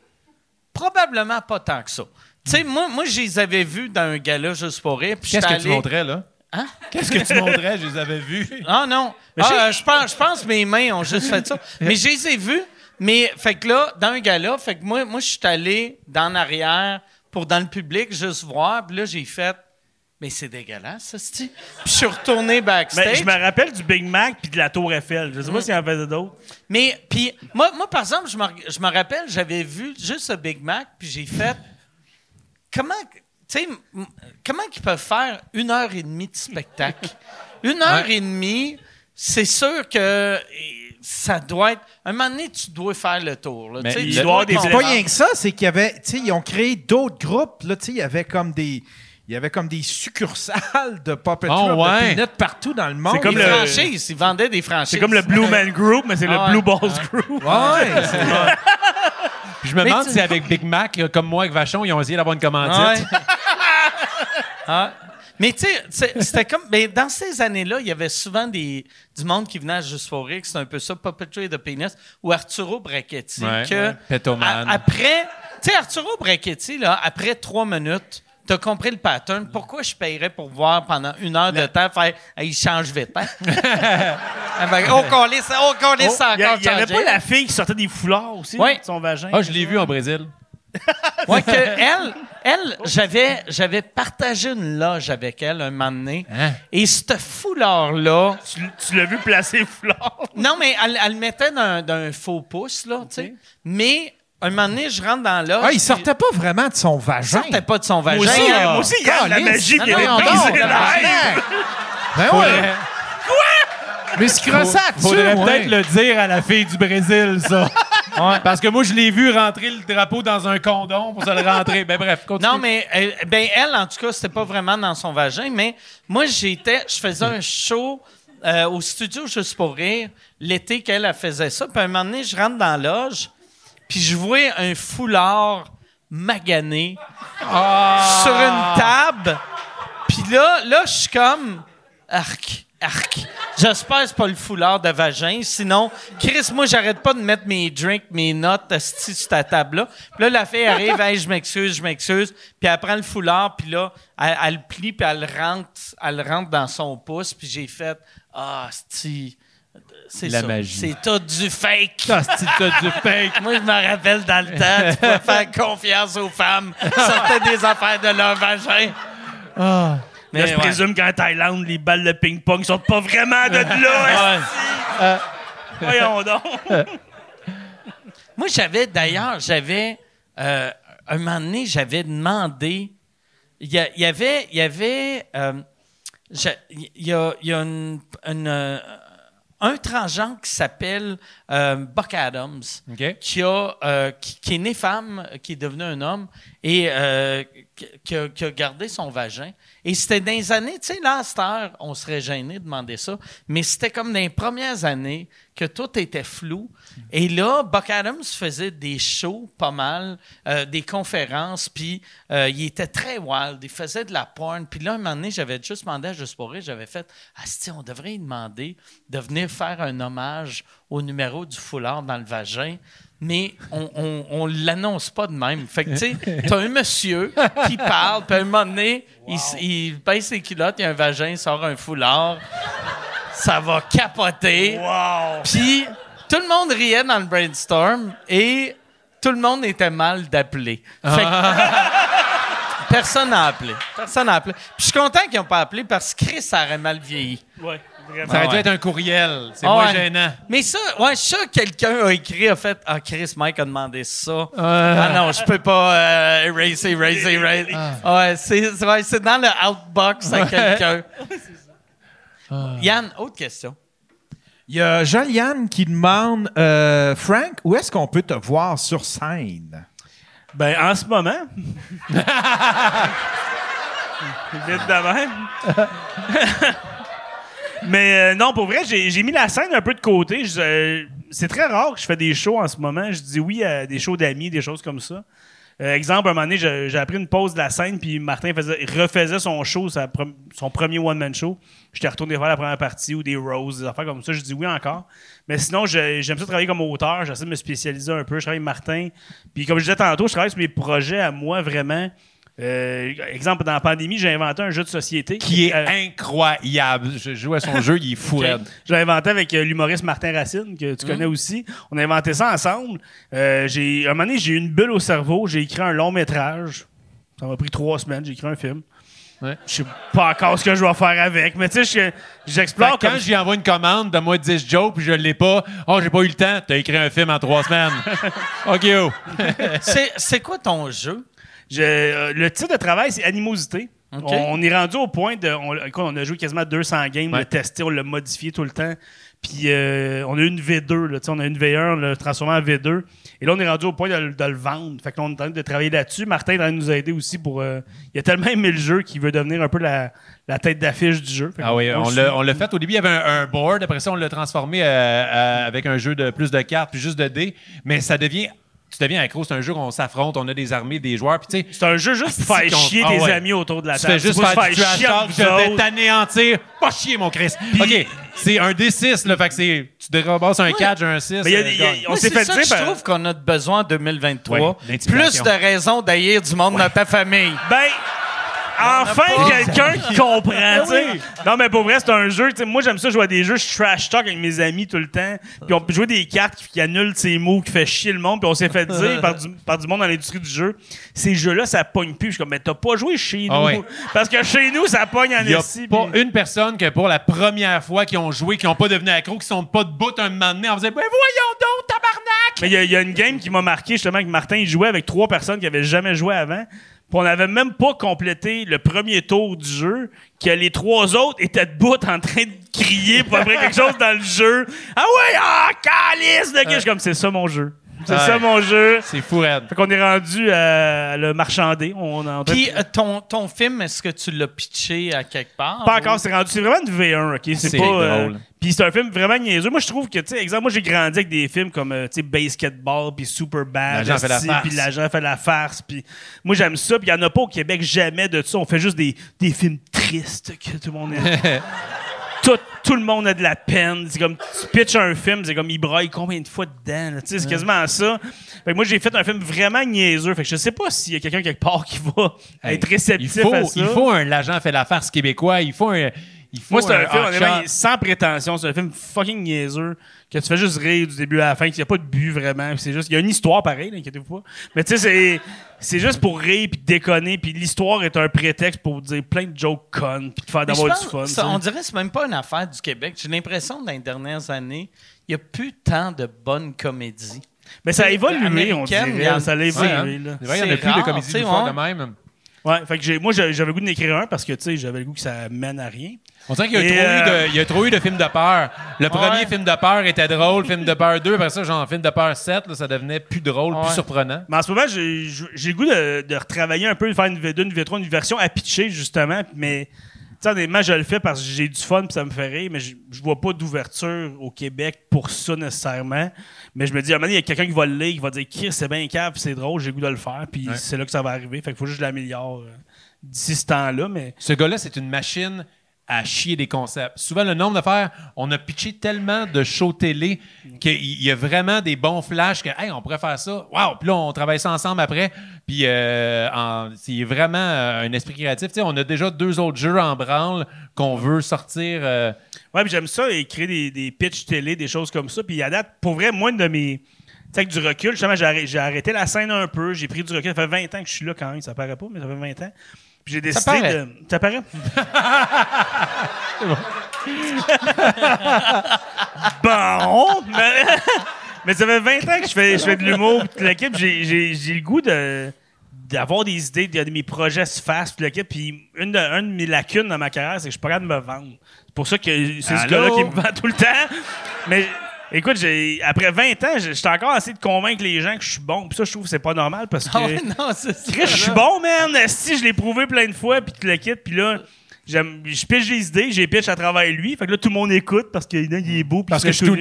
probablement pas tant que ça. Tu sais, moi, moi, je les avais vus dans un gala juste pour rire. Qu'est-ce que tu montrais, là? Hein? Qu'est-ce que tu montrais? Je les avais vus. Ah non. Ah, je pense, je pense que mes mains ont juste fait ça. Mais je les ai vus. Mais fait que là, dans un gala, fait que moi, moi je suis allé dans l'arrière pour dans le public juste voir. Puis là, j'ai fait. Mais c'est dégueulasse, ça, cest Puis je suis retourné Mais backstage. je me rappelle du Big Mac puis de la Tour Eiffel. Je sais pas s'il y en avait d'autres. Mais puis moi, moi par exemple, je me, je me rappelle, j'avais vu juste le Big Mac, puis j'ai fait comment, tu sais, comment ils peuvent faire une heure et demie de spectacle? Une heure Ouais. et demie, c'est sûr que ça doit être. Un moment donné, tu dois faire le tour. Là, Mais il doit avoir des. C'est pas rien que ça, c'est qu'il y avait, tu sais, ils ont créé d'autres groupes, là, tu sais, il y avait comme des, il y avait comme des succursales de Puppetry Oh, ouais. Peanut partout dans le monde. C'est comme Des le- franchises, ils vendaient des franchises. C'est comme le Blue Man Group, mais c'est Ah le ouais. Blue Balls Group. Ouais, c'est- Puis je me Mais demande tu- si avec Big Mac, là, comme moi avec Vachon, ils ont essayé d'avoir une commandite. Ouais. Mais tu sais, c'était comme. Mais dans ces années-là, il y avait souvent des, du monde qui venait à Juste pour rire, c'est un peu ça, Puppetry de Penis, ou Arturo Brachetti. Ouais, que ouais. A- après, tu sais, Arturo Brachetti, là, après trois minutes, t'as compris le pattern. Pourquoi je paierais pour voir pendant une heure de temps faire. Hey, il change vite, hein? Ah ben, oh, qu'on laisse, oh, qu'on laisse a- encore il y avait pas la fille qui sortait des foulards aussi Ouais. de son vagin? Ah, je l'ai vu en Brésil. Ouais, que elle, elle j'avais, j'avais partagé une loge avec elle un moment donné. Hein? Et ce foulard-là. Tu, tu l'as vu placer foulard. Non, mais elle, elle le mettait d'un, d'un faux pouce, là, tu sais. Mais un moment donné, je rentre dans la loge. Ah, il sortait pas vraiment de son il vagin. sortait pas de son vagin. Moi aussi, moi aussi, il y a de la magie qui Non, est live. Ben ouais. Mais ce ressent Faudrait peut-être ouais. le dire à la fille du Brésil, ça. Parce que moi, je l'ai vu rentrer le drapeau dans un condom pour se le rentrer. Ben bref, continue. Non, mais elle, ben elle, en tout cas, c'était pas vraiment dans son vagin, mais moi, j'étais, je faisais un show euh, au studio juste pour rire l'été qu'elle elle faisait ça. Puis à un moment donné, je rentre dans la loge, puis je vois un foulard magané sur une table. Puis là, là, je suis comme arc, arc. J'espère que c'est pas le foulard de vagin. Sinon, Chris, moi, j'arrête pas de mettre mes drinks, mes notes esti, sur ta table-là. Puis là, la fille arrive, hey, je m'excuse, je m'excuse. Puis elle prend le foulard, puis là, elle, elle le plie, puis elle le rentre, elle le rentre dans son pouce. Puis j'ai fait, ah, sti, c'est La ça. magie. C'est tout du fake. Ah, c'est t'as du fake. Moi, je me rappelle dans le temps, tu pouvais faire confiance aux femmes. Sortaient des affaires de leur vagin. Là, je ouais. présume qu'en Thaïlande, les balles de ping-pong sortent pas vraiment de là. esti. Voyons donc. Moi, j'avais, d'ailleurs, j'avais, euh, un moment donné, j'avais demandé, il y, avait, il y avait, euh, il y a, il y a une- une, euh, un transgenre qui s'appelle euh, Buck Adams, qui, a, euh, qui, qui est né femme, qui est devenu un homme, et euh, qui, a, gardé son vagin. Et c'était dans les années, tu sais, là, à cette on serait gêné de demander ça, mais c'était comme dans les premières années que tout était flou. Et là, Buck Adams faisait des shows pas mal, euh, des conférences, puis euh, il était très wild, il faisait de la porn. Puis là, un moment donné, j'avais juste demandé à Juste pour j'avais fait « Ah, on devrait lui demander de venir faire un hommage au numéro du foulard dans le vagin. » Mais on, on, on l'annonce pas de même. Fait que, tu sais, t'as un monsieur qui parle, puis à un moment donné, il il, baisse ses culottes, il y a un vagin, il sort un foulard. Ça va capoter. Wow! Puis tout le monde riait dans le brainstorm et tout le monde était mal d'appeler. Fait que personne n'a appelé. Personne n'a appelé. Puis je suis content qu'ils n'ont pas appelé parce que Chris ça aurait mal vieilli. Ouais, vraiment. Ça aurait Ah dû être un courriel. C'est Ah moins ouais. gênant. Mais ça, ouais, ça, quelqu'un a écrit, a fait Ah, Chris, Mike a demandé ça. Ah non, je peux pas euh, eraser, eraser, eraser. Ouais, c'est c'est- ouais, c'est dans le outbox à quelqu'un. Yann, autre question. Il y a Joliane qui demande euh, Frank, où est-ce qu'on peut te voir sur scène? Ben, en ce moment. Vite de même. Mais euh, non, pour vrai, j'ai mis la scène un peu de côté. Euh, c'est très rare que je fais des shows en ce moment. Je dis oui à des shows d'amis, des choses comme ça. Euh, exemple, un moment donné, j'ai appris une pause de la scène, puis Martin faisait, refaisait son show, sa son premier one-man show. J'étais retourné faire la première partie ou des roses, des affaires comme ça. Je dis oui encore. Mais sinon, j'aime ça travailler comme auteur. J'essaie de me spécialiser un peu. Je travaille avec Martin. Puis comme je disais tantôt, je travaille sur mes projets à moi vraiment. Euh, exemple, dans la pandémie, j'ai inventé un jeu de société. Qui est Euh, incroyable. Je joue à son jeu, il est fou raide. je l'ai inventé avec euh, l'humoriste Martin Racine, que tu connais aussi. On a inventé ça ensemble. Euh, j'ai, un moment donné, j'ai eu une bulle au cerveau. J'ai écrit un long métrage. Ça m'a pris trois semaines. J'ai écrit un film. Ouais. Je sais pas encore ce que je vais faire avec, mais tu sais, je- j'explore quand comme- lui envoie une commande de moi 10 jokes puis je l'ai pas, oh, j'ai pas eu le temps, t'as écrit un film en trois semaines. OK, oh. C'est c'est quoi ton jeu? Je- euh, le titre de travail, c'est Animosité. OK. On, on est rendu au point de. On, écoute, on a joué quasiment 200 games, on Ouais. l'a testé, on l'a modifié tout le temps. Puis euh, on a eu une V2, là, on a une V1, on l'a transformé en V2. Et là, on est rendu au point de, le- de le vendre. Fait que là, on est en train de travailler là-dessus. Martin est en train de nous aider aussi pour. euh, il a tellement aimé le jeu qu'il veut devenir un peu la, la tête d'affiche du jeu. Fait Ah oui, on l'a, suit. on l'a fait. Au début, il y avait un, un board. Après ça, on l'a transformé euh, euh, avec un jeu de plus de cartes puis juste de dés. Mais ça devient. Tu deviens accro. C'est un jeu qu'on s'affronte. On a des armées, des joueurs. Puis tu sais, C'est un jeu juste pour Ah, faire c'est qu'on- chier ah tes ouais. amis autour de la tu table. fais juste faire du Je vais t'anéantir. Pas chier, mon Christ. OK, c'est un D6. Là, fait que c'est, tu dérobasses un 4, j'ai un 6. Mais il y a euh, des-. On s'est c'est fait ça dire. que je trouve qu'on a besoin en 2023. Ouais, l'intimidation. Plus de raisons d'haïr du monde dans ta famille. Ben, enfin quelqu'un qui comprend, tu sais. Non, mais pour vrai, c'est un jeu. tu sais, Moi, j'aime ça jouer à des jeux. Je trash talk avec mes amis tout le temps. Puis on peut jouer des cartes qui, annulent ses mots, qui fait chier le monde. Puis on s'est fait dire par du, par du monde dans l'industrie du jeu, ces jeux-là, ça pogne plus. Je suis comme, mais t'as pas joué chez nous. Ah ouais. Parce que chez nous, ça pogne en Il a esti, pas puis- une personne que pour la première fois qui ont joué, qui n'ont pas devenu accro, qui sont pas debout un moment donné, en faisant Ben voyons donc, tabarnak! Mais il y a- il y, a une game qui m'a marqué justement que Martin il jouait avec trois personnes qui avaient jamais joué avant. On n'avait même pas complété le premier tour du jeu, que les trois autres étaient debout en train de crier pour après quelque chose dans le jeu. Ah ouais, ah, calice de suis comme, c'est ça mon jeu. C'est Ouais. ça mon jeu. C'est fou, raide. Fait qu'on est rendu à le marchander. On en Puis euh, ton, ton film, est-ce que tu l'as pitché à quelque part? Pas ou- encore, c'est rendu. C'est vraiment une V1, OK? C'est pas. euh, drôle. puis c'est un film vraiment niaiseux. Moi, je trouve que, tu sais, exemple, moi, j'ai grandi avec des films comme, euh, tu sais, Basketball, puis Super Bad, L'agent fait la farce. puis l'agent fait la farce. Puis moi, j'aime ça. Puis il y en a pas au Québec jamais de ça. On fait juste des, des films tristes que tout le monde est. tout, tout le monde a de la peine. C'est comme, tu pitches un film, c'est comme, il braille combien de fois dedans? là? Tu sais, c'est quasiment ça. Fait que moi, j'ai fait un film vraiment niaiseux. Fait que je sais pas s'il y a quelqu'un quelque part qui va être Il réceptif faut, à ça. il faut un l'agent fait la farce québécois. Il faut un. Il faut Moi, c'est un, film, hot honnêtement, shot. il est sans prétention. C'est un film fucking niaiseux que tu fais juste rire du début à la fin, qu'il n'y a pas de but vraiment. C'est juste, il y a une histoire pareille, inquiétez-vous pas. Mais tu sais, c'est, c'est juste pour rire puis déconner. Puis l'histoire est un prétexte pour dire plein de jokes connes puis de faire d'avoir du fun. ça- on dirait que c'est même pas une affaire du Québec. J'ai l'impression que dans les dernières années, il n'y a plus tant de bonnes comédies. Mais ça a évolué, on Américaine, il y en- dirait. Ça a évolué, hein. là. Vrai, il y en a plus de comédies fortes ouais. de même. Ouais, fait que j'ai- moi, j'avais le goût d'en écrire un parce que, tu sais, j'avais le goût que ça mène à rien. On dirait qu'il y a, Et, trop eu euh, y a trop eu de films de peur. Le premier Ouais. film de peur était drôle, film de peur 2, après ça, genre film de peur 7, là, ça devenait plus drôle, plus surprenant. Mais en ce moment, j'ai le goût de, de retravailler un peu, de faire une V2, une V3, une version à pitcher, justement. Mais, tu honnêtement, je le fais parce que j'ai du fun puis ça me fait rire, mais je, je vois pas d'ouverture au Québec pour ça nécessairement. Mais je me dis, à un moment donné, il y a quelqu'un qui va le lire, qui va dire, Chris, c'est bien puis c'est drôle, j'ai goût de le faire, puis Ouais. c'est là que ça va arriver. Fait qu'il faut juste que je l'améliore euh, d'ici ce temps-là. Mais Ce gars-là, c'est une machine à chier des concepts. Souvent, le nombre d'affaires, on a pitché tellement de shows télé qu'il y a vraiment des bons flashs que, hey, on pourrait faire ça. Wow! Puis là, on travaille ça ensemble après. Puis euh, c'est vraiment euh, un esprit créatif. On a déjà deux autres jeux en branle qu'on veut sortir. euh, Ouais, puis j'aime ça, écrire des, des pitchs télé, des choses comme ça. Puis à date, pour vrai, moi, de mes. Tu du recul, justement, j'ai arrêté la scène un peu, j'ai pris du recul. Ça fait 20 ans que je suis là quand même, ça paraît pas, mais ça fait 20 ans. Puis j'ai décidé paraît. de. Ça paraît? bon! Mais, mais ça fait 20 ans que je fais, je fais de l'humour, puis toute l'équipe, j'ai, j'ai, j'ai le goût de d'avoir des idées, de, de mes projets se fassent, puis l'équipe. Puis une de, une de mes lacunes dans ma carrière, c'est que je suis pas capable de me vendre. C'est pour ça que c'est ce gars-là qui me vend tout le temps. Mais écoute, j'ai, après 20 ans, j'ai- j'étais encore assez de convaincre les gens que je suis bon. Puis ça, je trouve que c'est pas normal parce que. Ah ouais, non, c'est ça. Chris, je suis bon, man. Si je l'ai prouvé plein de fois, puis tu le quittes, puis là, j'aime- je pitch des idées, j'ai pitch à travers lui. Fait que là, tout le monde écoute parce qu'il il est beau, puis Parce il que je suis tout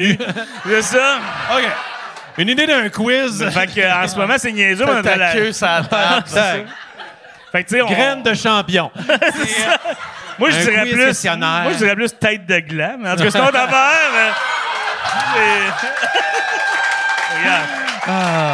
c'est ça. OK. Une idée d'un quiz. Fait que, en ce moment, c'est niaiseux. Ta dans la- queue, ça table. Tac. Fait que, tu sais, on- Graine de champion. moi, je dirais plus. Moi, je dirais plus tête de gland. Mais en tout cas, c'est autre affaire. Regarde. Ah.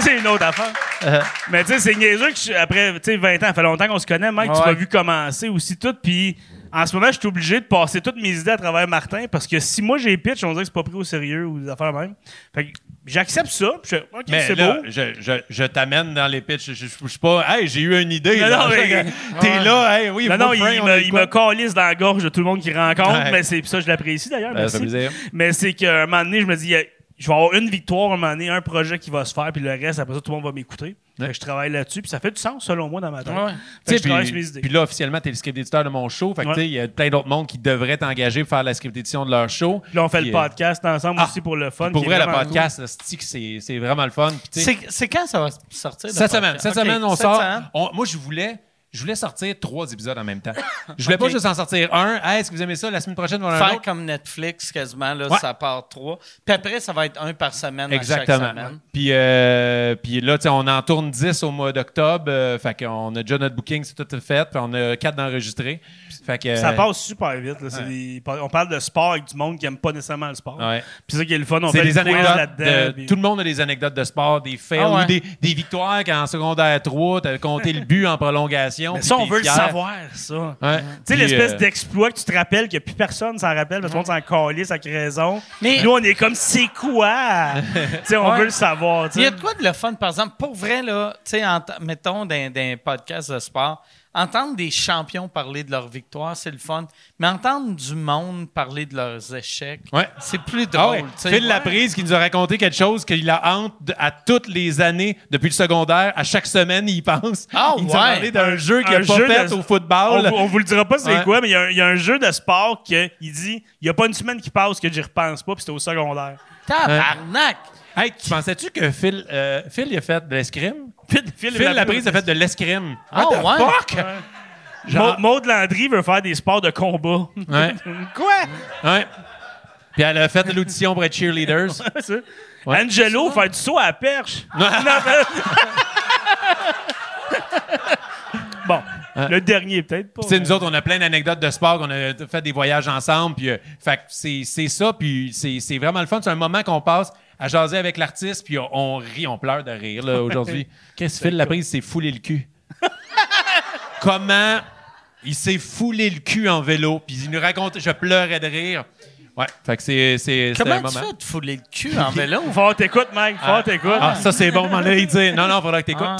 C'est une autre affaire. Uh-huh. Mais tu sais, c'est niaiseux que je- après tu sais, 20 ans, ça fait longtemps qu'on se connaît, Mike, tu m'as vu commencer aussi tout. Puis en ce moment, je suis obligé de passer toutes mes idées à travers Martin parce que si moi j'ai pitch, on dirait que c'est pas pris au sérieux ou des affaires même. Fait que j'accepte ça. puis je OK, c'est beau. je, je, je t'amène dans les pitchs. Je, je suis pas, hey, j'ai eu une idée. Non, là. non, mais- T'es là, hey, oui, Non, non, il, me, il me calisse dans la gorge de tout le monde qu'il rencontre, Ouais. mais c'est ça, je l'apprécie d'ailleurs. Ben, merci. Mais c'est qu'à un moment donné, je me dis, je vais avoir une victoire un moment donné, un projet qui va se faire, puis le reste, après ça, tout le monde va m'écouter. Fait que je travaille là-dessus, puis ça fait du sens, selon moi, dans ma tête. Ouais. Fait que Tu sais, je travaille puis, sur mes idées. puis là, officiellement, t'es le script éditeur de mon show. Fait que, Ouais. tu sais, il y a plein d'autres mondes qui devraient t'engager pour faire la script édition de leur show. Puis là, on fait Puis, le euh, podcast ensemble ah, aussi pour le fun. Pour vrai, le podcast, c'est c'est vraiment le fun. Tu C'est quand ça va sortir? Cette semaine, cette semaine, on sort. on- moi, je voulais, je voulais sortir trois épisodes en même temps. Je voulais pas juste en sortir un. Hey, est-ce que vous aimez ça? La semaine prochaine, on va avoir un Faire autre. comme Netflix, quasiment, là, Ouais. ça part trois. Puis après, ça va être un par semaine à Exactement. chaque semaine. Puis, euh, puis là, on en tourne 10 au mois d'octobre. euh, fait qu'on a déjà notre booking, c'est tout fait. Puis on a quatre d'enregistrés. Fait que. Ça passe super vite. là. C'est des- on parle de sport avec du monde qui aime pas nécessairement le sport. Ouais. Puis c'est ça qui est le fun. On fait des anecdotes. là-dedans. de- puis- Tout le monde a des anecdotes de sport, des fails Ah ouais. ou des, des victoires qu'en secondaire 3, t'as compté le but en prolongation. Mais ça, on veut le savoir, ça. Ouais. Tu sais, l'espèce euh, d'exploit que tu te rappelles que plus personne s'en rappelle, parce que tout le monde s'en calisse avec raison. Mais- Nous, on est comme, c'est quoi? tu sais, on Ouais. veut le savoir. tu Il y a de quoi de le fun, par exemple, pour vrai, là, tu sais, mettons, dans, dans un podcast de sport, entendre des champions parler de leur victoire, c'est le fun. Mais entendre du monde parler de leurs échecs, Ouais. c'est plus Ah drôle. ouais. Phil Laprise qui nous a raconté quelque chose qu'il a hante à toutes les années depuis le secondaire. À chaque semaine, il y pense. Ah il nous a parlé d'un jeu qu'il un n'a pas jeu fait de- au On, football. vous- on vous le dira pas c'est Ouais. quoi, mais il y a un- il y, a un jeu de sport que il dit il y a pas une semaine qui passe que j'y repense pas, puis c'était au secondaire. Tabarnak! Hey, tu pensais-tu que Phil, euh, Phil il a fait de l'escrime? Phil, Phil Laprise a fait de l'escrime. Ah What the ouais? fuck? Genre- Maud Landry veut faire des sports de combat. Ouais. quoi? ouais. Puis elle a fait l'audition pour être cheerleaders. Ouais. Angelo faire du saut à la perche. Non, mais- bon, le dernier peut-être pas. Nous autres, on a plein d'anecdotes de sport, qu'on a fait des voyages ensemble, puis euh, fait c'est ça, puis c'est vraiment le fun. C'est un moment qu'on passe à jaser avec l'artiste, puis on, on rit, on pleure de rire là aujourd'hui. Qu'est-ce que Phil Laprise s'est foulé le cul? Comment il s'est foulé le cul en vélo, puis il nous raconte, je pleurais de rire. Ouais, fait que c'est c'est c'était un Comment tu moment. fais de fouler le cul en vélo? Fort t'écoutes, Mike. Fort t'écoutes. Ah, ça c'est bon, m'en aller dire. Non, non, faudra que t'écoutes. Ah.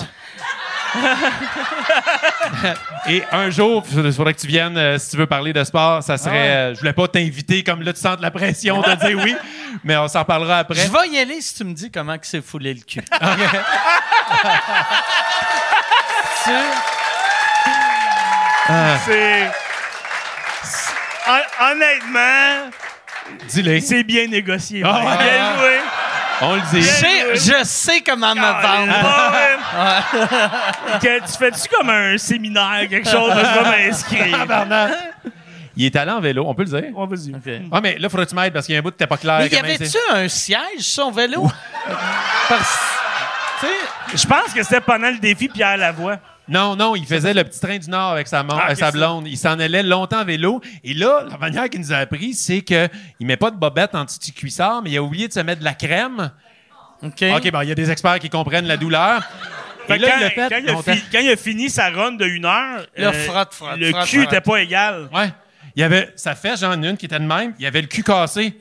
Et un jour, il faudrait que tu viennes, euh, si tu veux parler de sport, ça serait. Ah ouais. euh, je voulais pas t'inviter comme là, tu sens la pression de dire oui. Mais on s'en reparlera après. Je vais y aller si tu me dis comment que c'est foulé le cul. Tu- C'est. c'est- hon- Honnêtement, Dis-le. c'est bien négocié. Ah ouais. Bien joué. On le Je dit. sais, je sais comment me vendre. ouais. Que tu fais-tu comme un séminaire, quelque chose, je vais m'inscrire. Il est allé en vélo, on peut le dire? On va dire. Ah, mais là, faudrait que tu m'aides parce qu'il y a un bout de t'es pas clair. Mais y avait-tu un siège sur son vélo? Parce tu sais, Je pense que c'était pendant le défi Pierre Lavoie. Non, non, il faisait le petit train du Nord avec sa, mon- Ah, euh, sa blonde. Il s'en allait longtemps en vélo. Et là, la manière qu'il nous a appris, c'est qu'il met pas de bobette en petit cuissard, mais il a oublié de se mettre de la crème. OK. OK, bon, il y a des experts qui comprennent la douleur. Fait Et que là, quand, il l'a fait quand il a longtemps. fi- quand il a fini sa run de une heure, euh, Là, frotte, frotte, le frotte, cul frotte. était pas égal. Ouais. Il y avait sa fesse, j'en ai une qui était de même. Il avait le cul cassé.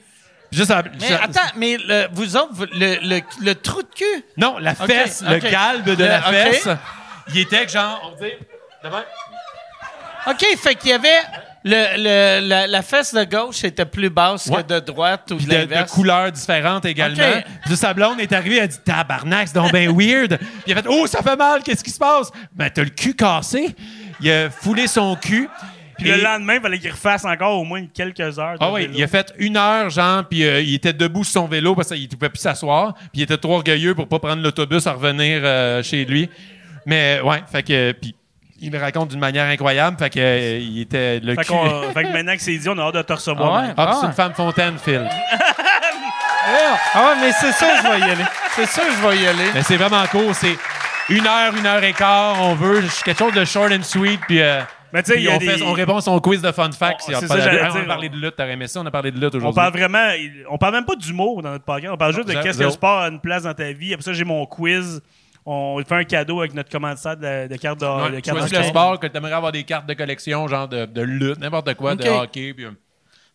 Juste à- Mais ça- attends, mais le- vous autres, vous- le, le, le trou de cul, Non, la OK, fesse, le OK. galbe de Le- la OK. fesse, il était que genre, on dit, de même. OK, fait qu'il y avait le, le- la, la fesse de gauche était plus basse Ouais. que de droite ou de de, couleurs différentes également. OK. Puis sa blonde est arrivée, elle a dit Tabarnak, c'est donc bien weird. Puis il a fait Oh, ça fait mal, qu'est-ce qui se passe? Ben, t'as le cul cassé. Il a foulé son cul. Puis le lendemain, il fallait qu'il refasse encore au moins quelques heures. de Ah oui, vélo. il a fait une heure, genre, puis euh, il était debout sur son vélo parce qu'il ne pouvait plus s'asseoir. Puis il était trop orgueilleux pour pas prendre l'autobus à revenir euh, chez lui. Mais ouais, fait que. Puis il le raconte d'une manière incroyable. Fait que euh, il était le Fait, cul. qu'on- fait que maintenant que c'est dit, on a hâte de te recevoir. Ah ouais? Ah, Ah c'est une femme fontaine, Phil. Ah ouais, mais c'est sûr que je vais y aller. C'est sûr que je vais y aller. Mais c'est vraiment court. C'est une heure, une heure et quart. On veut quelque chose de short and sweet. Puis, euh, Mais tu sais, puis il y a on, des- on répond à son quiz de fun facts. On- pas ça, de- j'allais Ah, on a parlé de lutte. T'aurais aimé ça? On a parlé de lutte On aujourd'hui. parle vraiment. On parle même pas d'humour dans notre podcast. On parle juste de qu'est-ce que le sport a une place dans ta vie. Après ça, j'ai mon quiz. On fait un cadeau avec notre commanditaire de, de carte de, Ouais, de carte choisis de le sport, que tu aimerais avoir des cartes de collection, genre de, de lutte, n'importe quoi, de hockey. Puis, euh,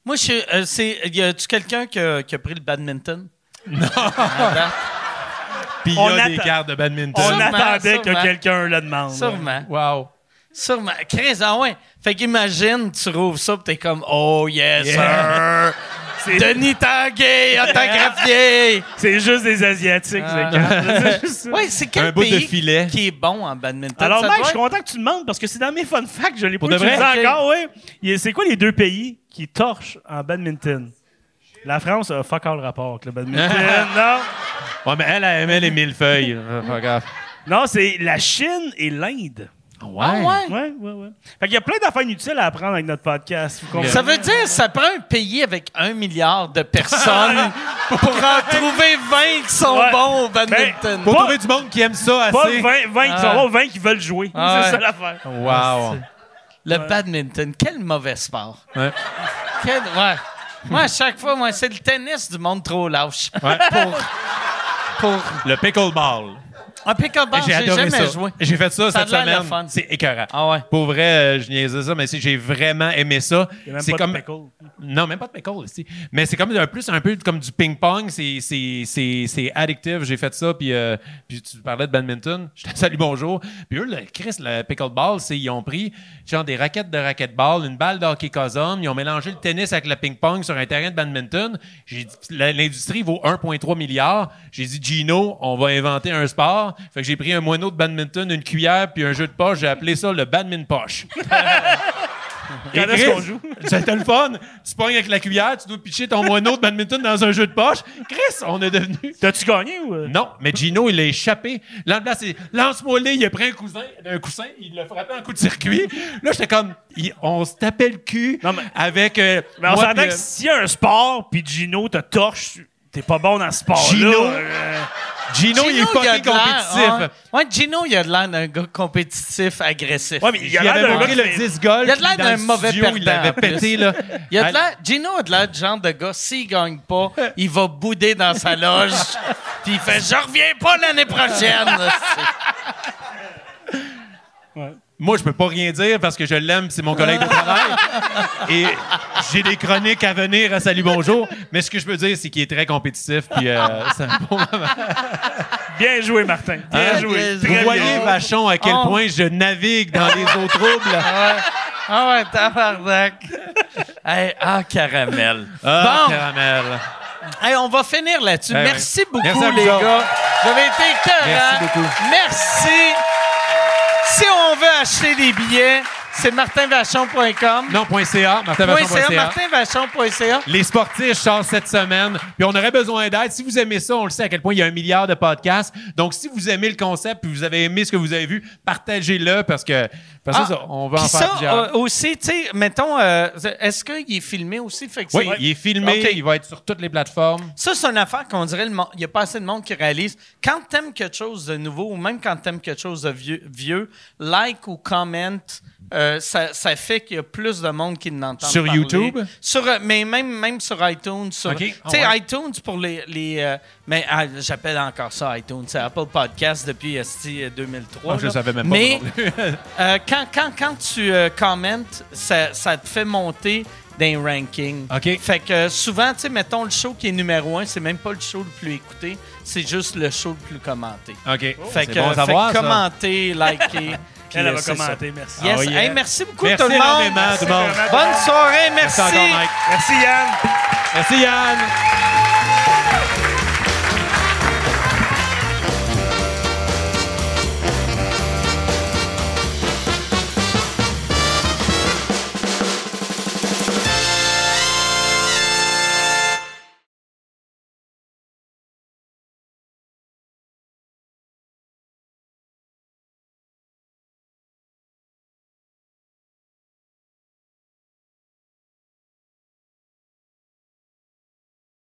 Moi, je suis- euh, c'est. Y a-tu quelqu'un qui a, qui a pris le badminton? Non. puis il y On a des cartes de badminton. On Sûrement, attendait que quelqu'un le demande. Sûrement. Wow. Sûrement. Chris, ah ouais. Fait qu'imagine, tu rouvres ça pis t'es comme, oh yes, sir. C'est- Denis Tanguay, autographié. C'est juste des Asiatiques, Ah. C'est juste ça. Ouais, c'est quel Un bout de filet. qui est bon en badminton? Alors, doit je suis content que tu demandes parce que c'est dans mes fun facts. Je l'ai pas Pour de vrai? utilisé Ok. encore, oui. A- C'est quoi les deux pays qui torchent en badminton? La France a fuck all rapport avec le badminton. non? Ouais, mais elle, elle aimait les mille feuilles. Non, c'est la Chine et l'Inde. Ah ouais? Ouais, ouais, ouais. Fait qu'il y a plein d'affaires inutiles à apprendre avec notre podcast. Vous comprenez? Ça veut dire que ça prend un pays avec un milliard de personnes pour en trouver 20 qui sont Ouais. bons au badminton. Pour Pas- trouver du monde qui aime ça Pas assez. 20, 20 qui Ah. sont bons, 20 qui veulent jouer. Ah c'est ouais. ça l'affaire. Wow. Le badminton, quel mauvais sport. Ouais. Quel- ouais. Moi, à chaque fois, moi, c'est le tennis du monde trop lâche. Ouais. Pour, pour Le pickleball. Un pickleball, J'ai j'ai adoré jamais ça. joué. J'ai fait ça, Ça cette semaine. C'est écœurant. Ah ouais. Pour vrai, euh, je niaisais ça, mais c'est- j'ai vraiment aimé ça. Il y a même C'est pas comme de pickle. non, même pas de pickle ici. Mais c'est comme un plus un peu comme du ping pong. C'est c'est c'est c'est addictif. J'ai fait ça puis euh, puis tu parlais de badminton. Je te salue bonjour. Puis eux, le Chris, le pickleball, c'est ils ont pris genre des raquettes de racquetball, une balle de hockey cosum, ils ont mélangé le tennis avec le ping pong sur un terrain de badminton. J'ai l'industrie vaut 1.3 milliard. J'ai dit Gino, on va inventer un sport. Fait que j'ai pris un moineau de badminton, une cuillère puis un jeu de poche. J'ai appelé ça le badminton poche. Quand est-ce qu'on joue? C'était le fun. Tu pognes avec la cuillère, tu dois pitcher ton moineau de badminton dans un jeu de poche. Chris, on est devenu. T'as-tu gagné ou. euh? Non, mais Gino, il a échappé. Là, c'est lance-moi le il a pris un cousin, un coussin, il l'a frappé un coup de circuit. Là, j'étais comme, il- on se tapait le cul Non, mais- avec. euh, Mais on s'entend que s'il y a un sport, puis Gino te torche, t'es pas bon dans ce sport-là. Gino? euh, Gino, il est a fucking compétitif. Ouais. Ouais, Gino, il a de l'air d'un gars compétitif, agressif. Ouais, mais il Il a l'air avait d'un gars le fait- disc golf. Il a de l'air d'un mauvais studio, Il perdant, l'avait en plus. pété, là. Il a de l'air, Gino a de l'air du genre de gars, s'il gagne pas, il va bouder dans sa loge, puis il fait « Je reviens pas l'année prochaine! Moi, je peux pas rien dire parce que je l'aime, c'est mon collègue de travail. Et j'ai des chroniques à venir à Salut Bonjour. Mais ce que je peux dire, c'est qu'il est très compétitif. Puis euh, c'est un bon moment. Bien joué, Martin. Bien Hein? joué. Bien Vous voyez, bien. Vachon, à quel Oh. point je navigue dans les eaux troubles. Ah ouais, tabarnak! Hey, ah, caramel. Ah, bon, caramel. Hey, on va finir là-dessus. Ouais, Merci beaucoup, Merci les gars. Vous avez été écœurants. Merci beaucoup. Merci. Si on veut acheter des billets, c'est martinvachon.com. Non, point .ca, martinvachon.ca. martinvachon.ca. Les sportifs sortent cette semaine, puis on aurait besoin d'aide. Si vous aimez ça, on le sait à quel point il y a un milliard de podcasts. Donc, si vous aimez le concept, puis vous avez aimé ce que vous avez vu, partagez-le parce que, parce Ah, ça, on va en faire ça, plusieurs. euh, aussi, tu sais, mettons, euh, est-ce qu'il est filmé aussi? Fait que oui, il est filmé, il va être sur toutes les plateformes. Ça, c'est une affaire qu'on dirait, il n'y a pas assez de monde qui réalise. Quand t'aimes quelque chose de nouveau, ou même quand t'aimes quelque chose de vieux, vieux like ou comment, euh, ça, ça fait qu'il y a plus de monde qui n'entend Sur parler. YouTube? Sur, euh, mais même, même sur iTunes. Sur, Ok. Tu Ah sais, ouais. iTunes pour les... les euh, mais ah, j'appelle encore ça iTunes. C'est Apple Podcast depuis euh, 2003. Ah, je là. savais même pas, Mais euh, quand, quand, quand tu commentes, ça, ça te fait monter d'un ranking. OK. Fait que souvent, tu sais, mettons le show qui est numéro un, c'est même pas le show le plus écouté, c'est juste le show le plus commenté. OK. Fait C'est que, bon à fait savoir, commenter, liker. Elle, va euh, merci. Yes. Ah hein. Merci beaucoup merci tout le monde. Bonne soirée, merci. Merci, merci Yann. Merci Yann.